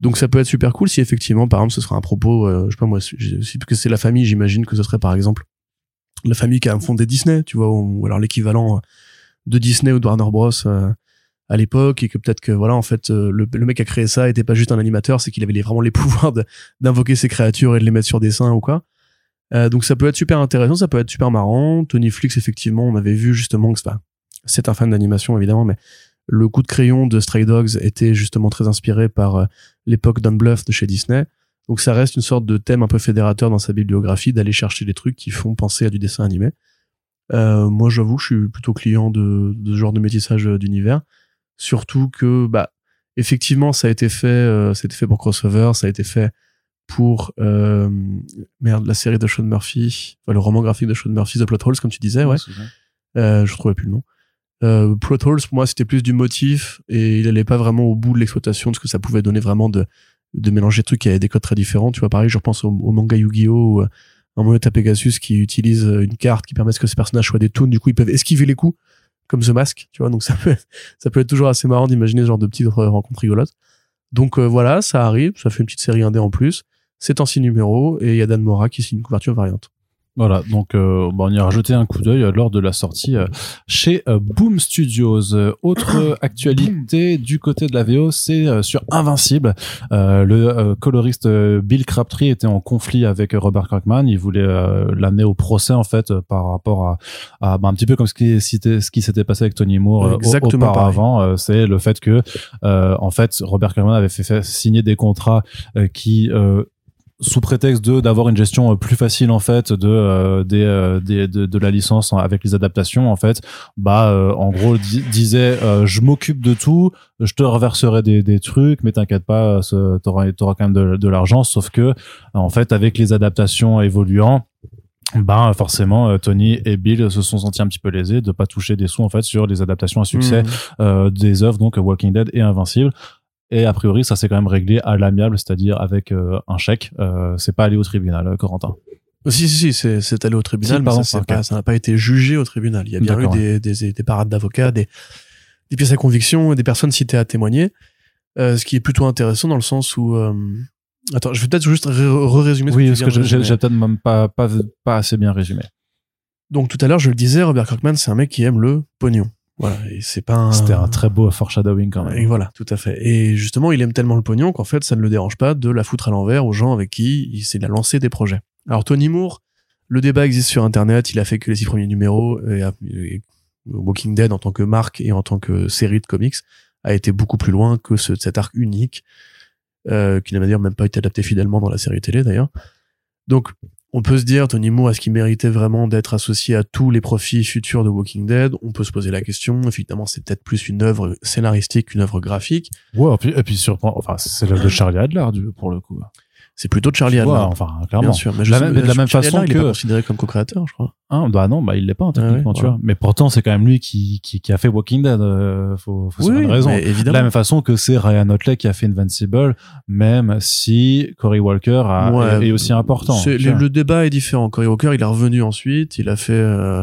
[SPEAKER 2] Donc ça peut être super cool si effectivement, par exemple, ce sera un propos, euh, je sais pas moi, si si- que c'est la famille, j'imagine que ce serait par exemple la famille qui a fondé Disney, tu vois, ou, alors l'équivalent de Disney ou de Warner Bros. euh, à l'époque et que peut-être que voilà en fait euh, le, le mec a créé ça était pas juste un animateur c'est qu'il avait les- vraiment les pouvoirs d'invoquer ses créatures et de les mettre sur dessin ou quoi. Euh, donc ça peut être super intéressant ça peut être super marrant. Tony Flix effectivement on avait vu justement que c'est un fan d'animation évidemment mais le coup de crayon de Stray Dogs était justement très inspiré par euh, l'époque d'un bluff de chez Disney. Donc ça reste une sorte de thème un peu fédérateur dans sa bibliographie d'aller chercher des trucs qui font penser à du dessin animé. Euh, moi j'avoue je suis plutôt client de, de ce genre de métissage euh, d'univers surtout que bah effectivement ça a été fait euh, ça a été fait pour crossover ça a été fait pour euh, merde la série de Sean Murphy enfin, le roman graphique de Sean Murphy The Plot Holes comme tu disais ouais. euh, je trouvais plus le nom. Euh, Plot Holes pour moi c'était plus du motif et il allait pas vraiment au bout de l'exploitation de ce que ça pouvait donner vraiment de de mélanger des trucs qui avaient des codes très différents. Tu vois pareil je repense au, au manga Yu-Gi-Oh! où, euh, un moment t'as Pegasus qui utilise une carte qui permet que ces personnages soient des toons. Du coup ils peuvent esquiver les coups comme The Mask, tu vois. Donc ça peut, ça peut être toujours assez marrant d'imaginer ce genre de petites re- rencontres rigolotes. Donc euh, voilà, ça arrive, ça fait une petite série indé en plus. C'est en six numéros et il y a Dan Mora qui signe une couverture variante.
[SPEAKER 1] Voilà, donc euh, bon, on y a rajouté un coup d'œil euh, lors de la sortie euh, chez euh, Boom Studios. Autre actualité du côté de la VO, c'est sur Invincible. Euh, le coloriste Bill Crabtree était en conflit avec Robert Kirkman. Il voulait l'amener au procès en fait par rapport à, à bah, un petit peu comme ce qui, s'était- ce qui s'était passé avec Tony Moore
[SPEAKER 2] Exactement
[SPEAKER 1] auparavant. C'est le fait que euh, en fait Robert Kirkman avait fait, fait signer des contrats qui euh, sous prétexte de d'avoir une gestion euh, plus facile en fait de euh, des, euh, des de, de la licence en- avec les adaptations en fait bah euh, en gros di- disait euh, je m'occupe de tout je te reverserai des, des trucs mais t'inquiète pas ce- t'auras t'auras quand même de, de l'argent sauf que en fait avec les adaptations évoluant ben forcément euh, Tony et Bill se sont sentis un petit peu lésés de pas toucher des sous en fait sur les adaptations à succès
[SPEAKER 2] Mmh.
[SPEAKER 1] euh, des œuvres donc Walking Dead et Invincible et a priori ça s'est quand même réglé à l'amiable c'est-à-dire avec euh, un chèque euh, c'est pas allé au tribunal euh, Corentin
[SPEAKER 2] Si, si, si, c'est, c'est allé au tribunal,
[SPEAKER 1] Si,
[SPEAKER 2] mais
[SPEAKER 1] pardon,
[SPEAKER 2] ça, c'est
[SPEAKER 1] ok.
[SPEAKER 2] pas, ça n'a pas été jugé au tribunal. Il y a bien eu des, des, des parades d'avocats, des, des pièces à conviction des personnes citées à témoigner. Euh, ce qui est plutôt intéressant dans le sens où, euh, attends, je vais peut-être juste ré- re-résumer ce
[SPEAKER 1] oui
[SPEAKER 2] que
[SPEAKER 1] parce
[SPEAKER 2] tu
[SPEAKER 1] que
[SPEAKER 2] résumer.
[SPEAKER 1] j'ai peut-être même pas, pas pas assez bien résumé
[SPEAKER 2] Donc tout à l'heure, je le disais, Robert Kirkman, c'est un mec qui aime le pognon. Voilà, et c'est pas un...
[SPEAKER 1] c'était un très beau foreshadowing quand
[SPEAKER 2] Et
[SPEAKER 1] même
[SPEAKER 2] voilà, tout à fait. Et justement, il aime tellement le pognon qu'en fait, ça ne le dérange pas de la foutre à l'envers aux gens avec qui il s'est lancé des projets. Alors Tony Moore, le débat existe sur Internet, il a fait que les six premiers numéros, et, et Walking Dead en tant que marque et en tant que série de comics a été beaucoup plus loin que ce, cet arc unique, euh, qui n'a d'ailleurs même pas été adapté fidèlement dans la série télé d'ailleurs. Donc, on peut se dire, Tony Moore, est-ce qu'il méritait vraiment d'être associé à tous les profits futurs de Walking Dead? On peut se poser la question. Évidemment, c'est peut-être plus une œuvre scénaristique qu'une œuvre graphique.
[SPEAKER 1] ouais et puis, et puis surprend enfin c'est l'œuvre de Charlie Adler pour le coup
[SPEAKER 2] C'est plutôt Charlie Adler.
[SPEAKER 1] enfin clairement
[SPEAKER 2] Bien sûr, mais je
[SPEAKER 1] La
[SPEAKER 2] sais-
[SPEAKER 1] même- de la même
[SPEAKER 2] Charlie
[SPEAKER 1] façon
[SPEAKER 2] Adler, il est
[SPEAKER 1] que-
[SPEAKER 2] pas considéré comme co-créateur, je crois.
[SPEAKER 1] Hein, bah non, bah il l'est pas
[SPEAKER 2] Ah ouais,
[SPEAKER 1] techniquement, tu
[SPEAKER 2] voilà.
[SPEAKER 1] vois. Mais pourtant, c'est quand même lui qui, qui, qui a fait Walking Dead. euh, faut, faut se raison.
[SPEAKER 2] mais
[SPEAKER 1] De
[SPEAKER 2] évidemment.
[SPEAKER 1] la même façon que c'est Ryan Otley qui a fait Invincible, même si Cory Walker a,
[SPEAKER 2] Ouais,
[SPEAKER 1] est, est aussi important.
[SPEAKER 2] Le, le débat est différent. Cory Walker, il est revenu ensuite, il a fait, euh,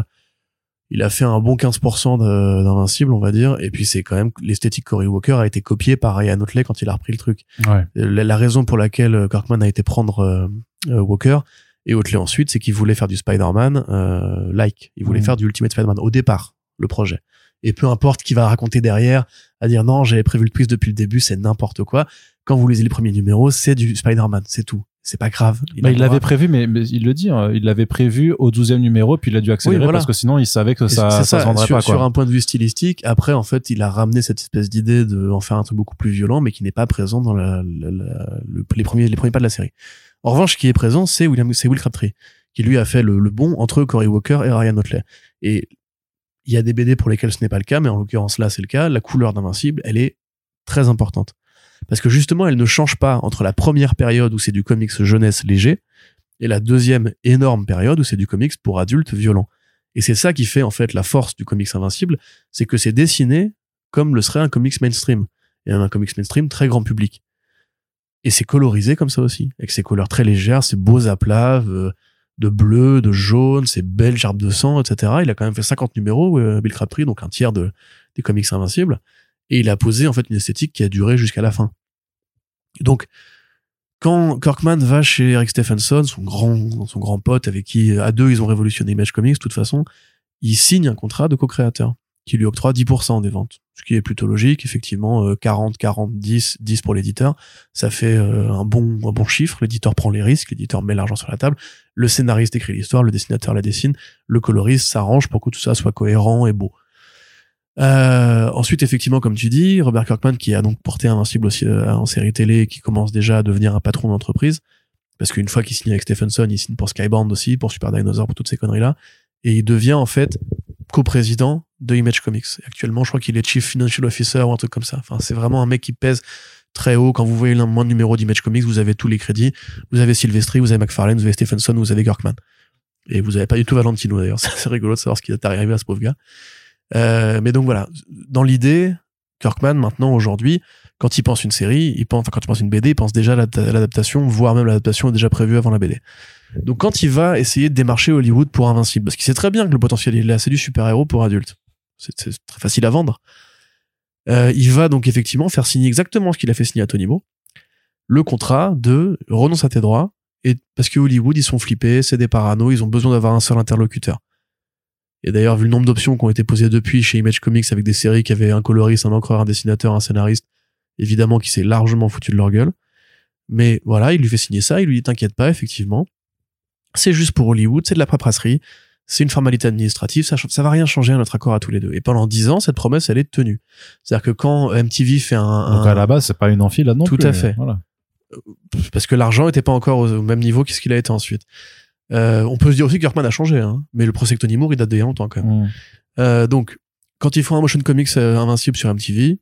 [SPEAKER 2] il a fait un bon 15% de- d'Invincible, on va dire. Et puis c'est quand même l'esthétique Cory Walker a été copiée par Ryan Otley quand il a repris le truc.
[SPEAKER 1] Ouais.
[SPEAKER 2] La, la raison pour laquelle euh, Kirkman a été prendre euh, euh, Walker et Otley ensuite, c'est qu'il voulait faire du Spider-Man euh, like. Il voulait
[SPEAKER 1] Mhm.
[SPEAKER 2] faire du Ultimate Spider-Man au départ, le projet. Et peu importe qui va raconter derrière, à dire non, j'avais prévu le twist depuis le début, c'est n'importe quoi. Quand vous lisez les premiers numéros, c'est du Spider-Man, c'est tout. C'est pas grave.
[SPEAKER 1] Bah, il
[SPEAKER 2] droit.
[SPEAKER 1] l'avait prévu, mais, mais il le dit, hein, il l'avait prévu au 12e numéro, puis il a dû accélérer
[SPEAKER 2] Oui, voilà.
[SPEAKER 1] parce que sinon il savait que ça, ça, se
[SPEAKER 2] sur,
[SPEAKER 1] pas.
[SPEAKER 2] sur
[SPEAKER 1] Quoi.
[SPEAKER 2] un point de vue stylistique. Après, en fait, il a ramené cette espèce d'idée de en faire un truc beaucoup plus violent, mais qui n'est pas présent dans la, la- la- le- les premiers les premiers pas de la série. En revanche, ce qui est présent, c'est William, c'est Will Crabtree, qui lui a fait le, le bon entre Cory Walker et Ryan Otley. Et il y a des BD pour lesquels ce n'est pas le cas, mais en l'occurrence là, c'est le cas. La couleur d'Invincible, elle est très importante. Parce que justement, elle ne change pas entre la première période où c'est du comics jeunesse léger et la deuxième énorme période où c'est du comics pour adultes violents. Et c'est ça qui fait en fait la force du comics invincible, c'est que c'est dessiné comme le serait un comics mainstream. Et un comics mainstream très grand public. Et c'est colorisé comme ça aussi, avec ses couleurs très légères, ses beaux aplats euh, de bleu, de jaune, ses belles gerbes de sang, etc. Il a quand même fait 50 numéros, euh, Bill Crabtree, donc un tiers de, des comics invincibles. Et il a posé en fait une esthétique qui a duré jusqu'à la fin. Donc, quand Kirkman va chez Eric Stephenson, son grand, son grand pote avec qui, à deux, ils ont révolutionné Image Comics, de toute façon, il signe un contrat de co-créateur qui lui octroie 10% des ventes. Ce qui est plutôt logique, effectivement, 40, 40, 10, 10 pour l'éditeur. Ça fait euh, un bon, un bon chiffre. L'éditeur prend les risques, l'éditeur met l'argent sur la table. Le scénariste écrit l'histoire, le dessinateur la dessine, le coloriste s'arrange pour que tout ça soit cohérent et beau. Euh, ensuite, effectivement, comme tu dis, Robert Kirkman, qui a donc porté Invincible aussi euh, en série télé, qui commence déjà à devenir un patron d'entreprise, parce qu'une fois qu'il signe avec Stephenson, il signe pour Skybound aussi, pour Super Dinosaur, pour toutes ces conneries-là, et il devient en fait co-président de Image Comics. actuellement, je crois qu'il est Chief Financial Officer ou un truc comme ça. Enfin, c'est vraiment un mec qui pèse très haut. Quand vous voyez le moins de numéros d'Image Comics, vous avez tous les crédits. Vous avez Sylvester, vous avez McFarlane, vous avez Stephenson, vous avez Kirkman. Et vous avez pas du tout Valentino d'ailleurs. C'est rigolo de savoir ce qui est arrivé à ce pauvre gars. Euh, mais donc voilà, dans l'idée, Kirkman maintenant aujourd'hui, quand il pense une série, il pense, enfin, quand il pense une BD, il pense déjà à l'adaptation, voire même l'adaptation est déjà prévue avant la BD. Donc quand il va essayer de démarcher Hollywood pour Invincible, parce qu'il sait très bien que le potentiel il est assez du super-héros pour adultes, c'est très facile à vendre. Euh, il va donc effectivement faire signer exactement ce qu'il a fait signer à Tony Moore, le contrat de renonce à tes droits, et parce que Hollywood ils sont flippés, c'est des parano, ils ont besoin d'avoir un seul interlocuteur. Et d'ailleurs, vu le nombre d'options qui ont été posées depuis chez Image Comics avec des séries qui avaient un coloriste, un encreur, un dessinateur, un scénariste, évidemment qui s'est largement foutu de leur gueule. Mais voilà, il lui fait signer ça, il lui dit t'inquiète pas, effectivement. C'est juste pour Hollywood, c'est de la paperasserie, c'est une formalité administrative, ça, ça va rien changer à notre accord à tous les deux. Et pendant dix ans, cette promesse, elle est tenue. C'est-à-dire que quand MTV fait un,
[SPEAKER 1] Donc à la base, c'est pas une enfile là non
[SPEAKER 2] Tout
[SPEAKER 1] plus.
[SPEAKER 2] à fait.
[SPEAKER 1] Voilà.
[SPEAKER 2] Parce que l'argent était pas encore au, même niveau qu'est-ce qu'il a été ensuite. Euh, on peut se dire aussi que Kirkman a changé, hein, mais le procès Tony Moore, il date d'il y a longtemps quand même.
[SPEAKER 1] Mm.
[SPEAKER 2] Euh, donc, quand ils font un motion comics euh, invincible sur MTV,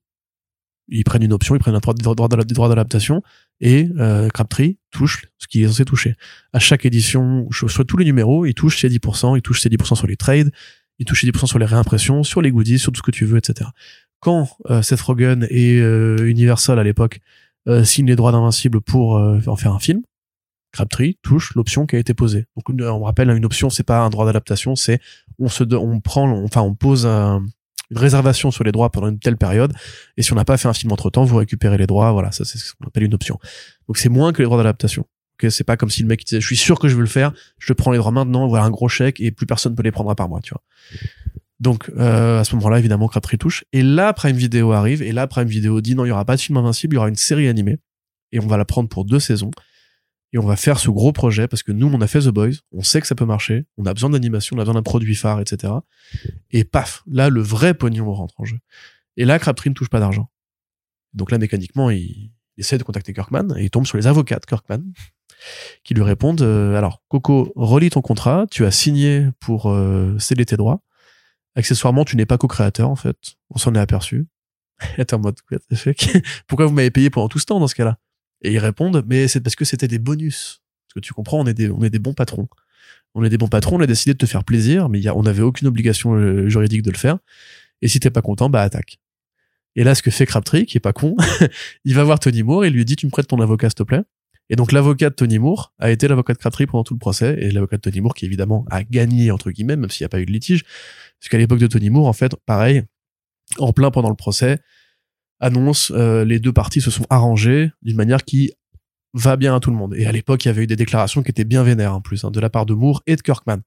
[SPEAKER 2] ils prennent une option, ils prennent un droit, d'adaptation et euh, Crabtree touche ce qu'il est censé toucher. À chaque édition, sur tous les numéros, il touche ses 10%, il touche ses 10% sur les trades, il touche ses 10% sur les réimpressions, sur les goodies, sur tout ce que tu veux, etc. Quand euh, Seth Rogen et euh, Universal à l'époque euh, signent les droits d'Invincible pour euh, en faire un film, Crabtree touche l'option qui a été posée. Donc on rappelle une option, c'est pas un droit d'adaptation, c'est on se on prend enfin on pose un, une réservation sur les droits pendant une telle période et si on n'a pas fait un film entre temps, vous récupérez les droits, voilà, ça c'est ce qu'on appelle une option. Donc c'est moins que les droits d'adaptation. Ok, c'est pas comme si le mec disait je suis sûr que je veux le faire, je prends les droits maintenant, voilà un gros chèque et plus personne peut les prendre à part moi, tu vois. Donc euh, à ce moment-là, évidemment, Crabtree touche. Et là, Prime Video arrive et là, Prime Video dit non, il y aura pas de film invincible, il y aura une série animée et on va la prendre pour deux saisons et on va faire ce gros projet parce que nous on a fait The Boys, on sait que ça peut marcher, on a besoin d'animation, on a besoin d'un produit phare, etc. Et paf, là le vrai pognon rentre en jeu. Et là Crabtree ne touche pas d'argent. Donc là mécaniquement il essaie de contacter Kirkman et il tombe sur les avocats de Kirkman qui lui répondent euh, alors Coco relis ton contrat, tu as signé pour euh, céder tes droits. Accessoirement tu n'es pas co-créateur en fait, on s'en est aperçu. Et en mode pourquoi vous m'avez payé pendant tout ce temps dans ce cas-là? Et ils répondent, mais c'est parce que c'était des bonus. Parce que tu comprends, on est des, on est des bons patrons. On est des bons patrons, on a décidé de te faire plaisir, mais y a, on n'avait aucune obligation euh, juridique de le faire. Et si t'es pas content, bah attaque. Et là, ce que fait Crabtree, qui est pas con, il va voir Tony Moore et lui dit, tu me prêtes ton avocat, s'il te plaît. Et donc l'avocat de Tony Moore a été l'avocat de Crabtree pendant tout le procès, et l'avocat de Tony Moore qui évidemment a gagné, entre guillemets, même s'il n'y a pas eu de litige. Parce qu'à l'époque de Tony Moore, en fait, pareil, en plein pendant le procès, annonce euh, les deux parties se sont arrangées d'une manière qui va bien à tout le monde. Et à l'époque, il y avait eu des déclarations qui étaient bien vénères en plus, hein, de la part de Moore et de Kirkman.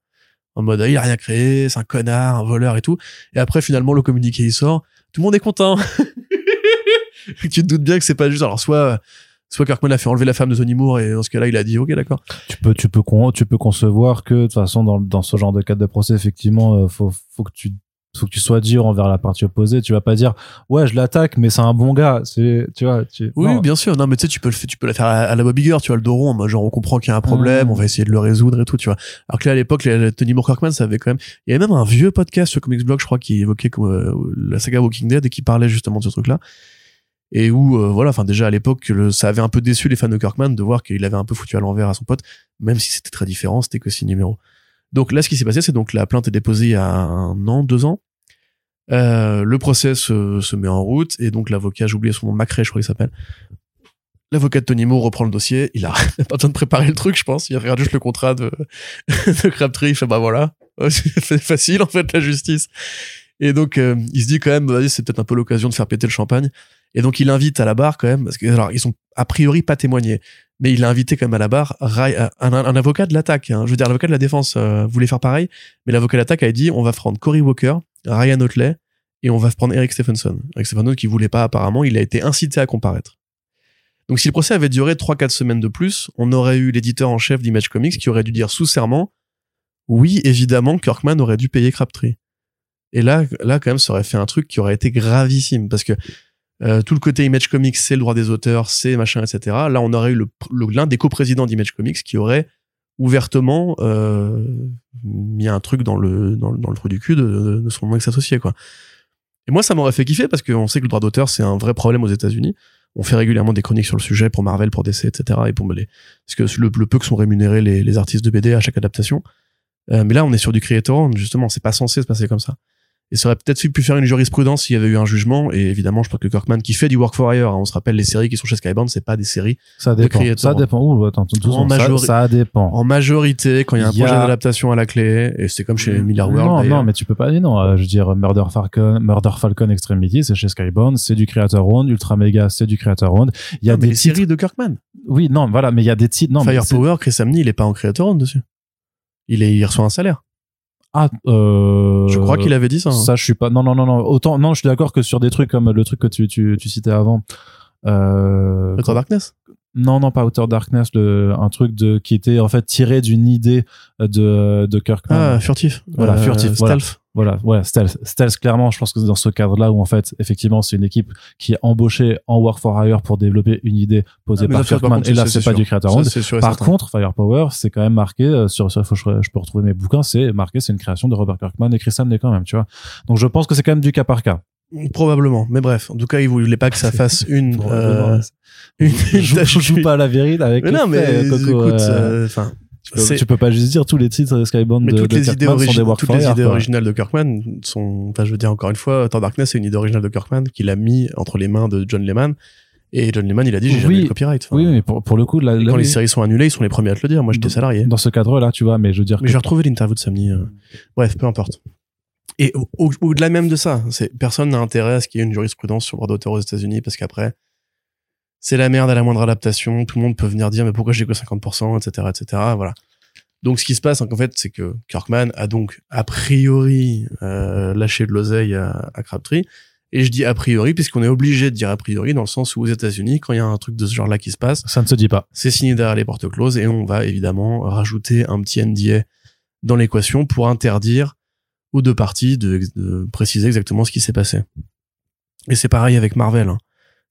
[SPEAKER 2] En mode, il a rien créé, c'est un connard, un voleur et tout. Et après, finalement, le communiqué, il sort. Tout le monde est content. tu te doutes bien que c'est pas juste. Alors, soit, soit Kirkman a fait enlever la femme de Tony Moore et dans ce cas-là, il a dit, OK, d'accord.
[SPEAKER 1] Tu peux, tu peux, con- tu peux concevoir que, de toute façon, dans, dans ce genre de cadre de procès, effectivement, euh, faut, faut que tu, faut que tu sois dur envers la partie opposée. Tu vas pas dire, ouais, je l'attaque, mais c'est un bon gars. C'est, tu vois, tu,
[SPEAKER 2] Oui,
[SPEAKER 1] non.
[SPEAKER 2] bien sûr. Non, mais tu sais, tu peux le, faire- tu peux la faire à, à la Girl, tu vois, le dos rond, genre, on comprend qu'il y a un problème,
[SPEAKER 1] Mm.
[SPEAKER 2] on va essayer de le résoudre et tout, tu vois. Alors que là, à l'époque, Tony Moore Kirkman, ça avait quand même, il y avait même un vieux podcast sur Comics Blog, je crois, qui évoquait euh, la saga Walking Dead et qui parlait justement de ce truc-là. et où euh, voilà enfin déjà à l'époque ça avait un peu déçu les fans de Kirkman de voir qu'il avait un peu foutu à l'envers à son pote même si c'était très différent c'était que six numéros donc là ce qui s'est passé c'est donc la plainte est déposée il y a un an deux ans Euh, le procès se, se met en route et donc l'avocat j'ai oublié son nom Macrae je crois qu'il s'appelle L'avocat de Tony Moore reprend le dossier. Il a pas besoin de préparer le truc, je pense. Il regarde juste le contrat de, de Crabtree. Il fait, bah voilà. C'est facile, en fait, la justice. Et donc, euh, il se dit quand même, vas-y, c'est peut-être un peu l'occasion de faire péter le champagne. Et donc, il invite à la barre quand même, parce que, alors, ils sont a priori pas témoignés, mais il a invité quand même à la barre un, un- un avocat de l'attaque. hein. Je veux dire, l'avocat de la défense euh, voulait faire pareil, mais l'avocat de l'attaque a dit, on va prendre Cory Walker, Ryan Otley, et on va prendre Eric Stephenson. Eric Stephenson qui voulait pas apparemment, il a été incité à comparaître. Donc, si le procès avait duré 3-4 semaines de plus, on aurait eu l'éditeur en chef d'Image Comics qui aurait dû dire sous serment, oui, évidemment, Kirkman aurait dû payer Crabtree. Et là, là, quand même, ça aurait fait un truc qui aurait été gravissime parce que euh, tout le côté Image Comics, c'est le droit des auteurs, c'est machin, etc. Là, on aurait eu le, le- l'un des coprésidents d'Image Comics qui aurait ouvertement euh, mis un truc dans le dans, le- trou du cul de, de son ex-associé, quoi. Et moi, ça m'aurait fait kiffer parce qu'on sait que le droit d'auteur, c'est un vrai problème aux États-Unis. On fait régulièrement des chroniques sur le sujet pour Marvel, pour DC, etc. Et pour les, parce que le, le peu que sont rémunérés les, les artistes de BD à chaque adaptation. Euh, mais là, on est sur du creator justement. C'est pas censé se passer comme ça. Et ça aurait peut-être pu faire une jurisprudence s'il y avait eu un jugement. Et évidemment, je pense que Kirkman, qui fait du work for hire, hein, on se rappelle les séries qui sont chez Skybound, c'est pas des séries.
[SPEAKER 1] Ça dépend. Ça dépend. Ouh, attends, tout
[SPEAKER 2] En
[SPEAKER 1] ça,
[SPEAKER 2] majori-
[SPEAKER 1] ça dépend.
[SPEAKER 2] En majorité, quand il y a un
[SPEAKER 1] a-
[SPEAKER 2] projet d'adaptation à la clé, et c'est comme chez Miller World.
[SPEAKER 1] Non, non, mais tu peux pas dire non. Euh, Je veux dire, Murder Falcon, Murder Falcon Extremity, c'est chez Skybound, c'est du Creator Owned. Ultra Mega, c'est du Creator Owned. Il y a
[SPEAKER 2] Non,
[SPEAKER 1] des
[SPEAKER 2] les
[SPEAKER 1] titres-
[SPEAKER 2] séries de Kirkman.
[SPEAKER 1] Oui, non, voilà, mais il y a des titres. Non,
[SPEAKER 2] Firepower, Chris Amney, il est pas en creator owned dessus. Il est, il reçoit un salaire.
[SPEAKER 1] Ah, euh...
[SPEAKER 2] Je crois qu'il avait dit ça. hein.
[SPEAKER 1] Ça, je suis pas. Non, non, non, non. Autant, non, je suis d'accord que sur des trucs comme le truc que tu, tu, tu citais avant. Euh...
[SPEAKER 2] Outer Darkness?
[SPEAKER 1] Non, non, pas Outer Darkness, le, un truc de, qui était en fait tiré d'une idée de, de Kirkman.
[SPEAKER 2] Ah, furtif.
[SPEAKER 1] Voilà, furtif, voilà.
[SPEAKER 2] Stealth.
[SPEAKER 1] Voilà, ouais, stealth. Stealth, clairement, je pense que c'est dans ce cadre-là où en fait, effectivement, c'est une équipe qui est embauchée en work for hire pour développer une idée posée
[SPEAKER 2] Ah,
[SPEAKER 1] par Kirkman.
[SPEAKER 2] contre,
[SPEAKER 1] Et là,
[SPEAKER 2] c'est-
[SPEAKER 1] pas
[SPEAKER 2] sûr.
[SPEAKER 1] du creator
[SPEAKER 2] Ça,
[SPEAKER 1] owned. Par contre, Firepower, c'est quand même marqué euh, sur, sur faut, je, je peux retrouver mes bouquins, c'est marqué, c'est une création de Robert Kirkman et Chris Samney quand même, tu vois. Donc je pense que c'est quand même du cas par cas.
[SPEAKER 2] Probablement. Mais bref, en tout cas, il voulait pas que ça fasse une, euh, une,
[SPEAKER 1] je, joue pas à la vérité avec
[SPEAKER 2] Mais non, mais
[SPEAKER 1] faits, Coco,
[SPEAKER 2] écoute,
[SPEAKER 1] euh,
[SPEAKER 2] euh, enfin,
[SPEAKER 1] tu, peux, tu peux pas juste dire tous les titres de Skybound
[SPEAKER 2] mais
[SPEAKER 1] de,
[SPEAKER 2] toutes
[SPEAKER 1] de
[SPEAKER 2] les idées,
[SPEAKER 1] sont des work
[SPEAKER 2] toutes les idées
[SPEAKER 1] quoi.
[SPEAKER 2] originales de Kirkman sont, enfin, je veux dire encore une fois, Thor Darkness c'est une idée originale de Kirkman qu'il a mis entre les mains de John Lehman. Et John Lehman, il a dit, j'ai jamais
[SPEAKER 1] Oui.
[SPEAKER 2] eu le copyright. Enfin,
[SPEAKER 1] Oui, mais pour, pour le coup, là,
[SPEAKER 2] et
[SPEAKER 1] là,
[SPEAKER 2] quand les séries sont annulées, ils sont les premiers à te le dire. Moi, j'étais salarié.
[SPEAKER 1] dans ce cadre-là, tu vois, mais je veux dire
[SPEAKER 2] Mais
[SPEAKER 1] que-
[SPEAKER 2] j'ai retrouvé l'interview de Sammy. euh. Bref, peu importe. Et au- au- au-delà même de ça, c'est personne n'a intérêt à ce qu'il y ait une jurisprudence sur le droit d'auteur aux États-Unis parce qu'après, c'est la merde à la moindre adaptation. Tout le monde peut venir dire mais pourquoi j'ai que 50%, etc., etc. Voilà. Donc ce qui se passe, en fait, c'est que Kirkman a donc a priori euh, lâché de l'oseille à, à Crabtree. Et je dis a priori puisqu'on est obligé de dire a priori dans le sens où aux États-Unis, quand il y a un truc de ce genre-là qui se passe,
[SPEAKER 1] ça ne se dit pas.
[SPEAKER 2] c'est signé derrière les portes closes et on va évidemment rajouter un petit NDA dans l'équation pour interdire aux deux parties de, de préciser exactement ce qui s'est passé. Et c'est pareil avec Marvel. hein.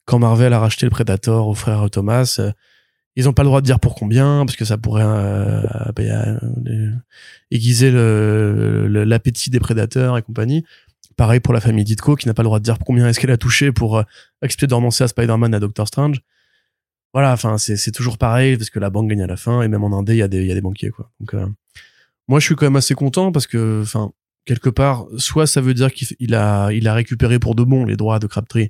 [SPEAKER 2] Quand Marvel a racheté le Predator aux frères Thomas, euh, ils n'ont pas le droit de dire pour combien parce que ça pourrait euh, ben, euh, aiguiser l'appétit des prédateurs et compagnie. Pareil pour la famille Ditko qui n'a pas le droit de dire combien est-ce qu'elle a touché pour euh, expier dormancer à Spider-Man à Doctor Strange voilà, enfin, c'est, toujours pareil parce que la banque gagne à la fin et même en Indé, il y a des, y a des banquiers, quoi. Donc, euh, moi, je suis quand même assez content parce que, enfin, quelque part, soit ça veut dire qu'il a, il a récupéré pour de bon les droits de Crabtree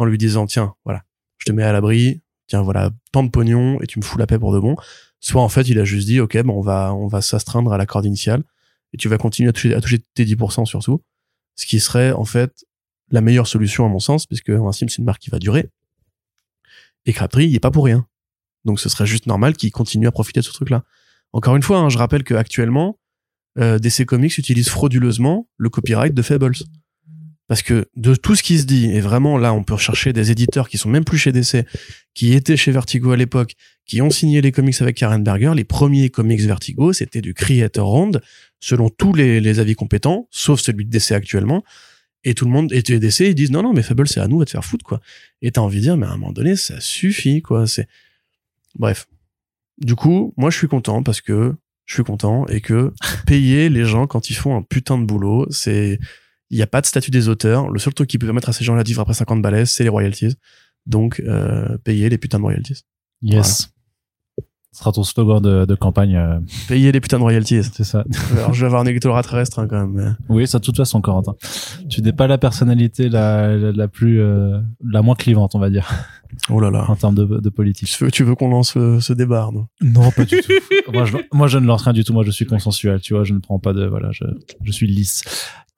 [SPEAKER 2] en lui disant, tiens, voilà, je te mets à l'abri, tiens, voilà, tant de pognon et tu me fous la paix pour de bon. Soit en fait, il a juste dit, ok, bon, on va, s'astreindre à l'accord initial et tu vas continuer à toucher, tes 10% surtout. Ce qui serait, en fait, la meilleure solution à mon sens, puisque Invincible, c'est une marque qui va durer. Et Crabtree, il est pas pour rien. Donc ce serait juste normal qu'il continue à profiter de ce truc-là. Encore une fois, hein, je rappelle que actuellement, euh, DC Comics utilise frauduleusement le copyright de Fables. Parce que de tout ce qui se dit, et vraiment là, on peut rechercher des éditeurs qui sont même plus chez DC, qui étaient chez Vertigo à l'époque, qui ont signé les comics avec Karen Berger. Les premiers comics Vertigo, c'était du Creator Round, selon tous les, les avis compétents, sauf celui de DC actuellement. Et tout le monde, et DC, ils disent non, non, mais Fables, c'est à nous, va te faire foutre, quoi. Et t'as envie de dire, mais à un moment donné, ça suffit, quoi. C'est, bref. Du coup, moi, je suis content parce que je suis content et que payer les gens quand ils font un putain de boulot, c'est, il n'y a pas de statut des auteurs. Le seul truc qui peut permettre à ces gens-là de vivre après 50 balais, c'est les royalties. Donc, euh, payer les putains de royalties.
[SPEAKER 1] Yes. Ce sera ton slogan de, de campagne. euh,
[SPEAKER 2] Payer les putains de royalties.
[SPEAKER 1] c'est ça.
[SPEAKER 2] Alors, je vais avoir un électorat très restreint quand même.
[SPEAKER 1] Oui, ça de toute façon, Corentin. Tu n'es pas la personnalité la, la, la plus, euh, la moins clivante, on va dire,
[SPEAKER 2] Oh là là.
[SPEAKER 1] en termes de, de politique.
[SPEAKER 2] Tu veux, qu'on lance euh, ce débat, Arnaud?
[SPEAKER 1] Non, pas du tout. moi, je, moi, je ne lance rien du tout. Moi, je suis consensuel, tu vois. Je ne prends pas de, voilà, je, je suis lisse.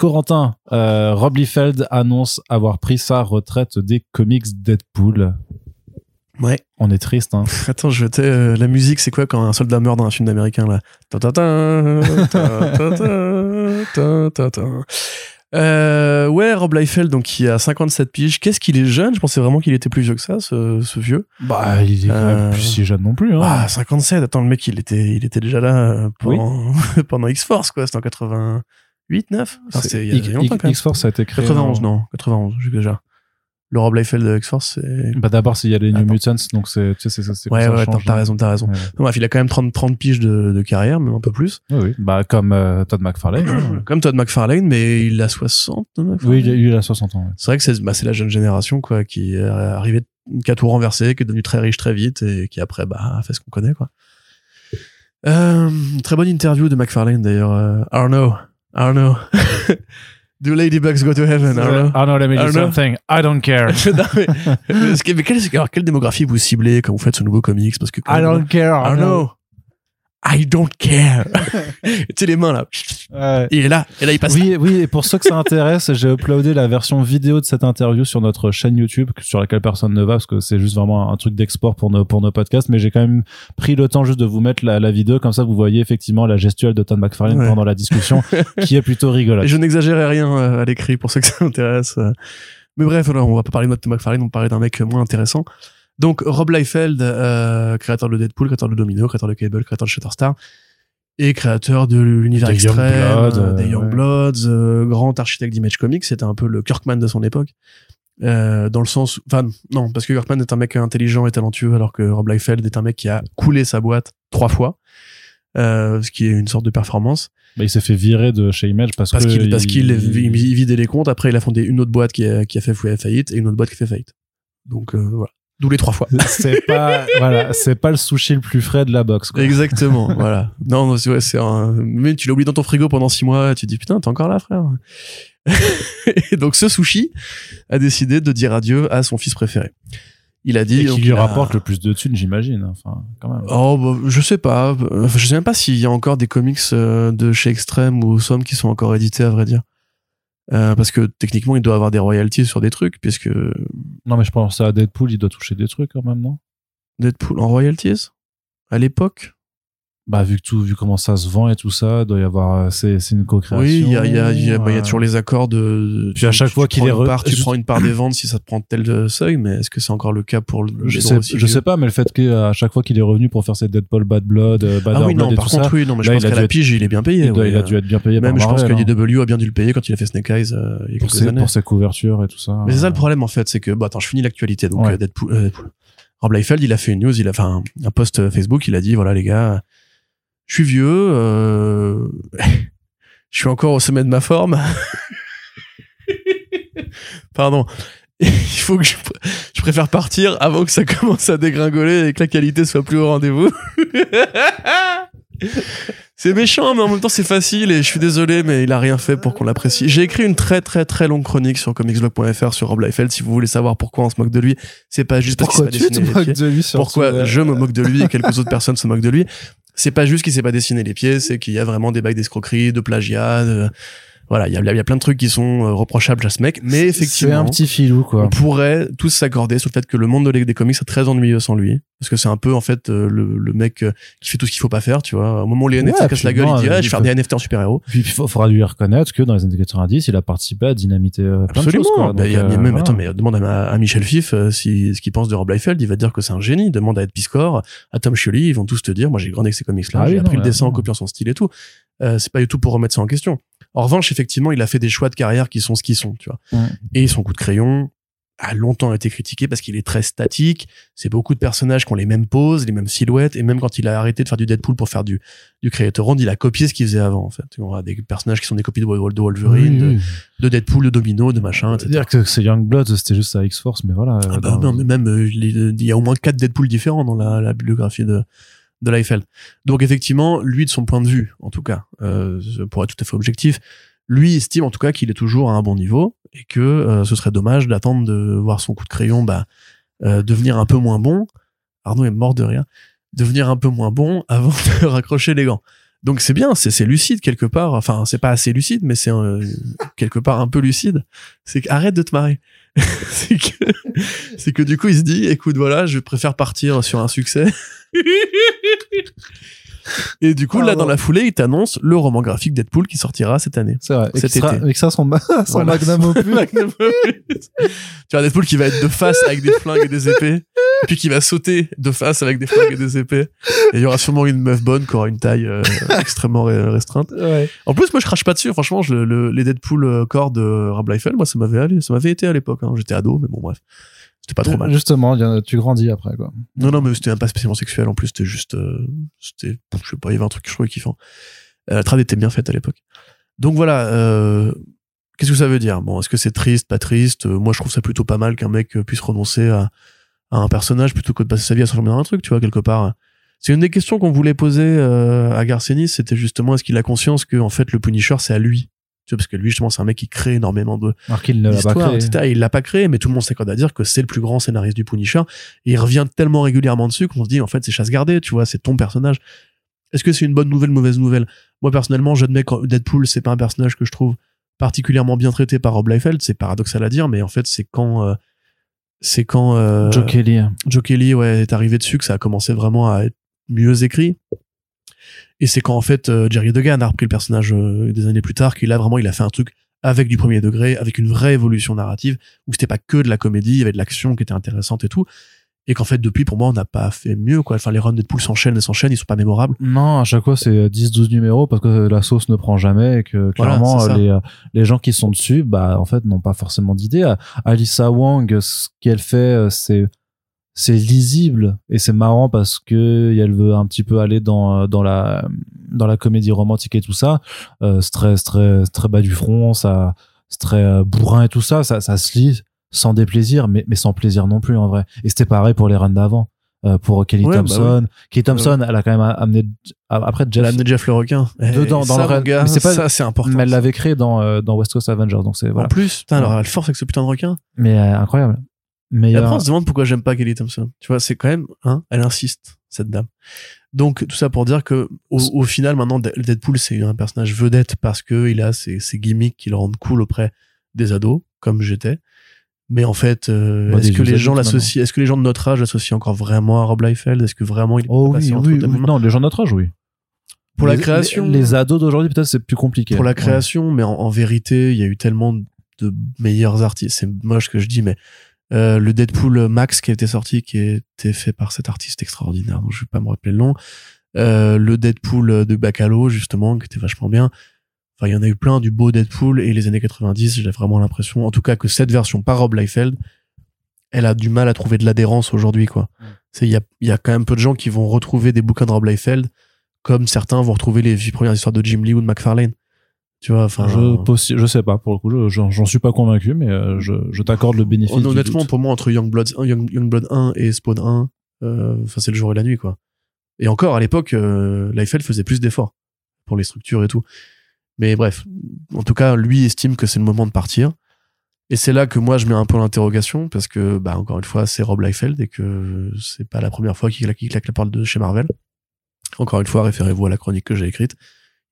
[SPEAKER 1] Corentin, euh, Rob Liefeld annonce avoir pris sa retraite des comics Deadpool.
[SPEAKER 2] Ouais.
[SPEAKER 1] On est triste, hein.
[SPEAKER 2] Attends, je t'ai, euh, la musique, c'est quoi quand un soldat meurt dans un film américain là? Ta ta ta, ta ta ta, ta ta. Euh, ouais, Rob Liefeld, donc qui a 57 piges. Qu'est-ce qu'il est jeune? Je pensais vraiment qu'il était plus vieux que ça, ce, ce vieux.
[SPEAKER 1] Bah, il est quand
[SPEAKER 2] Euh,
[SPEAKER 1] même plus si jeune non plus, hein.
[SPEAKER 2] Ah, 57. Attends, le mec, il était, il était déjà là euh, pendant, pendant X-Force, quoi. C'était en 88, 9 Enfin,
[SPEAKER 1] C'est-
[SPEAKER 2] il y a
[SPEAKER 1] X-
[SPEAKER 2] longtemps, quand même.
[SPEAKER 1] X-Force a été créé.
[SPEAKER 2] 91,
[SPEAKER 1] en-
[SPEAKER 2] non. 91, déjà. Le Rob Liefeld de X-Force, c'est...
[SPEAKER 1] Bah, d'abord, il y a les New
[SPEAKER 2] Attends.
[SPEAKER 1] Mutants, donc c'est, tu sais, c'est, c'est,
[SPEAKER 2] Ouais,
[SPEAKER 1] ça
[SPEAKER 2] ouais,
[SPEAKER 1] change,
[SPEAKER 2] t'as
[SPEAKER 1] hein.
[SPEAKER 2] raison, t'as raison.
[SPEAKER 1] Ouais.
[SPEAKER 2] Bref, il a quand même 30, 30 piges de, de carrière, même un peu plus.
[SPEAKER 1] Oui, oui. Bah, comme euh, Todd McFarlane. hein.
[SPEAKER 2] Comme Todd McFarlane, mais il a 60. Todd McFarlane.
[SPEAKER 1] Oui, il a, il a 60 ans. ouais.
[SPEAKER 2] C'est vrai que c'est bah, c'est la jeune génération, quoi, qui est arrivée, qui a tout renversé, qui est devenue très riche très vite et qui après, bah, fait ce qu'on connaît, quoi. Euh, très bonne interview de McFarlane, d'ailleurs. Euh, Arno, Arno. Do ladybugs go to heaven, Arno?
[SPEAKER 1] Arno, let me do something. I don't care.
[SPEAKER 2] Non, mais, mais mais quelle, alors, quelle démographie vous ciblez quand vous faites ce nouveau comics? Parce que,
[SPEAKER 1] I
[SPEAKER 2] même,
[SPEAKER 1] don't care.
[SPEAKER 2] Arno. I don't care. tu sais, les mains, là.
[SPEAKER 1] Ouais.
[SPEAKER 2] Il est là. Et là, il passe.
[SPEAKER 1] Oui, oui, et pour ceux que ça intéresse, j'ai uploadé la version vidéo de cette interview sur notre chaîne YouTube, sur laquelle personne ne va, parce que c'est juste vraiment un truc d'export pour nos, pour nos podcasts, mais j'ai quand même pris le temps juste de vous mettre la, la vidéo, comme ça vous voyez effectivement la gestuelle de Todd McFarlane
[SPEAKER 2] Ouais.
[SPEAKER 1] pendant la discussion, qui est plutôt rigolote.
[SPEAKER 2] Et je n'exagérais rien euh, à l'écrit pour ceux que ça intéresse. Mais bref, alors, on va pas parler de Todd McFarlane, on va parler d'un mec moins intéressant. Donc, Rob Liefeld, euh, créateur de Deadpool, créateur de Domino, créateur de Cable, créateur de Shatterstar, et créateur de l'univers extrême, euh, des
[SPEAKER 1] ouais.
[SPEAKER 2] Youngbloods, euh, grand architecte d'Image Comics, c'était un peu le Kirkman de son époque. Euh, dans le sens, enfin non, parce que Kirkman est un mec intelligent et talentueux, alors que Rob Liefeld est un mec qui a coulé sa boîte trois fois, euh, ce qui est une sorte de performance.
[SPEAKER 1] Bah, il s'est fait virer de chez Image parce,
[SPEAKER 2] Parce qu'il parce qu'il
[SPEAKER 1] il-
[SPEAKER 2] il, il vidait les comptes. Après, il a fondé une autre boîte qui a, qui a fait faillite et une autre boîte qui fait faillite. Donc voilà. D'où les trois fois.
[SPEAKER 1] c'est pas voilà c'est pas le sushi le plus frais de la box quoi.
[SPEAKER 2] Exactement. voilà. Non, non, c'est ouais, c'est un. Mais tu l'as oublié dans ton frigo pendant six mois. Et tu te dis putain, t'es encore là, frère. et donc ce sushi a décidé de dire adieu à son fils préféré. Il a dit.
[SPEAKER 1] et qui lui
[SPEAKER 2] a-
[SPEAKER 1] rapporte le plus de thunes j'imagine enfin quand même
[SPEAKER 2] Oh, bah, je sais pas. Je sais même pas s'il y a encore des comics euh, de chez Extreme ou Somme qui sont encore édités, à vrai dire. Euh, parce que techniquement, il doit avoir des royalties sur des trucs, puisque
[SPEAKER 1] non mais je pense à Deadpool il doit toucher des trucs quand même non?
[SPEAKER 2] Deadpool en royalties? À l'époque?
[SPEAKER 1] Bah vu que tout vu comment ça se vend et tout ça il doit y avoir euh, c'est c'est une co-création
[SPEAKER 2] Oui, il y a, il y, a, il y, a, bah, il y a
[SPEAKER 1] euh,
[SPEAKER 2] toujours les accords de.
[SPEAKER 1] Puis à chaque
[SPEAKER 2] tu
[SPEAKER 1] fois
[SPEAKER 2] prends
[SPEAKER 1] qu'il est
[SPEAKER 2] une
[SPEAKER 1] re-
[SPEAKER 2] part, tu
[SPEAKER 1] je-
[SPEAKER 2] prends une part des ventes si ça te prend tel euh, seuil, mais est-ce que c'est encore le cas pour le
[SPEAKER 1] je sais
[SPEAKER 2] aussi
[SPEAKER 1] je sais pas mais le fait qu'à chaque fois qu'il est revenu pour faire ses Deadpool Bad Blood Bad
[SPEAKER 2] Ah oui,
[SPEAKER 1] Blood
[SPEAKER 2] non,
[SPEAKER 1] et
[SPEAKER 2] par
[SPEAKER 1] tout
[SPEAKER 2] contre,
[SPEAKER 1] ça
[SPEAKER 2] oui, non, mais je
[SPEAKER 1] là,
[SPEAKER 2] pense
[SPEAKER 1] il a
[SPEAKER 2] qu'à la pige, il est bien payé.
[SPEAKER 1] il, doit-
[SPEAKER 2] ouais.
[SPEAKER 1] il a dû être bien payé
[SPEAKER 2] Même je pense que
[SPEAKER 1] Marvel, hein,
[SPEAKER 2] a bien dû le payer quand il a fait Snake Eyes euh, il y a
[SPEAKER 1] pour ses,
[SPEAKER 2] années.
[SPEAKER 1] pour ses couvertures et tout ça
[SPEAKER 2] Mais c'est ça le problème en fait, c'est que bon attends, je finis l'actualité. Donc Deadpool. Rob Liefeld, il a fait une news, il a fait un, un post Facebook, il a dit voilà les gars, je suis vieux, euh, je suis encore au sommet de ma forme. Pardon. Il faut que je, pr- je préfère partir avant que ça commence à dégringoler et que la qualité soit plus au rendez-vous. C'est méchant, mais en même temps c'est facile et je suis désolé, mais il a rien fait pour qu'on l'apprécie. J'ai écrit une très très très longue chronique sur comicsblog.fr sur Rob Liefeld. Si vous voulez savoir pourquoi on se moque de lui, c'est pas juste parce qu'il
[SPEAKER 1] pourquoi tu te moques de lui
[SPEAKER 2] Pourquoi je me moque de lui et quelques autres personnes se moquent de lui. C'est pas juste qu'il s'est pas dessiné les pieds, c'est qu'il y a vraiment des bails d'escroquerie, de plagiat, de- voilà, il y a, y a plein de trucs qui sont euh, reprochables à ce mec, mais
[SPEAKER 1] c'est
[SPEAKER 2] effectivement,
[SPEAKER 1] un petit filou quoi
[SPEAKER 2] on pourrait tous s'accorder sur le fait que le monde de les- des comics est très ennuyeux sans lui. Parce que c'est un peu, en fait, euh, le, le mec euh, qui fait tout ce qu'il faut pas faire, tu vois. Au moment où les NFT
[SPEAKER 1] Ouais,
[SPEAKER 2] cassent la gueule, il dit, ah, je vais faire des NFT en super-héros.
[SPEAKER 1] Puis il faudra lui reconnaître que dans les années 90, il a participé à dynamiter plein
[SPEAKER 2] Absolument.
[SPEAKER 1] de choses. Quoi.
[SPEAKER 2] Bah,
[SPEAKER 1] Donc,
[SPEAKER 2] y a- même, attends, mais demande à, à Michel Fif si, ce qu'il pense de Rob Liefeld, il va dire que c'est un génie. Demande à Ed Piscor, à Tom Scioli, ils vont tous te dire, moi j'ai grandi avec ces comics-là,
[SPEAKER 1] Ah
[SPEAKER 2] j'ai appris
[SPEAKER 1] non,
[SPEAKER 2] le
[SPEAKER 1] là,
[SPEAKER 2] dessin en copiant son style et tout. Euh, c'est pas du tout pour remettre ça en question. En revanche, effectivement, il a fait des choix de carrière qui sont ce qu'ils sont, tu vois. Et son coup de crayon, a longtemps été critiqué parce qu'il est très statique. C'est beaucoup de personnages qui ont les mêmes poses, les mêmes silhouettes. Et même quand il a arrêté de faire du Deadpool pour faire du, du Creator Round, il a copié ce qu'il faisait avant, en fait. On a des personnages qui sont des copies de, Wol- de Wolverine, de, de Deadpool, de Domino, de machin, etc.
[SPEAKER 1] C'est-à-dire que c'est Youngblood, c'était juste à X-Force, mais voilà.
[SPEAKER 2] Ah
[SPEAKER 1] euh,
[SPEAKER 2] bah
[SPEAKER 1] dans-
[SPEAKER 2] non, mais même euh, il y a au moins quatre Deadpool différents dans la, la bibliographie de de Liefeld. Donc effectivement, lui de son point de vue, en tout cas, euh, pour être tout à fait objectif, lui estime en tout cas qu'il est toujours à un bon niveau et que euh, ce serait dommage d'attendre de voir son coup de crayon bah, euh, devenir un peu moins bon. Arnaud est mort de rien. Devenir un peu moins bon avant de raccrocher les gants. Donc c'est bien, c'est lucide quelque part. Enfin, c'est pas assez lucide, mais c'est euh, quelque part un peu lucide. C'est arrête de te marrer. c'est que du coup il se dit, écoute voilà, je préfère partir sur un succès. Et du coup là dans la foulée, il t'annonce le roman graphique Deadpool qui sortira cette année.
[SPEAKER 1] C'est vrai. Et
[SPEAKER 2] Cet été.
[SPEAKER 1] avec ça, son, ma- son
[SPEAKER 2] Voilà.
[SPEAKER 1] magnum opus.
[SPEAKER 2] Tu as Deadpool qui va être de face avec des flingues et des épées, et puis qui va sauter de face avec des flingues et des épées. Et il y aura sûrement une meuf bonne qui aura une taille euh, extrêmement re- restreinte.
[SPEAKER 1] Ouais.
[SPEAKER 2] En plus, moi, je crache pas dessus. Franchement, je, le, les Deadpool euh, corps de Rob Liefeld, moi, ça m'avait allé, ça m'avait été à l'époque. Hein. J'étais ado, mais bon, bref, c'était pas trop mal.
[SPEAKER 1] Justement, tu grandis après, quoi.
[SPEAKER 2] Non, non, mais c'était même pas spécialement sexuel. En plus, c'était juste, euh, c'était, je sais pas, il y avait un truc que je trouvais kiffant. Euh, la trad était bien faite à l'époque. Donc voilà. Euh, Qu'est-ce que ça veut dire? Bon, est-ce que c'est triste, pas triste? Euh, Moi, je trouve ça plutôt pas mal qu'un mec puisse renoncer à, à un personnage plutôt que de passer sa vie à s'enfermer dans un truc, tu vois, quelque part. C'est une des questions qu'on voulait poser euh, à Garcenis, c'était justement est-ce qu'il a conscience que en fait le Punisher c'est à lui? Tu vois, parce que lui justement c'est un mec qui crée énormément de
[SPEAKER 1] Alors qu'il ne l'a pas créé.
[SPEAKER 2] etc. Et il l'a pas créé, mais tout le monde s'accorde à dire que c'est le plus grand scénariste du Punisher. Et il revient tellement régulièrement dessus qu'on se dit, en fait, c'est chasse gardée, tu vois, c'est ton personnage. Est-ce que c'est une bonne nouvelle, mauvaise nouvelle? Moi, personnellement, j'admets que Deadpool, c'est pas un personnage que je trouve particulièrement bien traité par Rob Liefeld. C'est paradoxal à dire, mais en fait, c'est quand, euh, c'est quand euh,
[SPEAKER 1] Joe Kelly.
[SPEAKER 2] Joe Kelly ouais, est arrivé dessus que ça a commencé vraiment à être mieux écrit. Et c'est quand en fait euh, Jerry Degan a repris le personnage euh, des années plus tard qu'il a vraiment il a fait un truc avec du premier degré, avec une vraie évolution narrative où c'était pas que de la comédie, il y avait de l'action qui était intéressante et tout. Et qu'en fait depuis pour moi on n'a pas fait mieux quoi. Enfin les runs Deadpool s'enchaînent et s'enchaînent, ils sont pas mémorables.
[SPEAKER 1] Non, à chaque fois c'est 10-12 numéros parce que la sauce ne prend jamais et que clairement les, euh, les gens qui sont dessus, bah en fait n'ont pas forcément d'idée. Euh, Alissa Wang, ce qu'elle fait, euh, c'est c'est lisible et c'est marrant parce que elle veut un petit peu aller dans euh, dans la dans la comédie romantique et tout ça. Euh, c'est très très bas du front, ça c'est très euh, bourrin et tout ça, ça ça se lit sans déplaisir mais mais sans plaisir non plus en vrai. Et c'était pareil pour les runs d'avant. Euh, pour Kelly
[SPEAKER 2] Ouais, bah
[SPEAKER 1] Thompson, Kelly Thompson, elle a quand même amené après
[SPEAKER 2] Elle a
[SPEAKER 1] Jeff
[SPEAKER 2] amené Jeff le requin.
[SPEAKER 1] Dedans,
[SPEAKER 2] Et
[SPEAKER 1] dans
[SPEAKER 2] ça,
[SPEAKER 1] le
[SPEAKER 2] gars,
[SPEAKER 1] Mais c'est pas-
[SPEAKER 2] ça c'est important.
[SPEAKER 1] mais elle l'avait créé dans euh, dans West Coast Avengers donc c'est voilà
[SPEAKER 2] En plus, putain, alors elle force avec ce putain de requin.
[SPEAKER 1] mais euh, incroyable mais
[SPEAKER 2] après,
[SPEAKER 1] euh,
[SPEAKER 2] on se demande pourquoi j'aime pas Kelly Thompson. Tu vois, c'est quand même, hein, elle insiste, cette dame. Donc, tout ça pour dire que, au, au final, maintenant, De- Deadpool, c'est un personnage vedette parce que il a ses, ses gimmicks qui le rendent cool auprès des ados, comme j'étais. Mais en fait, euh,
[SPEAKER 1] Bah,
[SPEAKER 2] est-ce que les gens l'associent, est-ce que les gens de notre âge l'associent encore vraiment à Rob Liefeld? Est-ce que vraiment il est
[SPEAKER 1] oh oui
[SPEAKER 2] entre
[SPEAKER 1] oui, non les gens de notre âge oui
[SPEAKER 2] Pour la création.
[SPEAKER 1] les, les ados d'aujourd'hui peut-être c'est plus compliqué
[SPEAKER 2] pour la
[SPEAKER 1] Ouais.
[SPEAKER 2] création, mais en, en vérité, il y a eu tellement de meilleurs artistes. C'est moche que je dis, mais euh, le Deadpool Max qui a été sorti, qui a été fait par cet artiste extraordinaire, dont je vais pas me rappeler le nom. Euh, le Deadpool de Bacalo, justement, qui était vachement bien. Enfin, il y en a eu plein du beau Deadpool et les années 90, j'ai vraiment l'impression, en tout cas, que cette version par Rob Liefeld, elle a du mal à trouver de l'adhérence aujourd'hui, quoi.
[SPEAKER 1] Mm.
[SPEAKER 2] C'est, il y a, il y a quand même peu de gens qui vont retrouver des bouquins de Rob Liefeld, comme certains vont retrouver les premières histoires de Jim Lee ou de McFarlane. Tu vois, enfin.
[SPEAKER 1] je possi- je sais pas pour le coup je- j'en suis pas convaincu mais euh, je, je t'accorde le bénéfice
[SPEAKER 2] honnêtement,
[SPEAKER 1] doute.
[SPEAKER 2] pour moi, entre Youngblood 1, Young, Youngblood 1 et Spawn 1, euh, enfin, c'est le jour et la nuit, quoi. Et encore, à l'époque, euh, Liefeld faisait plus d'efforts pour les structures et tout. Mais bref, en tout cas, lui estime que c'est le moment de partir. Et c'est là que moi, je mets un peu l'interrogation, parce que, bah, encore une fois, c'est Rob Liefeld et que c'est pas la première fois qu'il claque, qu'il claque la parole de chez Marvel. Encore une fois, référez-vous à la chronique que j'ai écrite.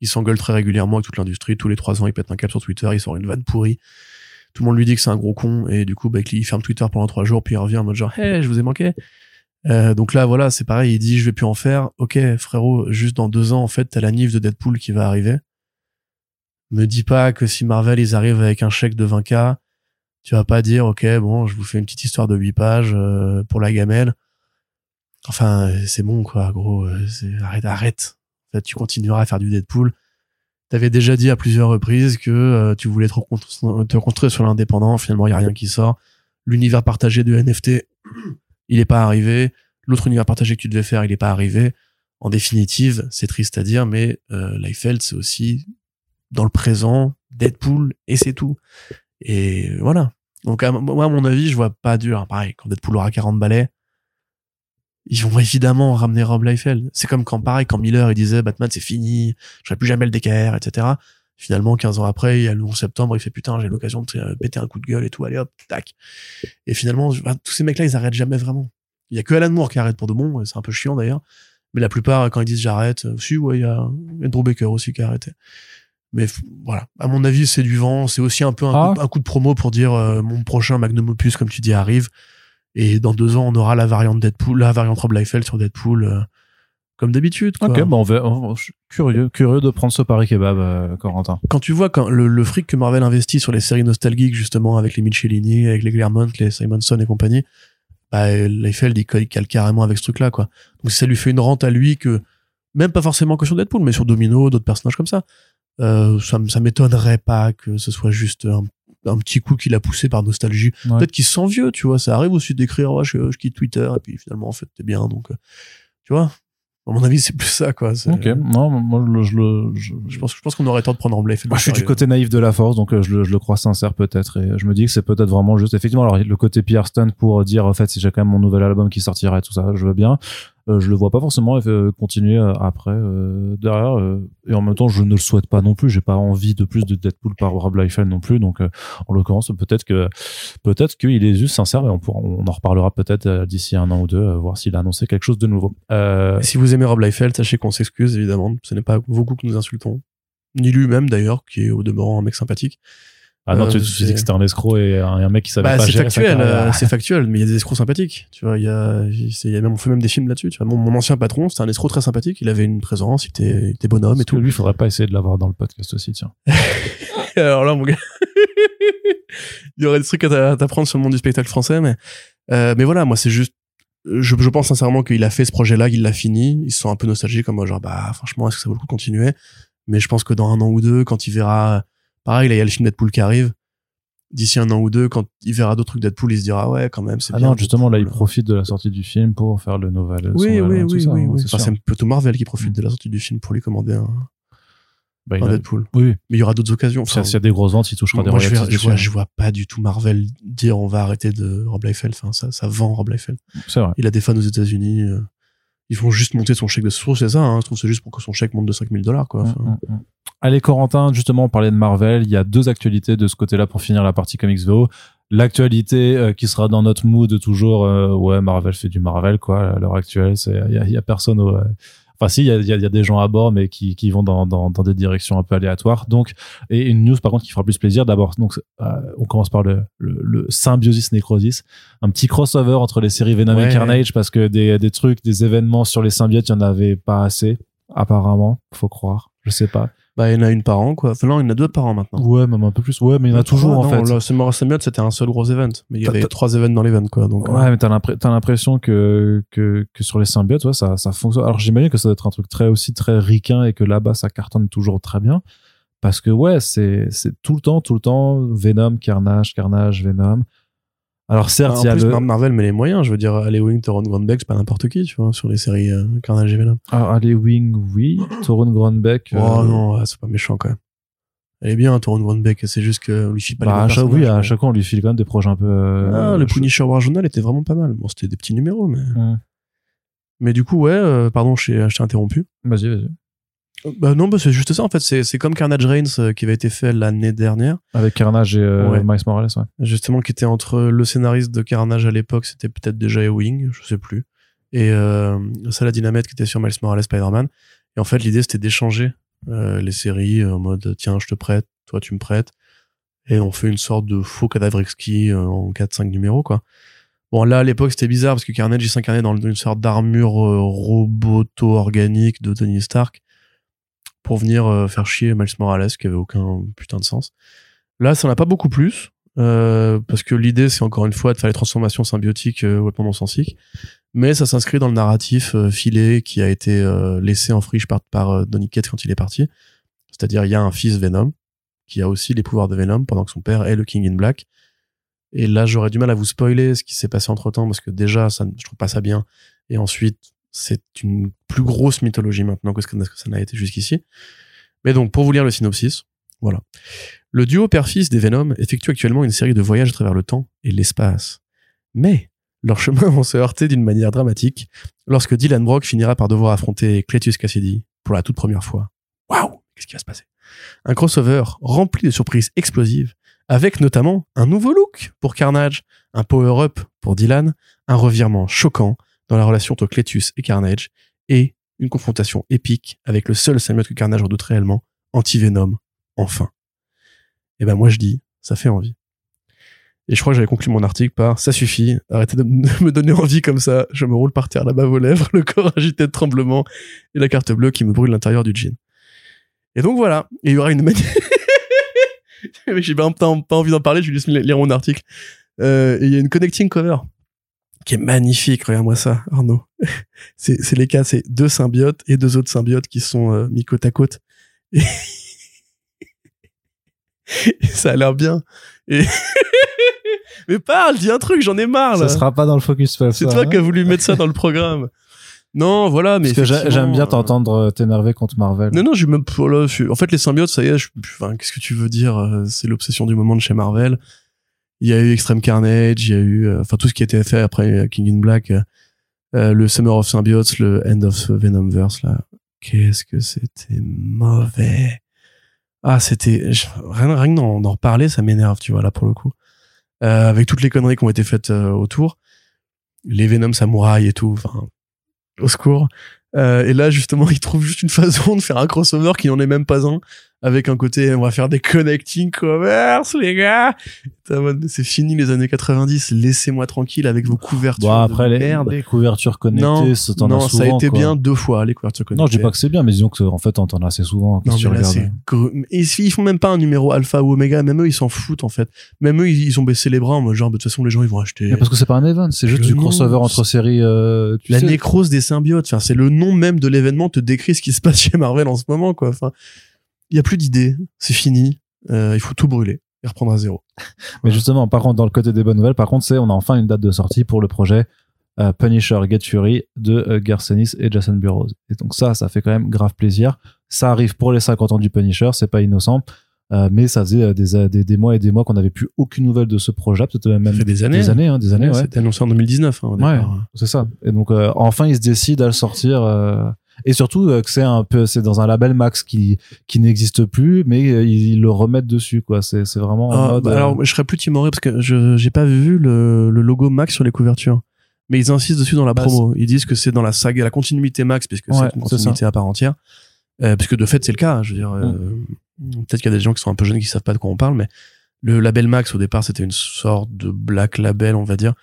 [SPEAKER 2] Il s'engueule très régulièrement avec toute l'industrie. Tous les trois ans, il pète un cap sur Twitter, il sort une vanne pourrie. Tout le monde lui dit que c'est un gros con, et du coup, bah, il ferme Twitter pendant trois jours, puis il revient en mode genre, hey, je vous ai manqué. Euh, donc là, voilà, c'est pareil, il dit, je vais plus en faire. Ok, frérot, juste dans deux ans, en fait, t'as la nif de Deadpool qui va arriver. Me dis pas que si Marvel, ils arrivent avec un chèque de 20k, tu vas pas dire, ok, bon, je vous fais une petite histoire de 8 pages euh, pour la gamelle. Enfin, c'est bon, quoi, gros. euh, Arrête, arrête. Tu continueras à faire du Deadpool. T'avais déjà dit à plusieurs reprises que euh, tu voulais te, te sur l'indépendant. Finalement, il y a rien qui sort. l'univers partagé de NFT, il est pas arrivé. L'autre univers partagé que tu devais faire, il est pas arrivé. En définitive, c'est triste à dire, mais euh, c'est aussi dans le présent, Deadpool, et c'est tout. Et voilà. Donc, à, moi, à mon avis, je vois pas dur. Pareil, quand Deadpool aura 40 balais, ils vont évidemment ramener Rob Liefeld. C'est comme quand, pareil, quand Miller, il disait Batman, c'est fini, je plus jamais le DKR, etc. Finalement, 15 ans après, il y a le 11 septembre, il fait putain, j'ai l'occasion de péter un coup de gueule et tout, allez hop, tac. Et finalement, tous ces mecs-là, ils arrêtent jamais vraiment. Il y a que Alan Moore qui arrête pour de bon, c'est un peu chiant d'ailleurs. Mais la plupart, quand ils disent j'arrête, euh, si, ouais, il y a Andrew Baker aussi qui a arrêté. Mais voilà, à mon avis, c'est du vent. C'est aussi un peu un,
[SPEAKER 1] Ah.
[SPEAKER 2] coup, un coup de promo pour dire euh, mon prochain Magnum Opus, comme tu dis, arrive. Et dans deux ans, on aura la variante Deadpool, la variante Rob Liefeld sur Deadpool, euh, comme d'habitude. quoi.
[SPEAKER 1] Ok, bon, on va, on- je suis curieux, curieux de prendre ce pari kebab, euh, Corentin.
[SPEAKER 2] Quand tu vois quand le, le fric que Marvel investit sur les séries nostalgiques, justement, avec les Michelini, avec les Claremont, les Simonson et compagnie, bah, Liefeld, il, cale carrément avec ce truc-là, quoi. Donc, ça lui fait une rente à lui que, même pas forcément que sur Deadpool, mais sur Domino, d'autres personnages comme ça, euh, ça, ça m'étonnerait pas que ce soit juste un, un petit coup qu'il a poussé par nostalgie.
[SPEAKER 1] Ouais.
[SPEAKER 2] Peut-être qu'il se sent vieux, tu vois. Ça arrive aussi d'écrire, ouais, je, je quitte Twitter, et puis finalement, en fait, t'es bien, donc, euh, tu vois. À mon avis, c'est plus ça, quoi.
[SPEAKER 1] Ok, non, moi, je, le- je, le- je,
[SPEAKER 2] Je pense, je pense qu'on aurait tort de prendre en Liefeld.
[SPEAKER 1] Moi, je suis du côté naïf de la force, donc euh, je le, je le crois sincère peut-être, et je me dis que c'est peut-être vraiment juste. Effectivement, alors le côté Pierre Stone pour dire en fait si j'ai quand même mon nouvel album qui sortira et tout ça, je veux bien. Euh, je le vois pas forcément euh, continuer euh, après derrière, et en même temps je ne le souhaite pas non plus. J'ai pas envie de plus de Deadpool par Rob Liefeld non plus, donc en l'occurrence peut-être que peut-être qu'il est juste sincère, et on pourra, on en reparlera peut-être d'ici un an ou deux, voir s'il a annoncé quelque chose de nouveau. Euh,
[SPEAKER 2] si vous aimez Rob Liefeld, sachez qu'on s'excuse évidemment. Ce n'est pas beaucoup que nous insultons. Ni lui-même d'ailleurs, qui est au demeurant un mec sympathique.
[SPEAKER 1] Ah non,
[SPEAKER 2] euh,
[SPEAKER 1] tu, tu disais que c'était un escroc et un, mec qui savait
[SPEAKER 2] Bah,
[SPEAKER 1] pas
[SPEAKER 2] c'est factuel, euh, c'est factuel, mais il y a des escrocs sympathiques. Tu vois, il y a, y a même, on fait même des films là-dessus. Tu vois, mon, mon ancien patron, c'était un escroc très sympathique. Il avait une présence, il était, il était bonhomme et
[SPEAKER 1] Parce que
[SPEAKER 2] tout.
[SPEAKER 1] lui, il faudrait pas essayer de l'avoir dans le podcast aussi, tiens.
[SPEAKER 2] Alors là, mon gars, il y aurait des trucs à t'a- à t'apprendre sur le monde du spectacle français, mais, euh, mais voilà, moi, c'est juste, je, je pense sincèrement qu'il a fait ce projet-là, qu'il l'a fini. Ils sont un peu nostalgiques, comme moi, genre, bah, franchement, est-ce que ça vaut le coup de continuer? Mais je pense que dans un an ou deux, quand il verra, pareil, là, il y a le film Deadpool qui arrive. D'ici un an ou deux, quand il verra d'autres trucs Deadpool, il se dira, ouais, quand même, c'est
[SPEAKER 1] Ah
[SPEAKER 2] bien.
[SPEAKER 1] non, justement, là, il profite de la sortie du film pour faire le nouvel. son
[SPEAKER 2] Oui, oui, oui,
[SPEAKER 1] ça,
[SPEAKER 2] oui,
[SPEAKER 1] hein,
[SPEAKER 2] oui.
[SPEAKER 1] c'est
[SPEAKER 2] Enfin,
[SPEAKER 1] sûr.
[SPEAKER 2] c'est plutôt Marvel qui profite de la sortie du film pour lui commander un,
[SPEAKER 1] Bah, il
[SPEAKER 2] un
[SPEAKER 1] a-
[SPEAKER 2] Deadpool.
[SPEAKER 1] Oui,
[SPEAKER 2] Mais il y aura d'autres occasions. Enfin,
[SPEAKER 1] s'il y a des grosses ventes, il touchera des
[SPEAKER 2] moi, je, je, vois, je vois pas du tout Marvel dire on va arrêter de Rob Liefeld. Enfin, ça, ça vend Rob Liefeld.
[SPEAKER 1] C'est vrai.
[SPEAKER 2] Il a des fans aux États-Unis. Ils vont juste monter son chèque de que c'est ça. Hein, je trouve c'est juste pour que son chèque monte de 5000 dollars. quoi. Enfin,
[SPEAKER 1] Mm, mm, mm. Allez, Corentin, justement, on parlait de Marvel. Il y a deux actualités de ce côté-là pour finir la partie Comics VO. L'actualité euh, qui sera dans notre mood toujours, euh, ouais, Marvel fait du Marvel, quoi, à l'heure actuelle. Il y a, y a personne au, euh, Enfin, si, il y a, y a- y a des gens à bord, mais qui, qui vont dans, dans, dans des directions un peu aléatoires. Donc, et une news, par contre, qui fera plus plaisir. D'abord, donc, euh, on commence par le, le, le Symbiosis Necrosis. Un petit crossover entre les séries Venom et. Carnage, parce que des, des trucs, des événements sur les symbiotes, il y en avait pas assez, apparemment. Faut croire. Je sais pas.
[SPEAKER 2] Bah, il y en a une par an. Quoi. Enfin, non, il y en a deux par an maintenant.
[SPEAKER 1] Ouais, même un peu plus. Ouais, mais il y en a
[SPEAKER 2] Ouais,
[SPEAKER 1] toujours, en
[SPEAKER 2] non,
[SPEAKER 1] fait.
[SPEAKER 2] Là, Moral Symbiote, c'était un seul gros event. Mais il y avait trois events dans l'event. Quoi, donc, euh,
[SPEAKER 1] Ouais, mais t'as l'impr- t'as l'impression que, que, que sur les symbiotes, ouais, ça, ça fonctionne. Alors, j'imagine que ça doit être un truc très, aussi très ricain et que là-bas, ça cartonne toujours très bien. Parce que, ouais, c'est, c'est tout le temps, tout le temps, Venom, Carnage, Carnage, Venom. Alors, certes,
[SPEAKER 2] en
[SPEAKER 1] il y a
[SPEAKER 2] plus,
[SPEAKER 1] le,
[SPEAKER 2] Mar- Marvel met les moyens. Je veux dire, Alley Wing, Toron Grandbeck, c'est pas n'importe qui, tu vois, sur les séries euh, Carnage et Venom.
[SPEAKER 1] ah, allez, Wing, oui. Torun Grandbeck.
[SPEAKER 2] Oh non, ouais, c'est pas méchant quand même. Elle est bien, Toron Grandbeck. C'est juste qu'on lui file pas
[SPEAKER 1] bah,
[SPEAKER 2] les
[SPEAKER 1] à
[SPEAKER 2] bons
[SPEAKER 1] chaque, oui, à chaque fois, on lui file quand même des projets un peu, euh,
[SPEAKER 2] Ah, le Punisher War Journal était vraiment pas mal. Bon, c'était des petits numéros, mais. Mais du coup, ouais, euh, pardon, je t'ai interrompu.
[SPEAKER 1] Vas-y, vas-y.
[SPEAKER 2] Bah non, bah c'est juste ça en fait. C'est c'est comme Carnage Reigns euh, qui avait été fait l'année dernière,
[SPEAKER 1] Avec Carnage et euh,
[SPEAKER 2] Ouais.
[SPEAKER 1] Miles Morales, ouais.
[SPEAKER 2] justement qui était entre le scénariste de Carnage à l'époque, c'était peut-être déjà Ewing, je sais plus, et euh, Salah Dynamite qui était sur Miles Morales Spider-Man. Et en fait, l'idée c'était d'échanger euh, les séries en mode tiens, je te prête, toi tu me prêtes, et on fait une sorte de faux cadavre exquis en 4-5 numéros quoi. Bon là à l'époque c'était bizarre parce que Carnage il s'incarnait dans une sorte d'armure roboto-organique de Tony Stark pour venir euh, faire chier Miles Morales qui avait aucun putain de sens. Là ça n'a pas beaucoup plus euh, parce que l'idée c'est encore une fois de faire les transformations symbiotiques euh, complètement non-sensiques mais ça s'inscrit dans le narratif euh, filé qui a été euh, laissé en friche par, par euh, Donny Cates quand il est parti. C'est-à-dire il y a un fils Venom qui a aussi les pouvoirs de Venom pendant que son père est le King in Black. Et là, j'aurais du mal à vous spoiler ce qui s'est passé entre temps parce que déjà, ça, je trouve pas ça bien. Et ensuite, c'est une plus grosse mythologie maintenant que ce que ça n'a été jusqu'ici. Mais donc, pour vous lire le synopsis, voilà. Le duo père-fils des Venom effectue actuellement une série de voyages à travers le temps et l'espace. Mais leurs chemins vont se heurter d'une manière dramatique lorsque Dylan Brock finira par devoir affronter Cletus Cassidy pour la toute première fois. Waouh Qu'est-ce qui va se passer? Un crossover rempli de surprises explosives, avec notamment un nouveau look pour Carnage, un power-up pour Dylan, un revirement choquant dans la relation entre Cletus et Carnage, et une confrontation épique avec le seul symbiote que Carnage redoute réellement, Anti-Venom, enfin. Et ben moi je dis, ça fait envie. Et je crois que j'avais conclu mon article par ça suffit, arrêtez de me donner envie comme ça, je me roule par terre là-bas vos lèvres, le corps agité de tremblement et la carte bleue qui me brûle l'intérieur du jean. Et donc voilà, il y aura une manière. J'ai pas, pas envie d'en parler, je vais juste lire mon article. Euh, et il y a une connecting cover qui est magnifique, regarde-moi ça, Arnaud. c'est les cas, c'est deux symbiotes et deux autres symbiotes qui sont euh, mis côte à côte. Et, ça a l'air bien. Et Mais parle, dis un truc, j'en ai marre là.
[SPEAKER 1] Ça sera pas dans le focus
[SPEAKER 2] C'est toi qui as voulu mettre ça dans le programme. Non, voilà, mais
[SPEAKER 1] Parce que j'aime bien t'entendre euh, t'énerver contre Marvel.
[SPEAKER 2] Non, non, j'ai même en fait les symbiotes, ça y est, je... enfin, qu'est-ce que tu veux dire euh, C'est l'obsession du moment de chez Marvel. Il y a eu Extreme Carnage, il y a eu, euh, enfin tout ce qui a été fait après King in Black, le Summer of Symbiotes, le End of Venomverse là. Qu'est-ce que c'était mauvais. Ah, c'était rien, rien d'en reparler, ça m'énerve, tu vois là pour le coup. Euh, avec toutes les conneries qui ont été faites euh, autour, les Venom Samouraï et tout, enfin, au secours. Euh, et là, justement, ils trouvent juste une façon de faire un crossover qui n'en est même pas un avec un côté on va faire des connecting commerce les gars. C'est fini les années 90 laissez-moi tranquille avec vos couvertures bon, après
[SPEAKER 1] les,
[SPEAKER 2] merde.
[SPEAKER 1] les, couvertures connectées non,
[SPEAKER 2] non
[SPEAKER 1] souvent,
[SPEAKER 2] ça a été bien deux fois les couvertures connectées
[SPEAKER 1] non je dis pas que c'est bien mais disons que en fait on en a assez souvent
[SPEAKER 2] non, mais là, ils, ils font même pas un numéro alpha ou oméga même eux ils s'en foutent en fait. Même eux ils, ont baissé les bras en mode genre de toute façon les gens ils vont acheter
[SPEAKER 1] mais parce que c'est pas un event c'est juste du crossover entre séries euh,
[SPEAKER 2] la nécrose des symbiotes enfin c'est le nom même de l'événement te décrit ce qui se passe chez Marvel en ce moment quoi enfin il y a plus d'idées, c'est fini, euh, il faut tout brûler et reprendre à zéro.
[SPEAKER 1] Mais justement, par contre, dans le côté des bonnes nouvelles, par contre, c'est on a enfin une date de sortie pour le projet euh, Punisher Get Fury de euh, Garcenis et Jason Burroughs. Et donc ça, ça fait quand même grave plaisir. Ça arrive pour les 50 ans du Punisher, c'est pas innocent. Euh, mais ça faisait des, des, des, mois et des mois qu'on n'avait plus aucune nouvelle de ce projet peut-être même
[SPEAKER 2] fait des années
[SPEAKER 1] des années hein, des années ouais,
[SPEAKER 2] c'était annoncé en 2019 hein,
[SPEAKER 1] ouais c'est ça et donc enfin ils se décident à le sortir et surtout euh, que c'est un peu c'est dans un label Max qui qui n'existe plus mais euh, ils, le remettent dessus quoi. C'est c'est vraiment
[SPEAKER 2] ah, mode, bah, alors euh, je serais plus timoré parce que je j'ai pas vu le, le logo Max sur les couvertures. Mais ils insistent dessus dans la bah, promo. ils disent que c'est dans la saga la continuité Max puisque c'est une continuité à part entière. Euh, parce que de fait c'est le cas hein, je veux dire mm. peut-être qu'il y a des gens qui sont un peu jeunes qui savent pas de quoi on parle mais le label Max au départ c'était une sorte de black label on va dire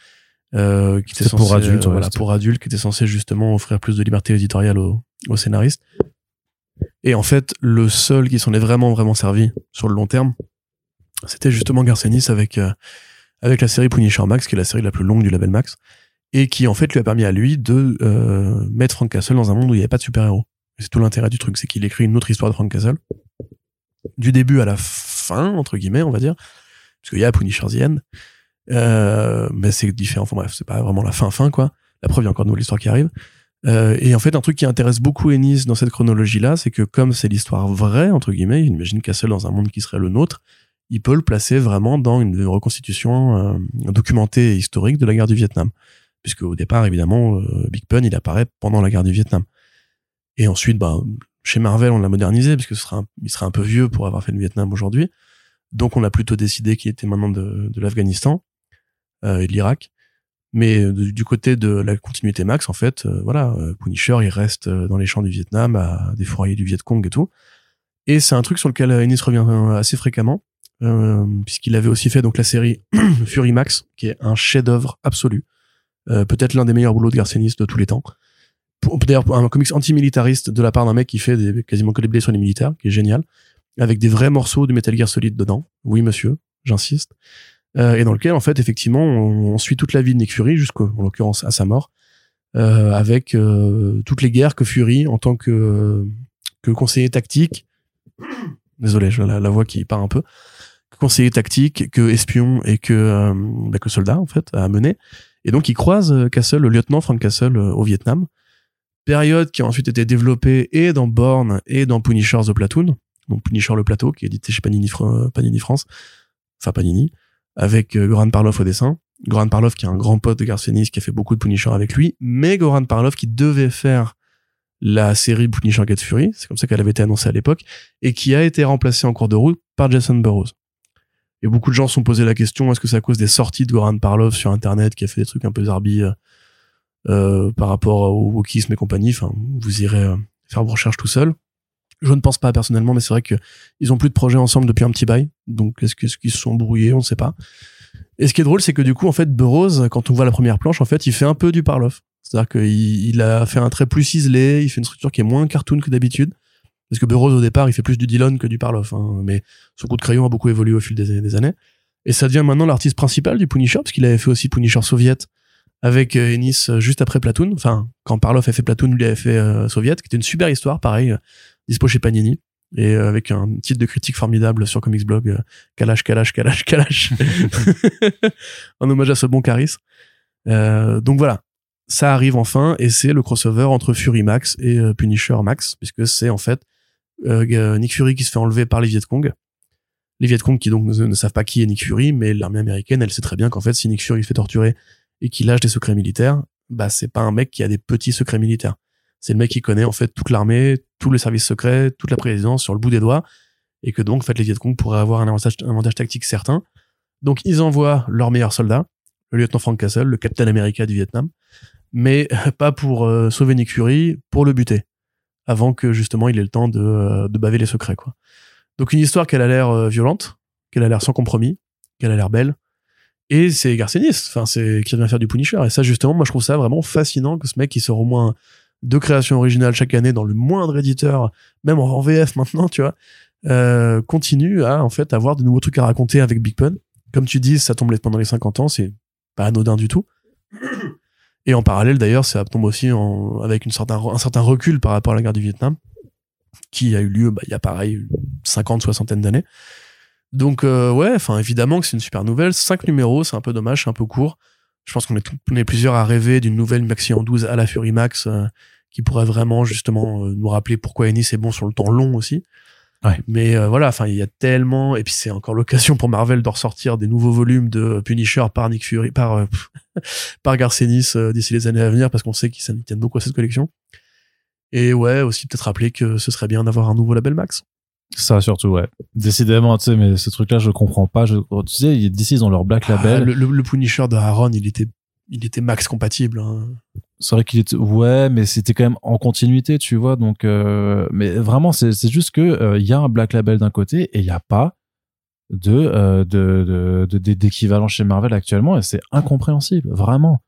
[SPEAKER 2] euh, qui était censé, pour adultes, euh, voilà, pour adultes, qui était censé justement offrir plus de liberté éditoriale aux, aux scénaristes. Et en fait, le seul qui s'en est vraiment vraiment servi sur le long terme, c'était justement Garcenis avec euh, avec la série Punisher Max, qui est la série la plus longue du label Max, et qui en fait lui a permis à lui de euh, mettre Frank Castle dans un monde où il n'y avait pas de super-héros. C'est tout l'intérêt du truc, c'est qu'il écrit une autre histoire de Frank Castle, du début à la fin entre guillemets, on va dire, parce qu'il y a Punisher The End, euh, mais c'est différent. Enfin bref, c'est pas vraiment la fin fin quoi. La preuve, il y a encore de nouvelle histoire qui arrive. Euh, et en fait, un truc qui intéresse beaucoup Ennis dans cette chronologie-là, c'est que comme c'est l'histoire vraie entre guillemets, il imagine Castle dans un monde qui serait le nôtre, il peut le placer vraiment dans une reconstitution euh, documentée et historique de la guerre du Vietnam, puisque au départ, évidemment, euh, Big Pun il apparaît pendant la guerre du Vietnam. Et ensuite, bah, chez Marvel, on l'a modernisé parce que ce sera il serait un peu vieux pour avoir fait le Vietnam aujourd'hui. Donc, on a plutôt décidé qu'il était maintenant de, de l'Afghanistan et de l'Irak. Mais euh, du côté de la continuité max, en fait, euh, voilà, Punisher, il reste dans les champs du Vietnam à défourailler du Viet Cong et tout. Et c'est un truc sur lequel Ennis revient assez fréquemment, euh, puisqu'il avait aussi fait donc la série Fury Max, qui est un chef-d'œuvre absolu, euh, peut-être l'un des meilleurs boulots de Garcenis de tous les temps. D'ailleurs, un comics anti-militariste de la part d'un mec qui fait des, quasiment que des blés sur les militaires, qui est génial, avec des vrais morceaux de Metal Gear Solid dedans. Oui, monsieur, j'insiste. Euh, et dans lequel en fait effectivement on, suit toute la vie de Nick Fury jusqu'en l'occurrence à sa mort euh, avec euh, toutes les guerres que Fury en tant que que conseiller tactique désolé la, voix qui part un peu conseiller tactique, que espion et que, bah, que soldat en fait à mener. Et donc il croise Castle, le lieutenant Frank Castle au Vietnam. Période qui a ensuite été développée et dans Born et dans Punisher The Platoon. Donc Punisher le plateau qui est édité chez Panini, Panini France, enfin Panini, avec Goran Parlov au dessin. Goran Parlov qui est un grand pote de Garcenis qui a fait beaucoup de Punisher avec lui, mais Goran Parlov qui devait faire la série Punisher Get Fury, c'est comme ça qu'elle avait été annoncée à l'époque, et qui a été remplacée en cours de route par Jason Burroughs. Et beaucoup de gens se sont posé la question, est-ce que c'est à cause des sorties de Goran Parlov sur Internet qui a fait des trucs un peu zarbi euh, euh, par rapport au wokisme et compagnie? Enfin, vous irez euh, faire vos recherches tout seul. Je ne pense pas personnellement, mais c'est vrai que ils ont plus de projets ensemble depuis un petit bail. Donc, est-ce qu'ils se sont brouillés On ne sait pas. Et ce qui est drôle, c'est que du coup, en fait, Burroughs, quand on voit la première planche, en fait, il fait un peu du Parlov. C'est-à-dire qu'il il a fait un trait plus ciselé, il fait une structure qui est moins cartoon que d'habitude. Parce que Burroughs, au départ, il fait plus du Dillon que du Parloff. Hein, mais son coup de crayon a beaucoup évolué au fil des, années. Et ça devient maintenant l'artiste principal du Punisher, parce qu'il avait fait aussi Punisher Soviet avec euh, Ennis euh, juste après Platoon. Enfin, quand Parloff a fait Platoon, lui avait fait euh, Soviet, qui était une super histoire, pareil, dispo chez Panini. Et avec un titre de critique formidable sur Comics Blog, Kalash, Kalash, Kalash, Kalash. en hommage à ce bon Caris. donc voilà, ça arrive enfin, et c'est le crossover entre Fury Max et Punisher Max, puisque c'est en fait euh, Nick Fury qui se fait enlever par les Viet Cong. Les Viet Cong qui donc ne, savent pas qui est Nick Fury, mais l'armée américaine, elle sait très bien qu'en fait, si Nick Fury se fait torturer et qu'il lâche des secrets militaires, bah c'est pas un mec qui a des petits secrets militaires. C'est le mec qui connaît en fait toute l'armée, tous les services secrets, toute la présidence sur le bout des doigts, et que donc en fait les Viet Cong pourraient avoir un avantage, tactique certain. Donc ils envoient leur meilleur soldat, le lieutenant Frank Castle, le capitaine américain du Vietnam, mais pas pour euh, sauver Nick Fury, pour le buter avant que justement il ait le temps de, euh, baver les secrets quoi. Donc une histoire qu'elle a l'air euh, violente, qu'elle a l'air sans compromis, qu'elle a l'air belle. Et c'est Garcenis, enfin c'est qui vient faire du Punisher. Et ça justement, moi je trouve ça vraiment fascinant que ce mec qui sort au moins deux créations originales chaque année dans le moindre éditeur, même en VF maintenant, tu vois, euh, continue à en fait avoir de nouveaux trucs à raconter avec Big Pun. Comme tu dis, ça tombe pendant les 50 ans, c'est pas anodin du tout. Et en parallèle, d'ailleurs, ça tombe aussi avec une un certain recul par rapport à la guerre du Vietnam, qui a eu lieu bah, il y a pareil, 50, soixantaine d'années. Donc, euh, ouais, enfin, évidemment que c'est une super nouvelle. Cinq numéros, c'est un peu dommage, c'est un peu court. Je pense qu'on est, on est plusieurs à rêver d'une nouvelle maxi en 12 à la Fury Max, euh, qui pourrait vraiment, justement, euh, nous rappeler pourquoi Ennis est bon sur le temps long aussi. Mais euh, voilà, enfin, il y a tellement, et puis c'est encore l'occasion pour Marvel de ressortir des nouveaux volumes de Punisher par Nick Fury, par euh, par Garcenis d'ici les années à venir, parce qu'on sait qu'ils tiennent beaucoup à cette collection. Et ouais, aussi peut-être rappeler que ce serait bien d'avoir un nouveau label Max.
[SPEAKER 1] Ça surtout, ouais. Décidément, tu sais, mais ce truc-là, je comprends pas. Je, tu sais, d'ici, ils ont leur Black ah, Label.
[SPEAKER 2] le, le, Punisher de Aaron, il était, il était Max compatible. Hein
[SPEAKER 1] c'est vrai qu'il était ouais mais c'était quand même en continuité tu vois donc euh, mais vraiment c'est juste que il euh, y a un black label d'un côté et il y a pas de euh, de d'équivalent chez Marvel actuellement et c'est incompréhensible vraiment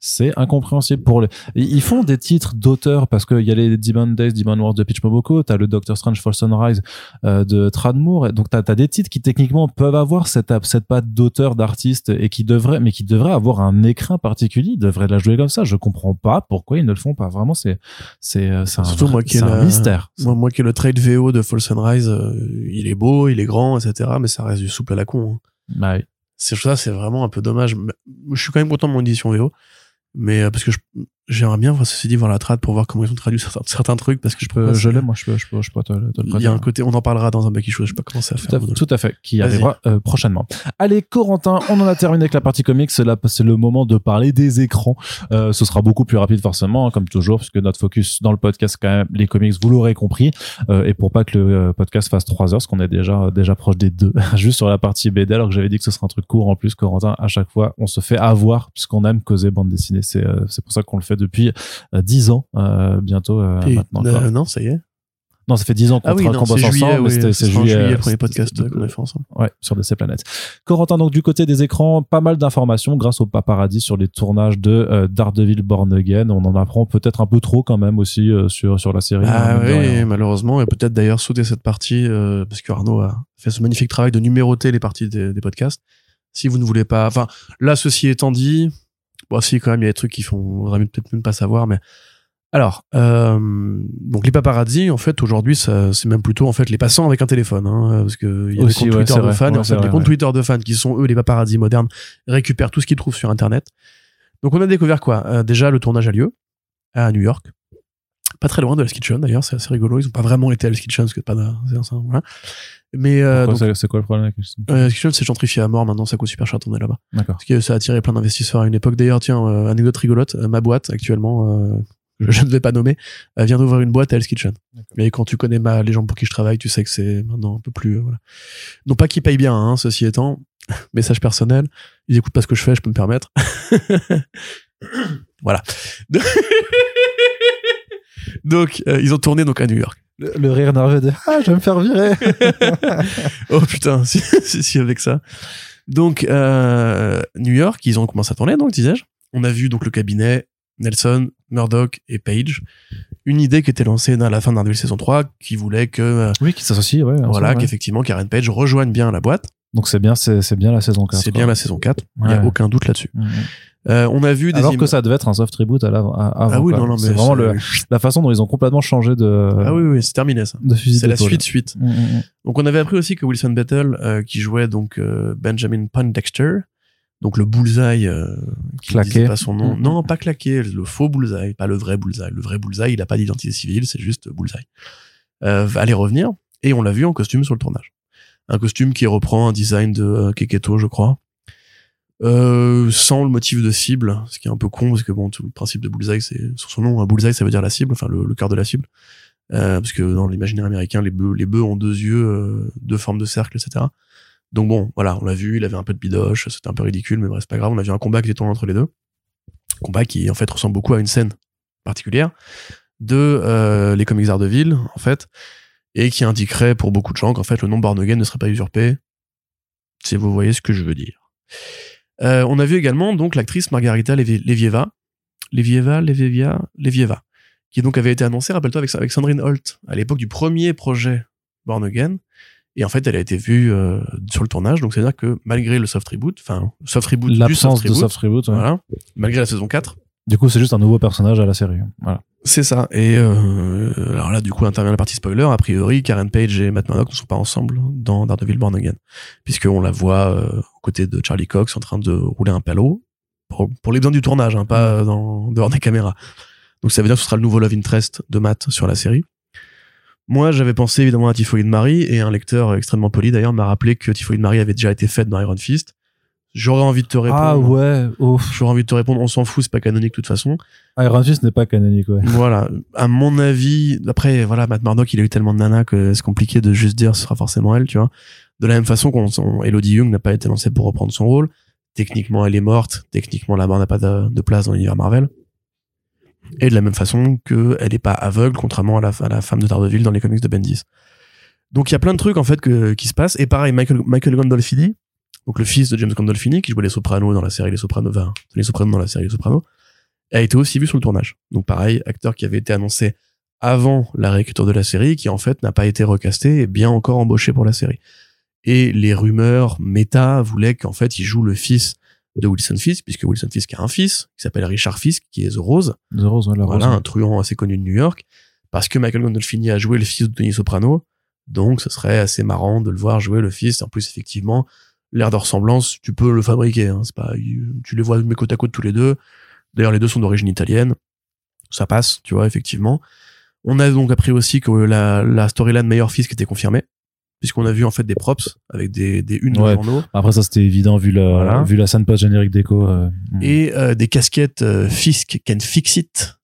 [SPEAKER 1] c'est incompréhensible pour les ils font des titres d'auteurs parce qu'il y a les Demon Days Demon Wars de Pitch Moboko t'as le Doctor Strange Fall Sunrise euh, de Tradmoor donc t'as as des titres qui techniquement peuvent avoir cette cette patte d'auteur d'artiste et qui devraient mais qui devraient avoir un écrin particulier ils devraient la jouer comme ça. Je comprends pas pourquoi ils ne le font pas. Vraiment c'est c'est euh, c'est un, moi qui un mystère.
[SPEAKER 2] moi, moi qui est le trade VO de Fall Sunrise euh, il est beau il est grand etc mais ça reste du souple à la con hein.
[SPEAKER 1] bah oui.
[SPEAKER 2] c'est ça c'est vraiment un peu dommage. Je suis quand même content de mon édition VO mais euh, parce que j'aimerais bien ceci dit voir la trad pour voir comment ils ont traduit certains, certains trucs parce que je
[SPEAKER 1] peux je l'aime moi je peux je peux je peux te, te
[SPEAKER 2] il y a un côté on en parlera dans un back issue je sais pas comment ça
[SPEAKER 1] tout, à, tout à fait qui arrivera euh, prochainement. Allez Corentin on en a terminé avec la partie comics. Là c'est le moment de parler des écrans. Euh, ce sera beaucoup plus rapide forcément hein, comme toujours puisque notre focus dans le podcast quand même les comics vous l'aurez compris. Euh, et pour pas que le podcast fasse trois heures parce qu'on est déjà déjà proche des deux juste sur la partie BD alors que j'avais dit que ce serait un truc court en plus Corentin à chaque fois on se fait avoir puisqu'on aime causer bande dessinée. C'est c'est pour ça qu'on le fait depuis 10 ans euh, bientôt euh, maintenant.
[SPEAKER 2] Euh, non, ça y est.
[SPEAKER 1] Non, ça fait 10 ans qu'on
[SPEAKER 2] ah oui,
[SPEAKER 1] bosse
[SPEAKER 2] ensemble, c'était c'est juillet, juillet, le premier podcast qu'on a fait ensemble.
[SPEAKER 1] Ouais, sur DC Planète. Corentin, donc du côté des écrans, pas mal d'informations grâce au paparazzi sur les tournages de euh, Daredevil Born Again. On en apprend peut-être un peu trop quand même aussi sur sur la série.
[SPEAKER 2] Ah hein, oui, malheureusement, et peut-être d'ailleurs sauter cette partie parce que Arnaud a fait ce magnifique travail de numéroter les parties des, des podcasts. Si vous ne voulez pas, enfin là, ceci étant dit, Bon, si, quand même, il y a des trucs qui font, on peut-être même pas savoir, mais Alors, euh, donc les paparazzi, en fait, aujourd'hui, ça, c'est même plutôt en fait les passants avec un téléphone, hein, parce que il y a
[SPEAKER 1] Aussi,
[SPEAKER 2] des comptes
[SPEAKER 1] ouais,
[SPEAKER 2] Twitter de
[SPEAKER 1] vrai.
[SPEAKER 2] fans, et en fait,
[SPEAKER 1] vrai,
[SPEAKER 2] les comptes
[SPEAKER 1] ouais.
[SPEAKER 2] Twitter de fans qui sont eux les paparazzi modernes récupèrent tout ce qu'ils trouvent sur Internet. Donc on a découvert quoi? Euh, Déjà, le tournage a lieu à New York, pas très loin de Hell's Kitchen d'ailleurs, c'est assez rigolo. Ils ont pas vraiment été à Hell's Kitchen parce que pas de, voilà. Mais euh,
[SPEAKER 1] c'est- quoi le problème avec Houston
[SPEAKER 2] euh, Hell's Kitchen c'est gentrifié à mort maintenant, ça coûte super cher de tourner là-bas.
[SPEAKER 1] D'accord.
[SPEAKER 2] Parce que ça a attiré plein d'investisseurs à une époque. D'ailleurs, tiens, euh, anecdote rigolote, euh, ma boîte actuellement, euh, je, ne vais pas nommer, euh, vient d'ouvrir une boîte à Hell's Kitchen. Mais quand tu connais ma, les gens pour qui je travaille, tu sais que c'est maintenant un peu plus... voilà. Non pas qu'ils payent bien, hein, ceci étant, message personnel, ils écoutent pas ce que je fais, je peux me permettre. voilà. donc, euh, ils ont tourné donc à New York.
[SPEAKER 1] Le, le rire nerveux de Ah, je vais me faire virer
[SPEAKER 2] oh putain, si, si, si, avec ça. Donc, euh, New York, ils ont commencé à tourner, donc, disais-je. On a vu donc le cabinet, Nelson, Murdoch et Page. Une idée qui était lancée à la fin d'Ardeville saison 3, qui voulait que, euh,
[SPEAKER 1] Oui, qui s'associe, ouais.
[SPEAKER 2] voilà,
[SPEAKER 1] ouais.
[SPEAKER 2] qu'effectivement, Karen Page rejoigne bien la boîte.
[SPEAKER 1] Donc c'est bien, c'est bien la saison 4.
[SPEAKER 2] C'est bien la saison 4. Il n'y a aucun doute là-dessus.
[SPEAKER 1] Mhm.
[SPEAKER 2] Euh, on a vu des
[SPEAKER 1] Alors que ça devait être un soft reboot à l'avant.
[SPEAKER 2] Ah oui, non, non, mais
[SPEAKER 1] c'est vraiment le, la façon dont ils ont complètement changé de,
[SPEAKER 2] Ah oui, oui, c'est terminé ça.
[SPEAKER 1] de fusil
[SPEAKER 2] C'est la suite suite.
[SPEAKER 1] Mhm, mhm.
[SPEAKER 2] Donc on avait appris aussi que Wilson Battle, euh, qui jouait donc euh, Benjamin Poindexter, donc le bullseye euh, qui
[SPEAKER 1] Claqué.
[SPEAKER 2] pas son nom. Non, pas claqué, le faux bullseye, pas le vrai bullseye. Le vrai bullseye, il a pas d'identité civile, c'est juste bullseye. Euh, allait revenir et on l'a vu en costume sur le tournage. Un costume qui reprend un design de euh, Keketo, je crois. Euh, sans le motif de cible, ce qui est un peu con parce que bon, tout le principe de bullseye, c'est sur son nom, un bullseye, ça veut dire la cible, enfin le, le cœur de la cible. Euh, parce que dans l'imaginaire américain, les bœufs, les bœufs ont deux yeux, euh, deux formes de cercle, etc. Donc bon, voilà, on l'a vu, il avait un peu de bidoche, c'était un peu ridicule, mais bref, c'est pas grave. On a vu un combat qui tourné entre les deux, combat qui en fait ressemble beaucoup à une scène particulière de euh, les comics d'Ardeville, en fait, et qui indiquerait pour beaucoup de gens qu'en fait le nom Born Again ne serait pas usurpé, si vous voyez ce que je veux dire. Euh, on a vu également donc l'actrice Margarita Levi- Levieva, Levieva, Levieva, Levieva, qui donc avait été annoncée, rappelle-toi, avec, avec Sandrine Holt, à l'époque du premier projet Born Again. Et en fait, elle a été vue euh, sur le tournage, donc c'est-à-dire que malgré le soft reboot, enfin, soft reboot
[SPEAKER 1] L'absence de soft reboot. ouais.
[SPEAKER 2] voilà, malgré la saison 4,
[SPEAKER 1] Du coup, c'est juste un nouveau personnage à la série. Voilà.
[SPEAKER 2] c'est ça. Et euh, alors là, du coup, intervient la partie spoiler. A priori, Karen Page et Matt Murdock ne sont pas ensemble dans Daredevil Born Again, puisqu'on la voit euh, aux côtés de Charlie Cox en train de rouler un palo pour, les besoins du tournage, hein, pas dans, dehors des caméras. Donc ça veut dire que ce sera le nouveau love interest de Matt sur la série. Moi, j'avais pensé évidemment à Typhoid Marie et un lecteur extrêmement poli d'ailleurs m'a rappelé que Typhoid Marie avait déjà été faite dans Iron Fist. J'aurais envie de te répondre.
[SPEAKER 1] Ah ouais.
[SPEAKER 2] J'aurais envie de te répondre, on s'en fout, c'est pas canonique de toute façon.
[SPEAKER 1] Iron Fist n'est pas canonique, ouais.
[SPEAKER 2] Voilà, à mon avis, après voilà, Matt Murdock, il a eu tellement de nanas que c'est compliqué de juste dire ce sera forcément elle, tu vois. De la même façon qu'on on- Elodie Young n'a pas été lancée pour reprendre son rôle. Techniquement, elle est morte. Techniquement, la mort n'a pas de, de place dans l'univers Marvel. Et de la même façon que elle n'est pas aveugle, contrairement à la, à la femme de Daredevil dans les comics de Bendis. Donc il y a plein de trucs en fait que, qui se passent. Et pareil, Michael, Michael Gandolfini, donc le fils de James Gandolfini, qui jouait les Sopranos dans la série Les Sopranos, enfin, les Sopranos dans la série Les Sopranos, a été aussi vu sur le tournage. Donc pareil, acteur qui avait été annoncé avant la réécriture de la série, qui en fait n'a pas été recasté et bien encore embauché pour la série. Et les rumeurs méta voulaient qu'en fait il joue le fils de Wilson Fisk, puisque Wilson Fisk a un fils qui s'appelle Richard Fisk, qui est The Rose,
[SPEAKER 1] The Rose, ouais, la
[SPEAKER 2] voilà,
[SPEAKER 1] Rose.
[SPEAKER 2] un truand assez connu de New York, parce que Michael Gandolfini a joué le fils de Tony Soprano, donc ce serait assez marrant de le voir jouer le fils. En plus, effectivement, l'air de ressemblance, tu peux le fabriquer. Hein, c'est pas, tu les vois mais côte à côte tous les deux. D'ailleurs, les deux sont d'origine italienne. Ça passe, tu vois, effectivement. On a donc appris aussi que la, la storyline meilleur fils qui était confirmée, puisqu'on a vu en fait des props avec des, des unes
[SPEAKER 1] Ouais.
[SPEAKER 2] de journaux
[SPEAKER 1] Après, ça, c'était évident vu la,
[SPEAKER 2] Voilà.
[SPEAKER 1] vu la scène post-générique d'écho. euh, mm.
[SPEAKER 2] et euh, des casquettes euh, Fisk can fix it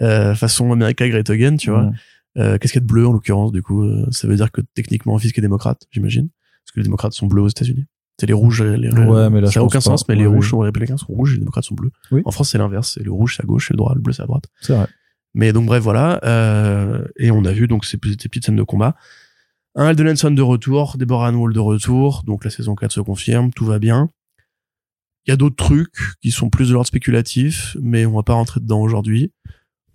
[SPEAKER 2] euh, façon America Great Again, tu vois.
[SPEAKER 1] Mm.
[SPEAKER 2] Euh, casquette bleue en l'occurrence, du coup, euh, ça veut dire que techniquement Fisk est démocrate, j'imagine, parce que les démocrates sont bleus aux États-Unis. C'est les rouges, les,
[SPEAKER 1] Ouais, mais là,
[SPEAKER 2] ça n'a aucun
[SPEAKER 1] pas.
[SPEAKER 2] sens, mais les rouges sont les républicains sont rouges, et les démocrates sont bleus.
[SPEAKER 1] Oui.
[SPEAKER 2] En France, c'est l'inverse, c'est le rouge c'est à gauche, et le droit, le bleu c'est à droite.
[SPEAKER 1] C'est vrai.
[SPEAKER 2] Mais donc bref, voilà. Euh, et on a vu donc ces, petites- ces petites scènes de combat. Un Alden Henson de retour, Deborah Ann Wall de retour, donc la saison 4 se confirme, tout va bien. Il y a d'autres trucs qui sont plus de l'ordre spéculatif, mais on va pas rentrer dedans aujourd'hui.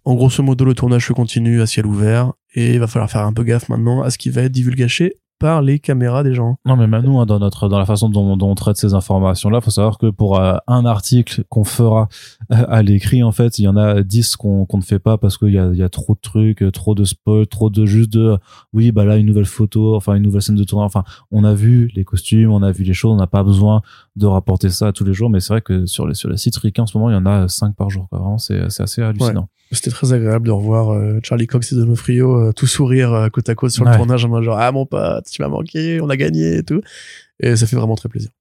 [SPEAKER 2] En grosso modo, le tournage se continue à ciel ouvert, et il va falloir faire un peu gaffe maintenant à ce qui va être divulgaché par les caméras des gens.
[SPEAKER 1] Non, mais même nous, hein, dans notre, dans la façon dont, dont on traite ces informations-là, faut savoir que pour euh, un article qu'on fera euh, à l'écrit, en fait, il y en a 10 qu'on qu'on ne fait pas parce qu'il y a, il y a trop de trucs, euh, trop de spoil, trop de juste de, oui, bah là, une nouvelle photo, enfin, une nouvelle scène de tournage. Enfin, on a vu les costumes, on a vu les choses, on n'a pas besoin de rapporter ça tous les jours, mais c'est vrai que sur les, sur les sites Ricain, en ce moment, il y en a 5 par jour, quoi. Vraiment, c'est, c'est assez hallucinant.
[SPEAKER 2] C'était très agréable de revoir euh, Charlie Cox et Donofrio euh, tout sourire euh, côte à côte sur le tournage en mode genre ah mon pote tu m'as manqué on a gagné et tout et ça fait vraiment très plaisir.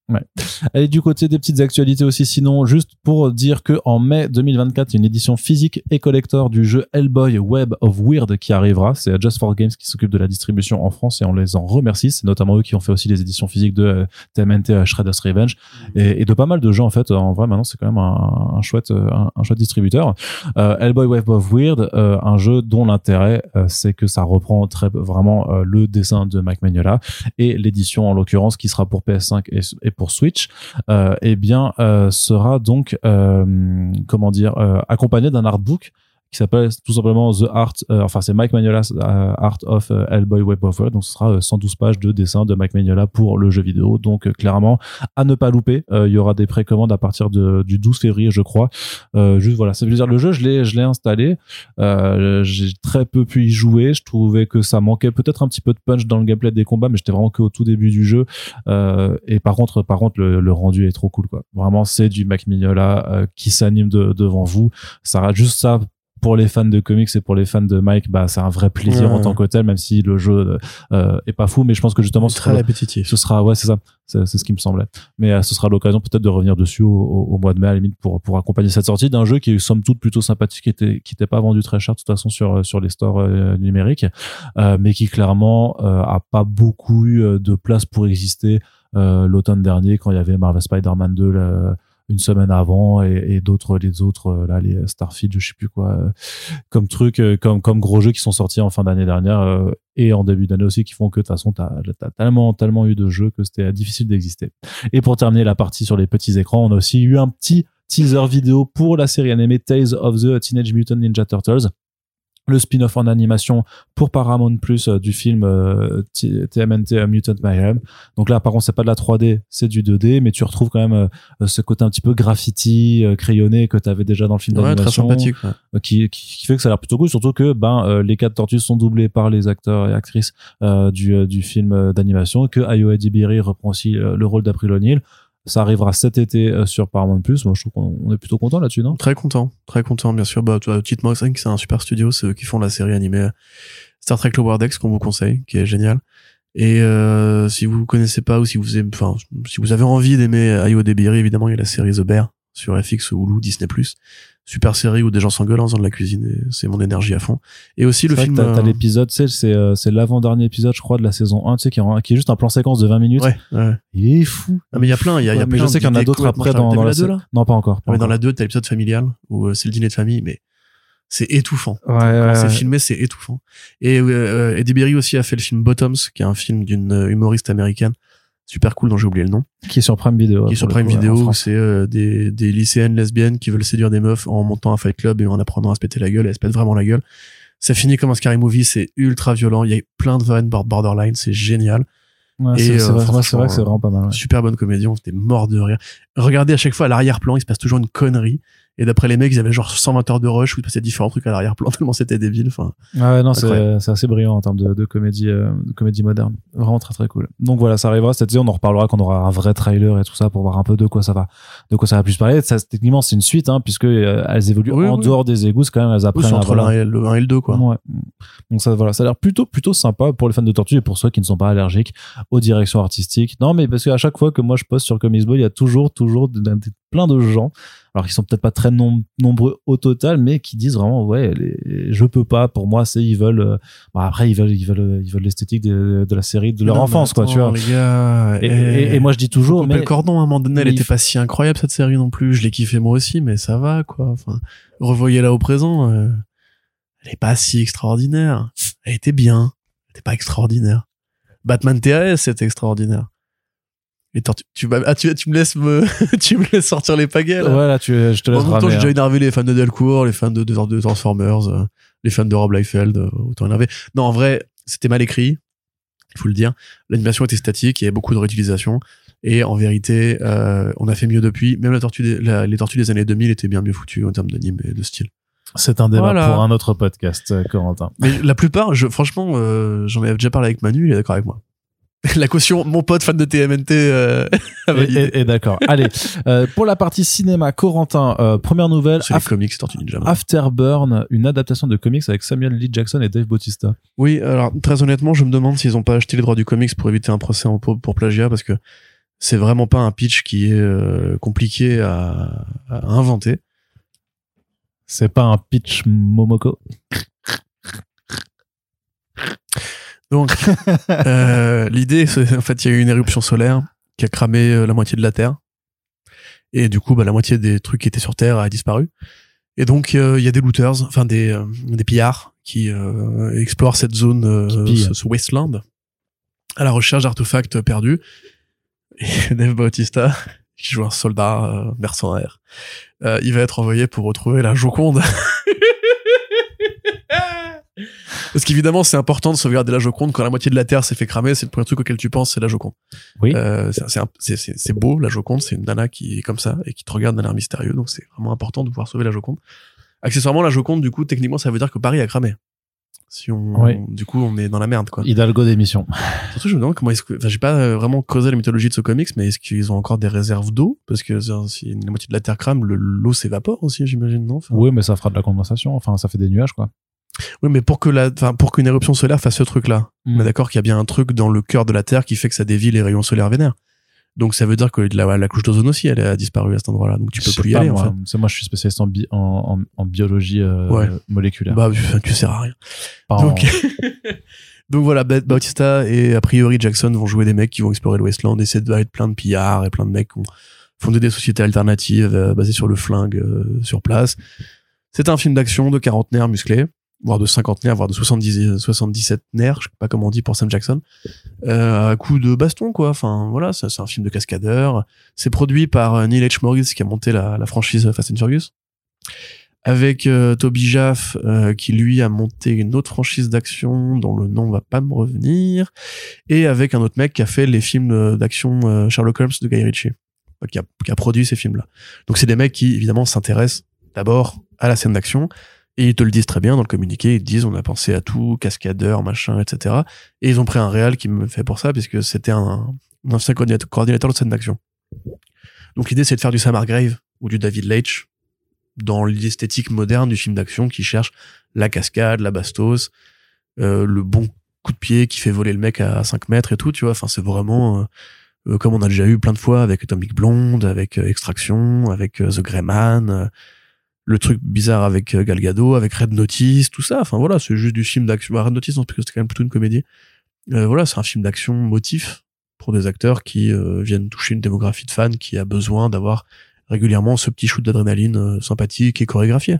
[SPEAKER 1] Et du côté des petites actualités aussi, sinon, juste pour dire que en mai 2024, il y a une édition physique et collector du jeu Hellboy Web of Weird qui arrivera. C'est Just for Games qui s'occupe de la distribution en France et on les en remercie. C'est notamment eux qui ont fait aussi les éditions physiques de euh, TMNT euh, Shredder's Revenge et, et de pas mal de gens en fait. En vrai, maintenant, c'est quand même un, un chouette, euh, un, un chouette distributeur. Euh, Hellboy Web of Weird, euh, un jeu dont l'intérêt, euh, c'est que ça reprend très vraiment euh, le dessin de Mike Mignola et l'édition en l'occurrence qui sera pour PS5 et, pour Switch euh, eh bien euh, sera donc euh, comment dire accompagné d'un artbook qui s'appelle tout simplement The Art euh, enfin c'est Mike Magnola's euh, Art of euh, Hellboy Web of World donc ce sera euh, 112 pages de dessin de Mike Magnola pour le jeu vidéo. Donc clairement à ne pas louper il y aura des précommandes à partir de, du 12 février je crois. Juste voilà ça veut dire le jeu je l'ai je l'ai installé. J'ai très peu pu y jouer. Je trouvais que ça manquait peut-être un petit peu de punch dans le gameplay des combats mais j'étais vraiment que au tout début du jeu. Et par contre, par contre, le, rendu est trop cool, quoi. Vraiment, c'est du Mac Mignola qui s'anime de- devant vous. Ça rate juste ça pour les fans de comics et pour les fans de Mike, bah c'est un vrai plaisir
[SPEAKER 2] Ouais.
[SPEAKER 1] en tant que tel, même si le jeu euh, est pas fou. Mais je pense que justement, ce sera,
[SPEAKER 2] répétitif.
[SPEAKER 1] ce sera, ouais, c'est ça, c'est ce qui me semblait. Mais euh, ce sera l'occasion peut-être de revenir dessus au, au- au mois de mai à la limite pour pour accompagner cette sortie d'un jeu qui est somme toute plutôt sympathique, qui était qui était pas vendu très cher de toute façon sur sur les stores euh, numériques, euh, mais qui clairement euh, a pas beaucoup eu euh, de place pour exister euh, l'automne dernier quand il y avait Marvel Spider-Man 2 là, une semaine avant et, d'autres les autres euh, là les Starfield je sais plus quoi euh, comme truc euh, comme comme gros jeux qui sont sortis en fin d'année dernière et en début d'année aussi qui font que de toute façon t'as as tellement tellement eu de jeux que c'était difficile d'exister. Et pour terminer la partie sur les petits écrans on a aussi eu un petit teaser vidéo pour la série animée Tales of the Teenage Mutant Ninja Turtles le spin-off en animation pour Paramount Plus euh, du film euh, TMNT euh, Mutant Mayhem. Donc là, par contre, c'est pas de la 3D, c'est du 2D, mais tu retrouves quand même euh, ce côté un petit peu graffiti, euh, crayonné que tu avais déjà dans le film
[SPEAKER 2] Ouais, très
[SPEAKER 1] d'animation,
[SPEAKER 2] sympathique. ouais.
[SPEAKER 1] euh, qui, qui, qui fait que ça a l'air plutôt cool, surtout que ben euh, les quatre tortues sont doublées par les acteurs et actrices euh, du, euh, du film euh, d'animation, que Ayo Edibiri reprend aussi euh, le rôle d'April O'Neil. Ça arrivera cet été euh, sur Paramount Plus. Moi, je trouve qu'on on est plutôt content là-dessus, non?
[SPEAKER 2] Très content, très content, bien sûr. Bah, Mouse Inc, c'est un super studio, c'est eux qui font la série animée Star Trek Lower Decks qu'on vous conseille, qui est génial. Et euh, si vous connaissez pas ou si vous aimez, enfin, si vous avez envie d'aimer Ayo Debiri, évidemment, il y a la série The Bear sur FX ou Hulu, Disney+. Super série où des gens s'engueulent en faisant de la cuisine et c'est mon énergie à fond. Et aussi le
[SPEAKER 1] C'est
[SPEAKER 2] film.
[SPEAKER 1] T'as,
[SPEAKER 2] euh,
[SPEAKER 1] l'épisode, c'est, euh, c'est l'avant-dernier épisode, je crois, de la saison 1, tu sais, qui est, qui est juste un plan séquence de 20 minutes.
[SPEAKER 2] Ouais, ouais.
[SPEAKER 1] Il est fou.
[SPEAKER 2] Ah, mais il y a plein, il y a, il y a
[SPEAKER 1] Ouais, mais
[SPEAKER 2] plein
[SPEAKER 1] je sais qu'il y en a d'autres après dans, la,
[SPEAKER 2] la 2 là
[SPEAKER 1] Non, pas encore. pas
[SPEAKER 2] Ouais, dans la 2, t'as l'épisode familial où euh, c'est le dîner de famille, mais c'est étouffant.
[SPEAKER 1] Ouais,
[SPEAKER 2] Quand
[SPEAKER 1] ouais,
[SPEAKER 2] c'est
[SPEAKER 1] ouais.
[SPEAKER 2] filmé, c'est étouffant. Et euh, Eddie Berry aussi a fait le film Bottoms, qui est un film d'une humoriste américaine super cool dont j'ai oublié le nom,
[SPEAKER 1] Qui est sur Prime Video.
[SPEAKER 2] qui est sur
[SPEAKER 1] pour le
[SPEAKER 2] Prime
[SPEAKER 1] coup,
[SPEAKER 2] Video c'est euh, des, des lycéennes lesbiennes qui veulent séduire des meufs en montant un fight club et en apprenant à se péter la gueule. Elles se pètent vraiment la gueule. Ça finit comme un scary movie, c'est ultra violent. Il y a plein de vannes bord- borderline, c'est génial.
[SPEAKER 1] Ouais,
[SPEAKER 2] et,
[SPEAKER 1] c'est,
[SPEAKER 2] euh,
[SPEAKER 1] vrai, c'est vrai que c'est vraiment pas mal. ouais.
[SPEAKER 2] Super bonne comédie, on était mort de rire. Regardez à chaque fois à l'arrière-plan, il se passe toujours une connerie. Et d'après les mecs, ils avaient genre 120 heures de rush où il se passait différents trucs à l'arrière-plan tellement c'était débile. Enfin,
[SPEAKER 1] Ah ouais, non, c'est, assez brillant en termes de, de comédie, euh, de comédie moderne. Vraiment très très cool. Donc voilà, ça arrivera cet été. On en reparlera quand on aura un vrai trailer et tout ça pour voir un peu de quoi ça va, de quoi ça va plus parler. Ça, techniquement, c'est une suite, hein, puisque euh, elles évoluent
[SPEAKER 2] Oui,
[SPEAKER 1] en
[SPEAKER 2] oui.
[SPEAKER 1] dehors des égouts. Quand même elles
[SPEAKER 2] oui,
[SPEAKER 1] apprennent à
[SPEAKER 2] entre
[SPEAKER 1] voilà.
[SPEAKER 2] le 1 et le 1 et le 2, quoi.
[SPEAKER 1] Ouais. Donc ça, voilà, ça a l'air plutôt, plutôt sympa pour les fans de Tortue et pour ceux qui ne sont pas allergiques aux directions artistiques. Non, mais parce qu'à chaque fois que moi je poste sur Comics Boy, il y a toujours, toujours de- de- plein de gens, alors qui sont peut-être pas très nom- nombreux au total, mais qui disent vraiment, ouais, les, je peux pas. Pour moi, c'est ils veulent. euh, bon, après, ils veulent, ils veulent, euh, ils veulent l'esthétique de, de la série de leur
[SPEAKER 2] Non,
[SPEAKER 1] enfance, quoi, tu vois.
[SPEAKER 2] Les gars,
[SPEAKER 1] Et, et- et moi, je dis toujours, mais
[SPEAKER 2] le cordon à un moment donné, elle était pas si incroyable cette série non plus. Je l'ai kiffé moi aussi, mais ça va quoi. Enfin, revoyez-la au présent. euh, elle est pas si extraordinaire. Elle était bien, elle était pas extraordinaire. Batman TAS c'était extraordinaire. Tu, m'as- ah, tu, tu me laisses me, tu me laisses sortir les pagaies là.
[SPEAKER 1] voilà, tu, je te
[SPEAKER 2] En
[SPEAKER 1] laisse
[SPEAKER 2] même temps, j'ai déjà
[SPEAKER 1] hein.
[SPEAKER 2] énervé les fans de Delcourt, les fans de, de, de Transformers, euh, les fans de Rob Liefeld, euh, autant énervé. Non, en vrai, c'était mal écrit. il faut le dire. L'animation était statique, il y avait beaucoup de réutilisation. Et en vérité, euh, on a fait mieux depuis. Même la tortue des- la- les tortues des années 2000 étaient bien mieux foutues en termes d'anime et de style.
[SPEAKER 1] C'est un débat
[SPEAKER 2] Voilà.
[SPEAKER 1] pour un autre podcast, euh, Corentin.
[SPEAKER 2] Mais la plupart, je, franchement, euh, j'en avais déjà parlé avec Manu, il est d'accord avec moi. la caution, mon pote fan de TMNT, euh,
[SPEAKER 1] Et,
[SPEAKER 2] validé.
[SPEAKER 1] et- et d'accord. Allez, euh, pour la partie cinéma, Corentin, euh, première nouvelle,
[SPEAKER 2] C'est
[SPEAKER 1] Af-
[SPEAKER 2] comics Ninja.
[SPEAKER 1] Afterburn, une adaptation de comics avec Samuel Lee Jackson et Dave Bautista.
[SPEAKER 2] Oui, alors très honnêtement, je me demande s'ils ont pas acheté les droits du comics pour éviter un procès en pour, pour plagiat parce que c'est vraiment pas un pitch qui est euh, compliqué à, à inventer.
[SPEAKER 1] C'est pas un pitch Momoko?
[SPEAKER 2] Donc, euh, l'idée, c'est en fait, il y a eu une éruption solaire qui a cramé euh, la moitié de la Terre. Et du coup, bah, la moitié des trucs qui étaient sur Terre a disparu. Et donc, euh, il y a des looters, enfin des, euh, des pillards qui euh, explorent cette zone, euh, ce, ce wasteland, à la recherche d'artefacts perdus. Et Dave Bautista, qui joue un soldat euh, mercenaire, euh, il va être envoyé pour retrouver la Joconde. Parce qu'évidemment, c'est important de sauvegarder la Joconde quand la moitié de la Terre s'est fait cramer. C'est le premier truc auquel tu penses, c'est la Joconde.
[SPEAKER 1] Oui.
[SPEAKER 2] Euh, c'est- beau, la Joconde. C'est une nana qui est comme ça et qui te regarde d'un air mystérieux. Donc, c'est vraiment important de pouvoir sauver la Joconde. Accessoirement, la Joconde, du coup, techniquement, ça veut dire que Paris a cramé. Si on,
[SPEAKER 1] Oui.
[SPEAKER 2] du coup, on est dans la merde, quoi.
[SPEAKER 1] Hidalgo d'émission.
[SPEAKER 2] Surtout, je me demande comment est-ce que, enfin, j'ai pas euh, vraiment creusé la mythologie de ce comics, mais est-ce qu'ils ont encore des réserves d'eau? Parce que euh, si la moitié de la Terre crame, le- l'eau s'évapore aussi, j'imagine, non? Enfin,
[SPEAKER 1] Oui, mais ça fera de la condensation. Enfin, ça fait des nuages, quoi.
[SPEAKER 2] Oui, mais pour que la, enfin, pour qu'une éruption solaire fasse ce truc-là,
[SPEAKER 1] Mm.
[SPEAKER 2] on est d'accord qu'il y a bien un truc dans le cœur de la Terre qui fait que ça dévie les rayons solaires vénères. Donc ça veut dire que la, la couche d'ozone aussi, elle a disparu à cet endroit-là. Donc tu peux plus y aller,
[SPEAKER 1] moi.
[SPEAKER 2] en fait.
[SPEAKER 1] C'est moi, je suis spécialiste en, bi- en, en, en biologie euh,
[SPEAKER 2] Ouais.
[SPEAKER 1] moléculaire.
[SPEAKER 2] Bah, tu, sers à rien. Donc, donc voilà, Ba- Bautista et a priori Jackson vont jouer des mecs qui vont explorer le Westland et c'est de être plein de pillards et plein de mecs qui ont fondé des sociétés alternatives euh, basées sur le flingue euh, sur place. C'est un film d'action de quarantenaire musclé, voire de cinquantenaire, voire de 70, 77 nerfs, je sais pas comment on dit pour Sam Jackson, euh, à coup de baston quoi. Enfin voilà, c'est un film de cascadeur. C'est produit par euh, Neil H. Morris qui a monté la, la franchise Fast and Furious avec euh, Toby Jaff euh, qui lui a monté une autre franchise d'action dont le nom va pas me revenir et avec un autre mec qui a fait les films euh, d'action euh, Sherlock Holmes de Guy Ritchie qui a, qui a produit ces films là donc c'est des mecs qui évidemment s'intéressent d'abord à la scène d'action et ils te le disent très bien dans le communiqué ils te disent on a pensé à tout cascadeur machin etc et ils ont pris un réal qui me fait pour ça puisque c'était un, un ancien coordinateur, de scène d'action donc l'idée c'est de faire du Sam Hargrave ou du David Leitch dans l'esthétique moderne du film d'action qui cherche la cascade, la bastos, euh, le bon coup de pied qui fait voler le mec à 5 mètres et tout, tu vois. Enfin, c'est vraiment euh, euh, comme on a déjà eu plein de fois avec Atomic Blonde, avec euh, Extraction, avec euh, The Greyman, le truc bizarre avec euh, Gal Gadot, avec Red Notice, tout ça. Enfin voilà, c'est juste du film d'action. Bah, Red Notice, non, parce que c'était quand même plutôt une comédie. Euh, voilà, c'est un film d'action motif pour des acteurs qui euh, viennent toucher une démographie de fans qui a besoin d'avoir régulièrement ce petit shoot d'adrénaline euh, sympathique et chorégraphié.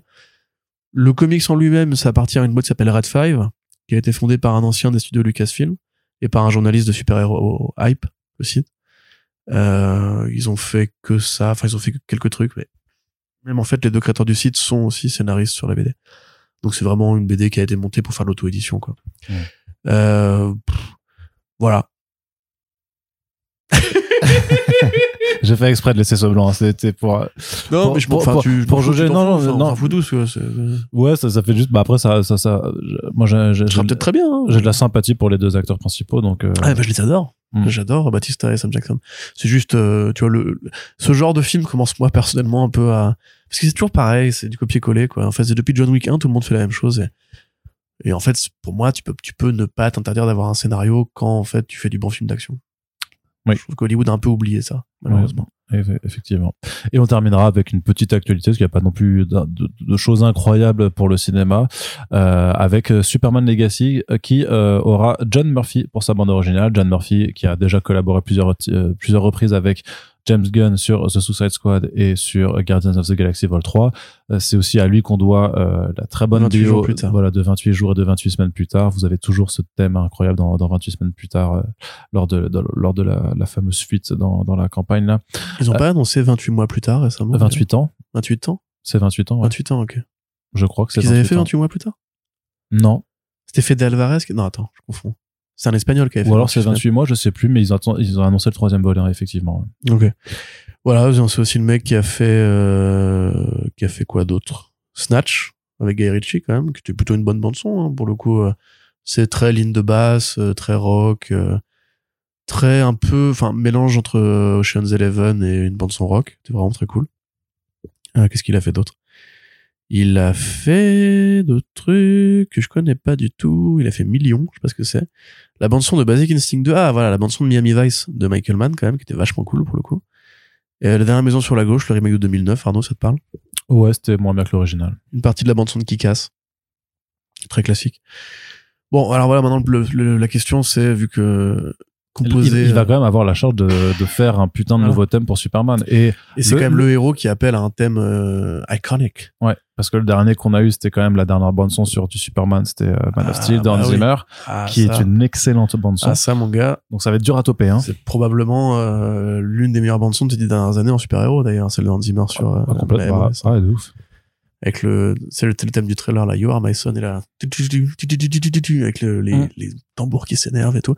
[SPEAKER 2] Le comics en lui-même, ça appartient à une boîte qui s'appelle Red Five, qui a été fondée par un ancien des studios Lucasfilm et par un journaliste de super-héros Hype aussi. Euh, ils ont fait que ça, enfin ils ont fait que quelques trucs, mais même en fait les deux créateurs du site sont aussi scénaristes sur la BD. Donc c'est vraiment une BD qui a été montée pour faire l'auto-édition quoi. Euh, pff, voilà.
[SPEAKER 1] J'ai fait exprès de laisser ce blanc. C'était pour.
[SPEAKER 2] Non,
[SPEAKER 1] Pour-
[SPEAKER 2] mais je
[SPEAKER 1] pour- pour-
[SPEAKER 2] tu,
[SPEAKER 1] pour juger- non, non, non.
[SPEAKER 2] quoi, c'est-
[SPEAKER 1] Ouais, ça, ça fait juste. Bah après, ça, ça, ça. Moi, j'ai,
[SPEAKER 2] peut-être très bien. Hein.
[SPEAKER 1] j'ai de la sympathie pour les deux acteurs principaux, donc. euh,
[SPEAKER 2] Ah, bah, je les adore.
[SPEAKER 1] Mm.
[SPEAKER 2] J'adore Batista et Sam Jackson. C'est juste, euh, tu vois, le, le- ce genre de film commence moi personnellement un peu à, parce que c'est toujours pareil, c'est du copier-coller, quoi. En fait, c'est depuis John Wick 1, tout le monde fait la même chose et, et en fait, pour moi, tu peux, tu peux ne pas t'interdire d'avoir un scénario quand, en fait, tu fais du bon film d'action.
[SPEAKER 1] Oui.
[SPEAKER 2] Je trouve qu'Hollywood a un peu oublié ça, malheureusement.
[SPEAKER 1] Effectivement. Et on terminera avec une petite actualité, parce qu'il n'y a pas non plus de, de- de choses incroyables pour le cinéma, euh, avec euh, Superman Legacy, euh, qui euh, aura John Murphy pour sa bande originale. John Murphy, qui a déjà collaboré plusieurs, euh, plusieurs reprises avec James Gunn sur The Suicide Squad et sur Guardians of the Galaxy Vol 3. Euh, c'est aussi à lui qu'on doit euh, la très bonne
[SPEAKER 2] 28
[SPEAKER 1] bio
[SPEAKER 2] jours plus tard.
[SPEAKER 1] voilà, de 28 jours et de 28 semaines plus tard. Vous avez toujours ce thème incroyable dans, dans 28 semaines plus tard, euh, lors de, de- lors de la, la fameuse fuite dans, dans la campagne là.
[SPEAKER 2] Ils ont pas annoncé 28 mois plus tard récemment.
[SPEAKER 1] 28 ans
[SPEAKER 2] 28 ans?
[SPEAKER 1] C'est 28 ans, ouais.
[SPEAKER 2] 28 ans, ok.
[SPEAKER 1] Je crois que c'est
[SPEAKER 2] Qu'ils avaient fait
[SPEAKER 1] ans.
[SPEAKER 2] 28 mois plus tard?
[SPEAKER 1] Non.
[SPEAKER 2] C'était fait d'Alvarez. Non, attends, je confonds. C'est un espagnol qui avait fait.
[SPEAKER 1] Ou alors c'est
[SPEAKER 2] 28
[SPEAKER 1] 28 mois, je sais plus, mais ils, attendent- ils ont annoncé le troisième volet, hein, effectivement.
[SPEAKER 2] Ok. Voilà, c'est aussi le mec qui a fait euh, qui a fait quoi d'autre? Snatch avec Guy Ritchie quand même, qui était plutôt une bonne bande son hein, pour le coup. euh, c'est très ligne de basse, euh, très rock, très un peu, enfin mélange entre Ocean's Eleven et une bande son rock. C'était vraiment très cool. Qu'est-ce qu'il a fait d'autre? Il a fait d'autres trucs que je connais pas du tout. Il a fait Millions, je sais pas ce que c'est. La bande son de Basic Instinct 2, ah voilà, la bande son de Miami Vice de Michael Mann quand même, qui était vachement cool pour le coup. Et euh, la dernière maison sur la gauche, le remake de 2009, Arnaud, ça te parle?
[SPEAKER 1] Ouais, c'était moins bien que l'original.
[SPEAKER 2] Une partie de la bande son de Kick-Ass. Très classique. Bon, alors voilà, maintenant le- le- la question c'est, vu que composer...
[SPEAKER 1] Il, il va quand même avoir la charge de, de faire un putain de nouveau thème pour Superman. Et
[SPEAKER 2] Et c'est quand même
[SPEAKER 1] le-
[SPEAKER 2] héros qui appelle à un thème euh, iconic.
[SPEAKER 1] ouais, parce que le dernier qu'on a eu, c'était quand même la dernière bande son sur du Superman, c'était euh, Man of
[SPEAKER 2] Ah,
[SPEAKER 1] Steel d'Hans
[SPEAKER 2] bah oui.
[SPEAKER 1] Zimmer,
[SPEAKER 2] Ah,
[SPEAKER 1] qui
[SPEAKER 2] ça.
[SPEAKER 1] est une excellente bande son.
[SPEAKER 2] Ah, ça, mon gars,
[SPEAKER 1] Donc ça va être dur à toper. Hein.
[SPEAKER 2] c'est probablement euh, l'une des meilleures bandes son de ces dix dernières années en super-héros, d'ailleurs, celle de Hans Zimmer sur euh,
[SPEAKER 1] Ah, complètement. Ah, ouais, de ouf.
[SPEAKER 2] avec le c'est le, thème du trailer là You Are My Son et là avec le, les,
[SPEAKER 1] Mm.
[SPEAKER 2] les tambours qui s'énervent et tout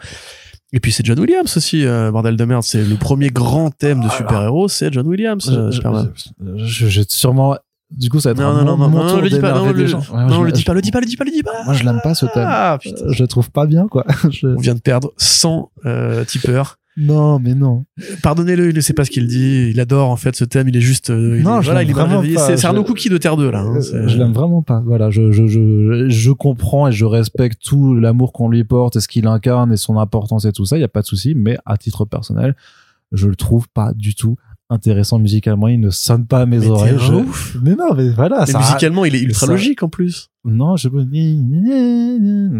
[SPEAKER 2] et puis c'est John Williams aussi euh, bordel de merde c'est le premier grand thème de super-héros c'est John Williams euh,
[SPEAKER 1] Je- je- je- J'ai sûrement. Du coup, ça va être
[SPEAKER 2] non
[SPEAKER 1] un
[SPEAKER 2] non non non non, le dis pas non le, non
[SPEAKER 1] je-
[SPEAKER 2] le dis
[SPEAKER 1] je-
[SPEAKER 2] pas le dis pas le dis pas le dis pas
[SPEAKER 1] Moi, je l'aime pas ce thème.
[SPEAKER 2] ah putain
[SPEAKER 1] Je le trouve pas bien, quoi. Je-
[SPEAKER 2] on vient de perdre 100 euh, tipeurs
[SPEAKER 1] Non, mais non.
[SPEAKER 2] pardonnez-le il ne sait pas ce qu'il dit il adore en fait ce thème il est juste euh, il
[SPEAKER 1] Non,
[SPEAKER 2] est,
[SPEAKER 1] je
[SPEAKER 2] voilà il
[SPEAKER 1] vraiment pas.
[SPEAKER 2] c'est Arnaud Cookie de Terre 2 là hein,
[SPEAKER 1] Euh, je l'aime vraiment pas. Voilà, je, je, je, je comprends et je respecte tout l'amour qu'on lui porte et ce qu'il incarne et son importance et tout ça, il y a pas de souci, mais à titre personnel, je le trouve pas du tout intéressant musicalement, il ne sonne pas à mes
[SPEAKER 2] Mais
[SPEAKER 1] oreilles. Je-
[SPEAKER 2] ouf.
[SPEAKER 1] Mais non, mais voilà,
[SPEAKER 2] Mais
[SPEAKER 1] ça
[SPEAKER 2] musicalement il est ultra
[SPEAKER 1] ça-
[SPEAKER 2] logique en plus
[SPEAKER 1] non, je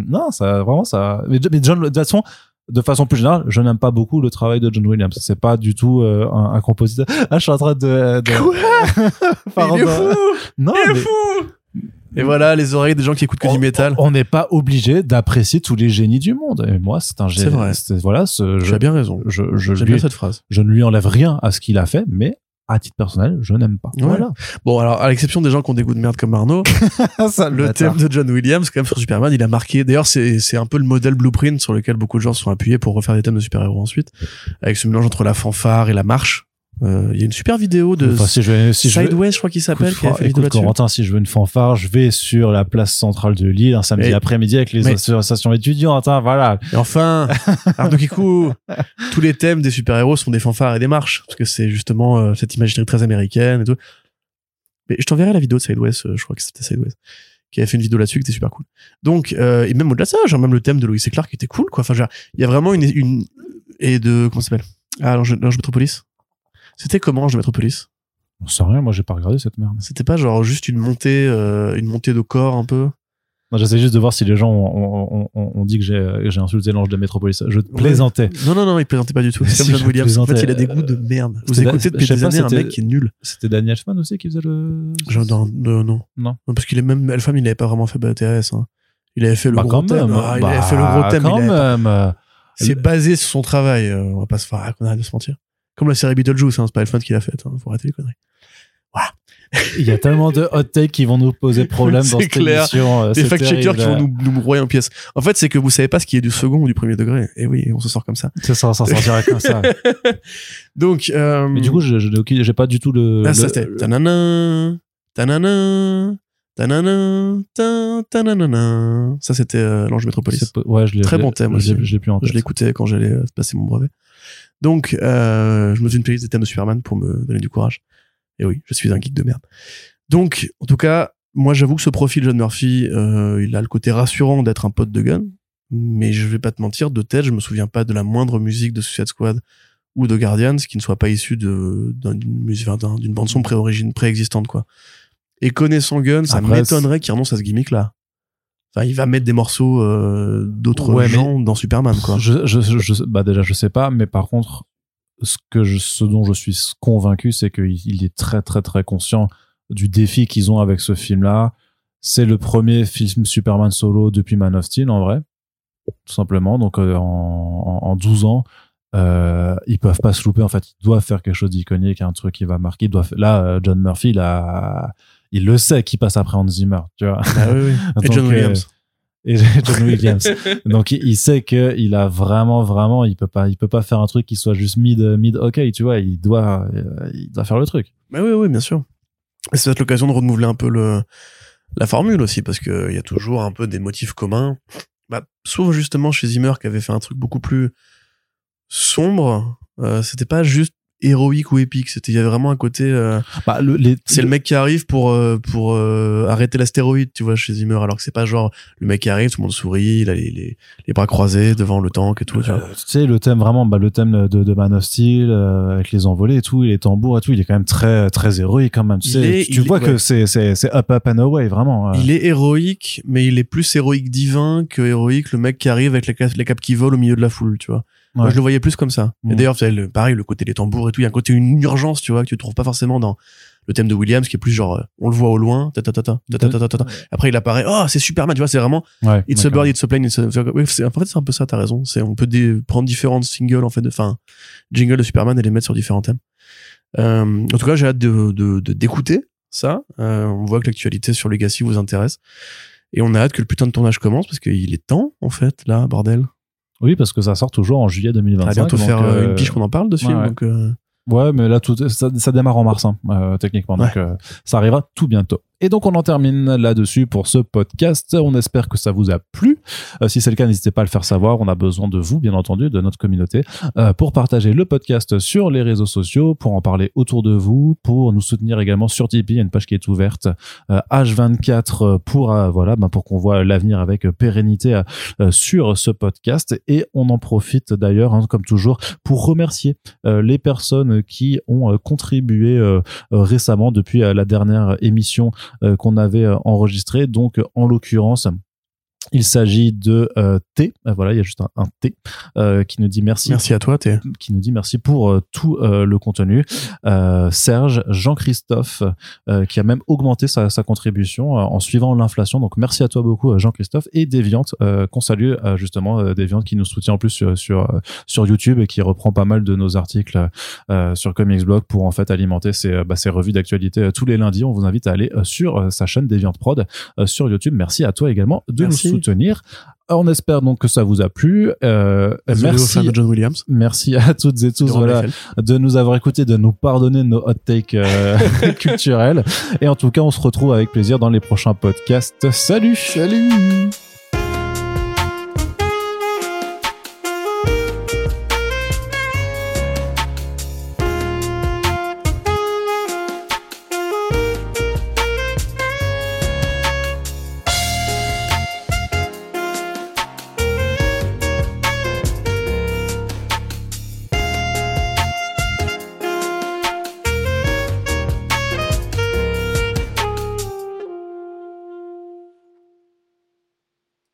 [SPEAKER 1] non, ça vraiment ça mais, mais John de toute façon de façon plus générale, je n'aime pas beaucoup le travail de John Williams. C'est pas du tout euh, un, un compositeur. Ah, je suis en train de. de... Pardon.
[SPEAKER 2] il est fou
[SPEAKER 1] Non,
[SPEAKER 2] Il est
[SPEAKER 1] mais-
[SPEAKER 2] fou Et voilà les oreilles des gens qui écoutent que du métal.
[SPEAKER 1] On n'est pas obligé d'apprécier tous les génies du monde. Et moi, c'est un génie.
[SPEAKER 2] C'est vrai.
[SPEAKER 1] C'est- Voilà, ce, je,
[SPEAKER 2] bien raison.
[SPEAKER 1] je, je,
[SPEAKER 2] J'aime bien cette phrase.
[SPEAKER 1] je ne lui enlève rien à ce qu'il a fait, mais à titre personnel, je n'aime pas.
[SPEAKER 2] Ouais.
[SPEAKER 1] Voilà.
[SPEAKER 2] Bon, alors, à l'exception des gens qui ont des goûts de merde comme Arnaud,
[SPEAKER 1] Ça,
[SPEAKER 2] le thème de John Williams, quand même, sur Superman, il a marqué. D'ailleurs, c'est, c'est un peu le modèle blueprint sur lequel beaucoup de gens se sont appuyés pour refaire des thèmes de super-héros ensuite. Avec ce mélange entre la fanfare et la marche. Euh, Il y a une super vidéo de
[SPEAKER 1] Enfin, si je si je
[SPEAKER 2] Sideways, je crois qu'il s'appelle, qui a fait une vidéo
[SPEAKER 1] écoute,
[SPEAKER 2] là-dessus.
[SPEAKER 1] Corentin, si je veux une fanfare, je vais sur la place centrale de Lille un samedi après-midi avec les
[SPEAKER 2] mais-
[SPEAKER 1] associations étudiantes. hein, voilà.
[SPEAKER 2] Et enfin, Arnaud Kikou, tous les thèmes des super-héros sont des fanfares et des marches. Parce que c'est justement euh, cette imagerie très américaine et tout. Mais je t'enverrai la vidéo de Sideways, euh, je crois que c'était Sideways, qui avait fait une vidéo là-dessus qui était super cool. Donc, euh, et même au-delà de ça, genre même le thème de et Clark qui était cool, quoi. Enfin, il y a vraiment une, une, et de, comment ça s'appelle? Ah, l'ange l'Ange Metropolis. C'était comment, Ange Metropolis?
[SPEAKER 1] On sait rien, moi j'ai pas regardé cette merde.
[SPEAKER 2] C'était pas genre juste une montée, euh, une montée de corps un peu?
[SPEAKER 1] J'essaie juste de voir si les gens ont, ont- ont- ont dit que j'ai insulté l'ange de Métropolis. Je plaisantais.
[SPEAKER 2] Non, non, non, il plaisantait pas du tout. C'est comme John
[SPEAKER 1] je
[SPEAKER 2] Williams. En fait, il a des goûts de merde. Vous écoutez depuis
[SPEAKER 1] je
[SPEAKER 2] des
[SPEAKER 1] pas,
[SPEAKER 2] années un mec qui est nul.
[SPEAKER 1] C'était Daniel Elfman aussi qui faisait le.
[SPEAKER 2] Genre, non, non, non.
[SPEAKER 1] Non.
[SPEAKER 2] parce qu'il est même, Elfam, il avait pas vraiment fait BTS, hein. Il avait fait le
[SPEAKER 1] Bah,
[SPEAKER 2] gros thème.
[SPEAKER 1] même.
[SPEAKER 2] Ah, il
[SPEAKER 1] Bah,
[SPEAKER 2] avait fait le gros thème.
[SPEAKER 1] Quand
[SPEAKER 2] pas-
[SPEAKER 1] même.
[SPEAKER 2] C'est basé sur son travail. euh, on va pas se faire, on arrête de se mentir. Comme la série Beetlejuice, hein, c'est pas Elfman qui l'a faite. Hein, faut arrêter les conneries.
[SPEAKER 1] Il y a tellement de hot takes qui vont nous poser problème dans cette
[SPEAKER 2] clair.
[SPEAKER 1] émission. euh,
[SPEAKER 2] Des fact-checkers qui vont nous, nous broyer en pièces. En fait, c'est que vous savez pas ce qui est du second ou du premier degré. Et oui, on se sort comme ça.
[SPEAKER 1] C'est ça, ça sortirait comme ça.
[SPEAKER 2] Donc, euh,
[SPEAKER 1] Mais du coup, je, je j'ai pas du tout le.
[SPEAKER 2] Ah, ça
[SPEAKER 1] le-
[SPEAKER 2] c'était. Tanana, tanana, tanana, ta- tananana. Ça c'était euh, l'ange Métropolis.
[SPEAKER 1] Ouais, je l'ai.
[SPEAKER 2] Très bon thème
[SPEAKER 1] Je l'ai-
[SPEAKER 2] aussi.
[SPEAKER 1] je l'ai plus en tête.
[SPEAKER 2] Je l'écoutais quand j'allais euh, passer mon brevet. Donc, euh, je me suis une playlist des thèmes de Superman pour me donner du courage. Et oui, je suis un geek de merde. Donc, en tout cas, moi j'avoue que ce profil John Murphy, euh, il a le côté rassurant d'être un pote de Gun. Mais je vais pas te mentir, de tête, je me souviens pas de la moindre musique de Suicide Squad ou de Guardians qui ne soit pas issue de, d'un- d'une musique, d'une bande son pré-origine, préexistante, quoi. Et connaissant Gun, ça m'étonnerait qu'il renonce à ce gimmick-là. Enfin, il va mettre des morceaux euh, d'autres
[SPEAKER 1] Ouais,
[SPEAKER 2] gens dans Superman, quoi.
[SPEAKER 1] Je, je, je, bah déjà, je sais pas, mais par contre, ce que je, ce dont je suis convaincu, c'est qu'il il est très, très, très conscient du défi qu'ils ont avec ce film-là. C'est le premier film Superman solo depuis Man of Steel, en vrai. Tout simplement. Donc, euh, en, en, en 12 ans, euh, ils peuvent pas se louper. En fait, ils doivent faire quelque chose d'iconique, un truc qui va marquer. Ils doivent... Là, euh, John Murphy, là, il le sait qu'il passe après Hans Zimmer, tu vois.
[SPEAKER 2] Ah oui, oui. Et John
[SPEAKER 1] euh,
[SPEAKER 2] Williams.
[SPEAKER 1] et John Williams. Donc il, il sait que il a vraiment vraiment il peut pas il peut pas faire un truc qui soit juste mid mid ok tu vois il doit euh, il doit faire le truc.
[SPEAKER 2] Mais oui oui bien sûr. Et c'est peut-être l'occasion de renouveler un peu le la formule aussi parce que il y a toujours un peu des motifs communs. Bah, sauf justement chez Zimmer qui avait fait un truc beaucoup plus sombre. Euh, c'était pas juste héroïque ou épique. C'était il y avait vraiment un côté. euh,
[SPEAKER 1] Bah, le, les,
[SPEAKER 2] c'est le mec qui arrive pour euh, pour euh, arrêter l'astéroïde, tu vois, chez Zimmer. Alors que c'est pas genre le mec qui arrive, tout le monde sourit, il a les, les, les bras croisés devant le tank et tout. tu vois.
[SPEAKER 1] Euh, tu sais le thème vraiment bah, le thème de, de Man of Steel euh, avec les envolées et tout et les tambours et tout il est quand même très très héroïque quand même tu sais
[SPEAKER 2] est-
[SPEAKER 1] tu, vois
[SPEAKER 2] est-
[SPEAKER 1] que
[SPEAKER 2] ouais.
[SPEAKER 1] c'est c'est c'est up up and away vraiment euh.
[SPEAKER 2] Il est héroïque, mais il est plus héroïque divin que héroïque le mec qui arrive avec les, les capes qui volent au milieu de la foule, tu vois. Moi,
[SPEAKER 1] Ouais.
[SPEAKER 2] je le voyais plus comme ça. Et d'ailleurs, c'est le- pareil, le côté des tambours et tout, il y a un côté une urgence, tu vois, que tu trouves pas forcément dans le thème de Williams, qui est plus genre, euh, on le voit au loin, ta ta ta ta, ta ta ta ta. Après, il apparaît, oh, c'est Superman, tu vois, c'est vraiment,
[SPEAKER 1] ouais,
[SPEAKER 2] It's a bird, it's a plane, it's a... C'est- en fait, c'est un peu ça, t'as raison. C'est, on peut prendre différents singles, en fait, de, enfin, jingles de Superman et les mettre sur différents thèmes. Euh, en tout cas, j'ai hâte de, de, de- d'écouter ça. Euh, on voit que l'actualité sur Legacy vous intéresse. Et on a hâte que le putain de tournage commence parce qu'il est temps, en fait, là, bordel.
[SPEAKER 1] Oui parce que ça sort toujours en juillet
[SPEAKER 2] On
[SPEAKER 1] 2025
[SPEAKER 2] va bientôt
[SPEAKER 1] donc,
[SPEAKER 2] faire euh,
[SPEAKER 1] euh,
[SPEAKER 2] une piche qu'on en parle de ce
[SPEAKER 1] ouais,
[SPEAKER 2] film.
[SPEAKER 1] ouais.
[SPEAKER 2] Donc, euh,
[SPEAKER 1] Ouais, mais là, tout, ça, ça démarre en mars, hein, euh, techniquement. Donc, euh, ça arrivera tout bientôt. Et donc, on en termine là-dessus pour ce podcast. On espère que ça vous a plu. Euh, si c'est le cas, n'hésitez pas à le faire savoir. On a besoin de vous, bien entendu, de notre communauté, euh, pour partager le podcast sur les réseaux sociaux, pour en parler autour de vous, pour nous soutenir également sur Tipeee. Il y a une page qui est ouverte euh, H24 pour euh, voilà, ben, pour qu'on voit l'avenir avec pérennité sur ce podcast. Et on en profite d'ailleurs, hein, comme toujours, pour remercier les personnes qui ont contribué récemment depuis la dernière émission qu'on avait euh, enregistrée. Donc, en l'occurrence, il s'agit de euh, T, Euh, voilà, il y a juste un, un T euh, qui nous dit merci,
[SPEAKER 2] merci à toi, t'es.
[SPEAKER 1] qui nous dit merci pour euh, tout le contenu. Serge, Jean-Christophe, qui a même augmenté sa, sa contribution en suivant l'inflation. Donc merci à toi beaucoup, Jean-Christophe, et Deviant, euh, qu'on salue justement, euh, Deviant qui nous soutient en plus sur sur, sur YouTube et qui reprend pas mal de nos articles sur Comics Blog pour en fait alimenter ses, bah, ses revues d'actualité tous les lundis. On vous invite à aller sur sa chaîne Deviant Prod sur YouTube. Merci à toi également de
[SPEAKER 2] Merci.
[SPEAKER 1] nous soutenir. On espère donc que ça vous a plu. Euh, merci
[SPEAKER 2] de John Williams.
[SPEAKER 1] Merci à toutes et tous
[SPEAKER 2] de
[SPEAKER 1] voilà, de nous avoir écoutés, de nous pardonner nos hot takes euh, culturels. Et en tout cas, on se retrouve avec plaisir dans les prochains podcasts. Salut
[SPEAKER 2] Salut!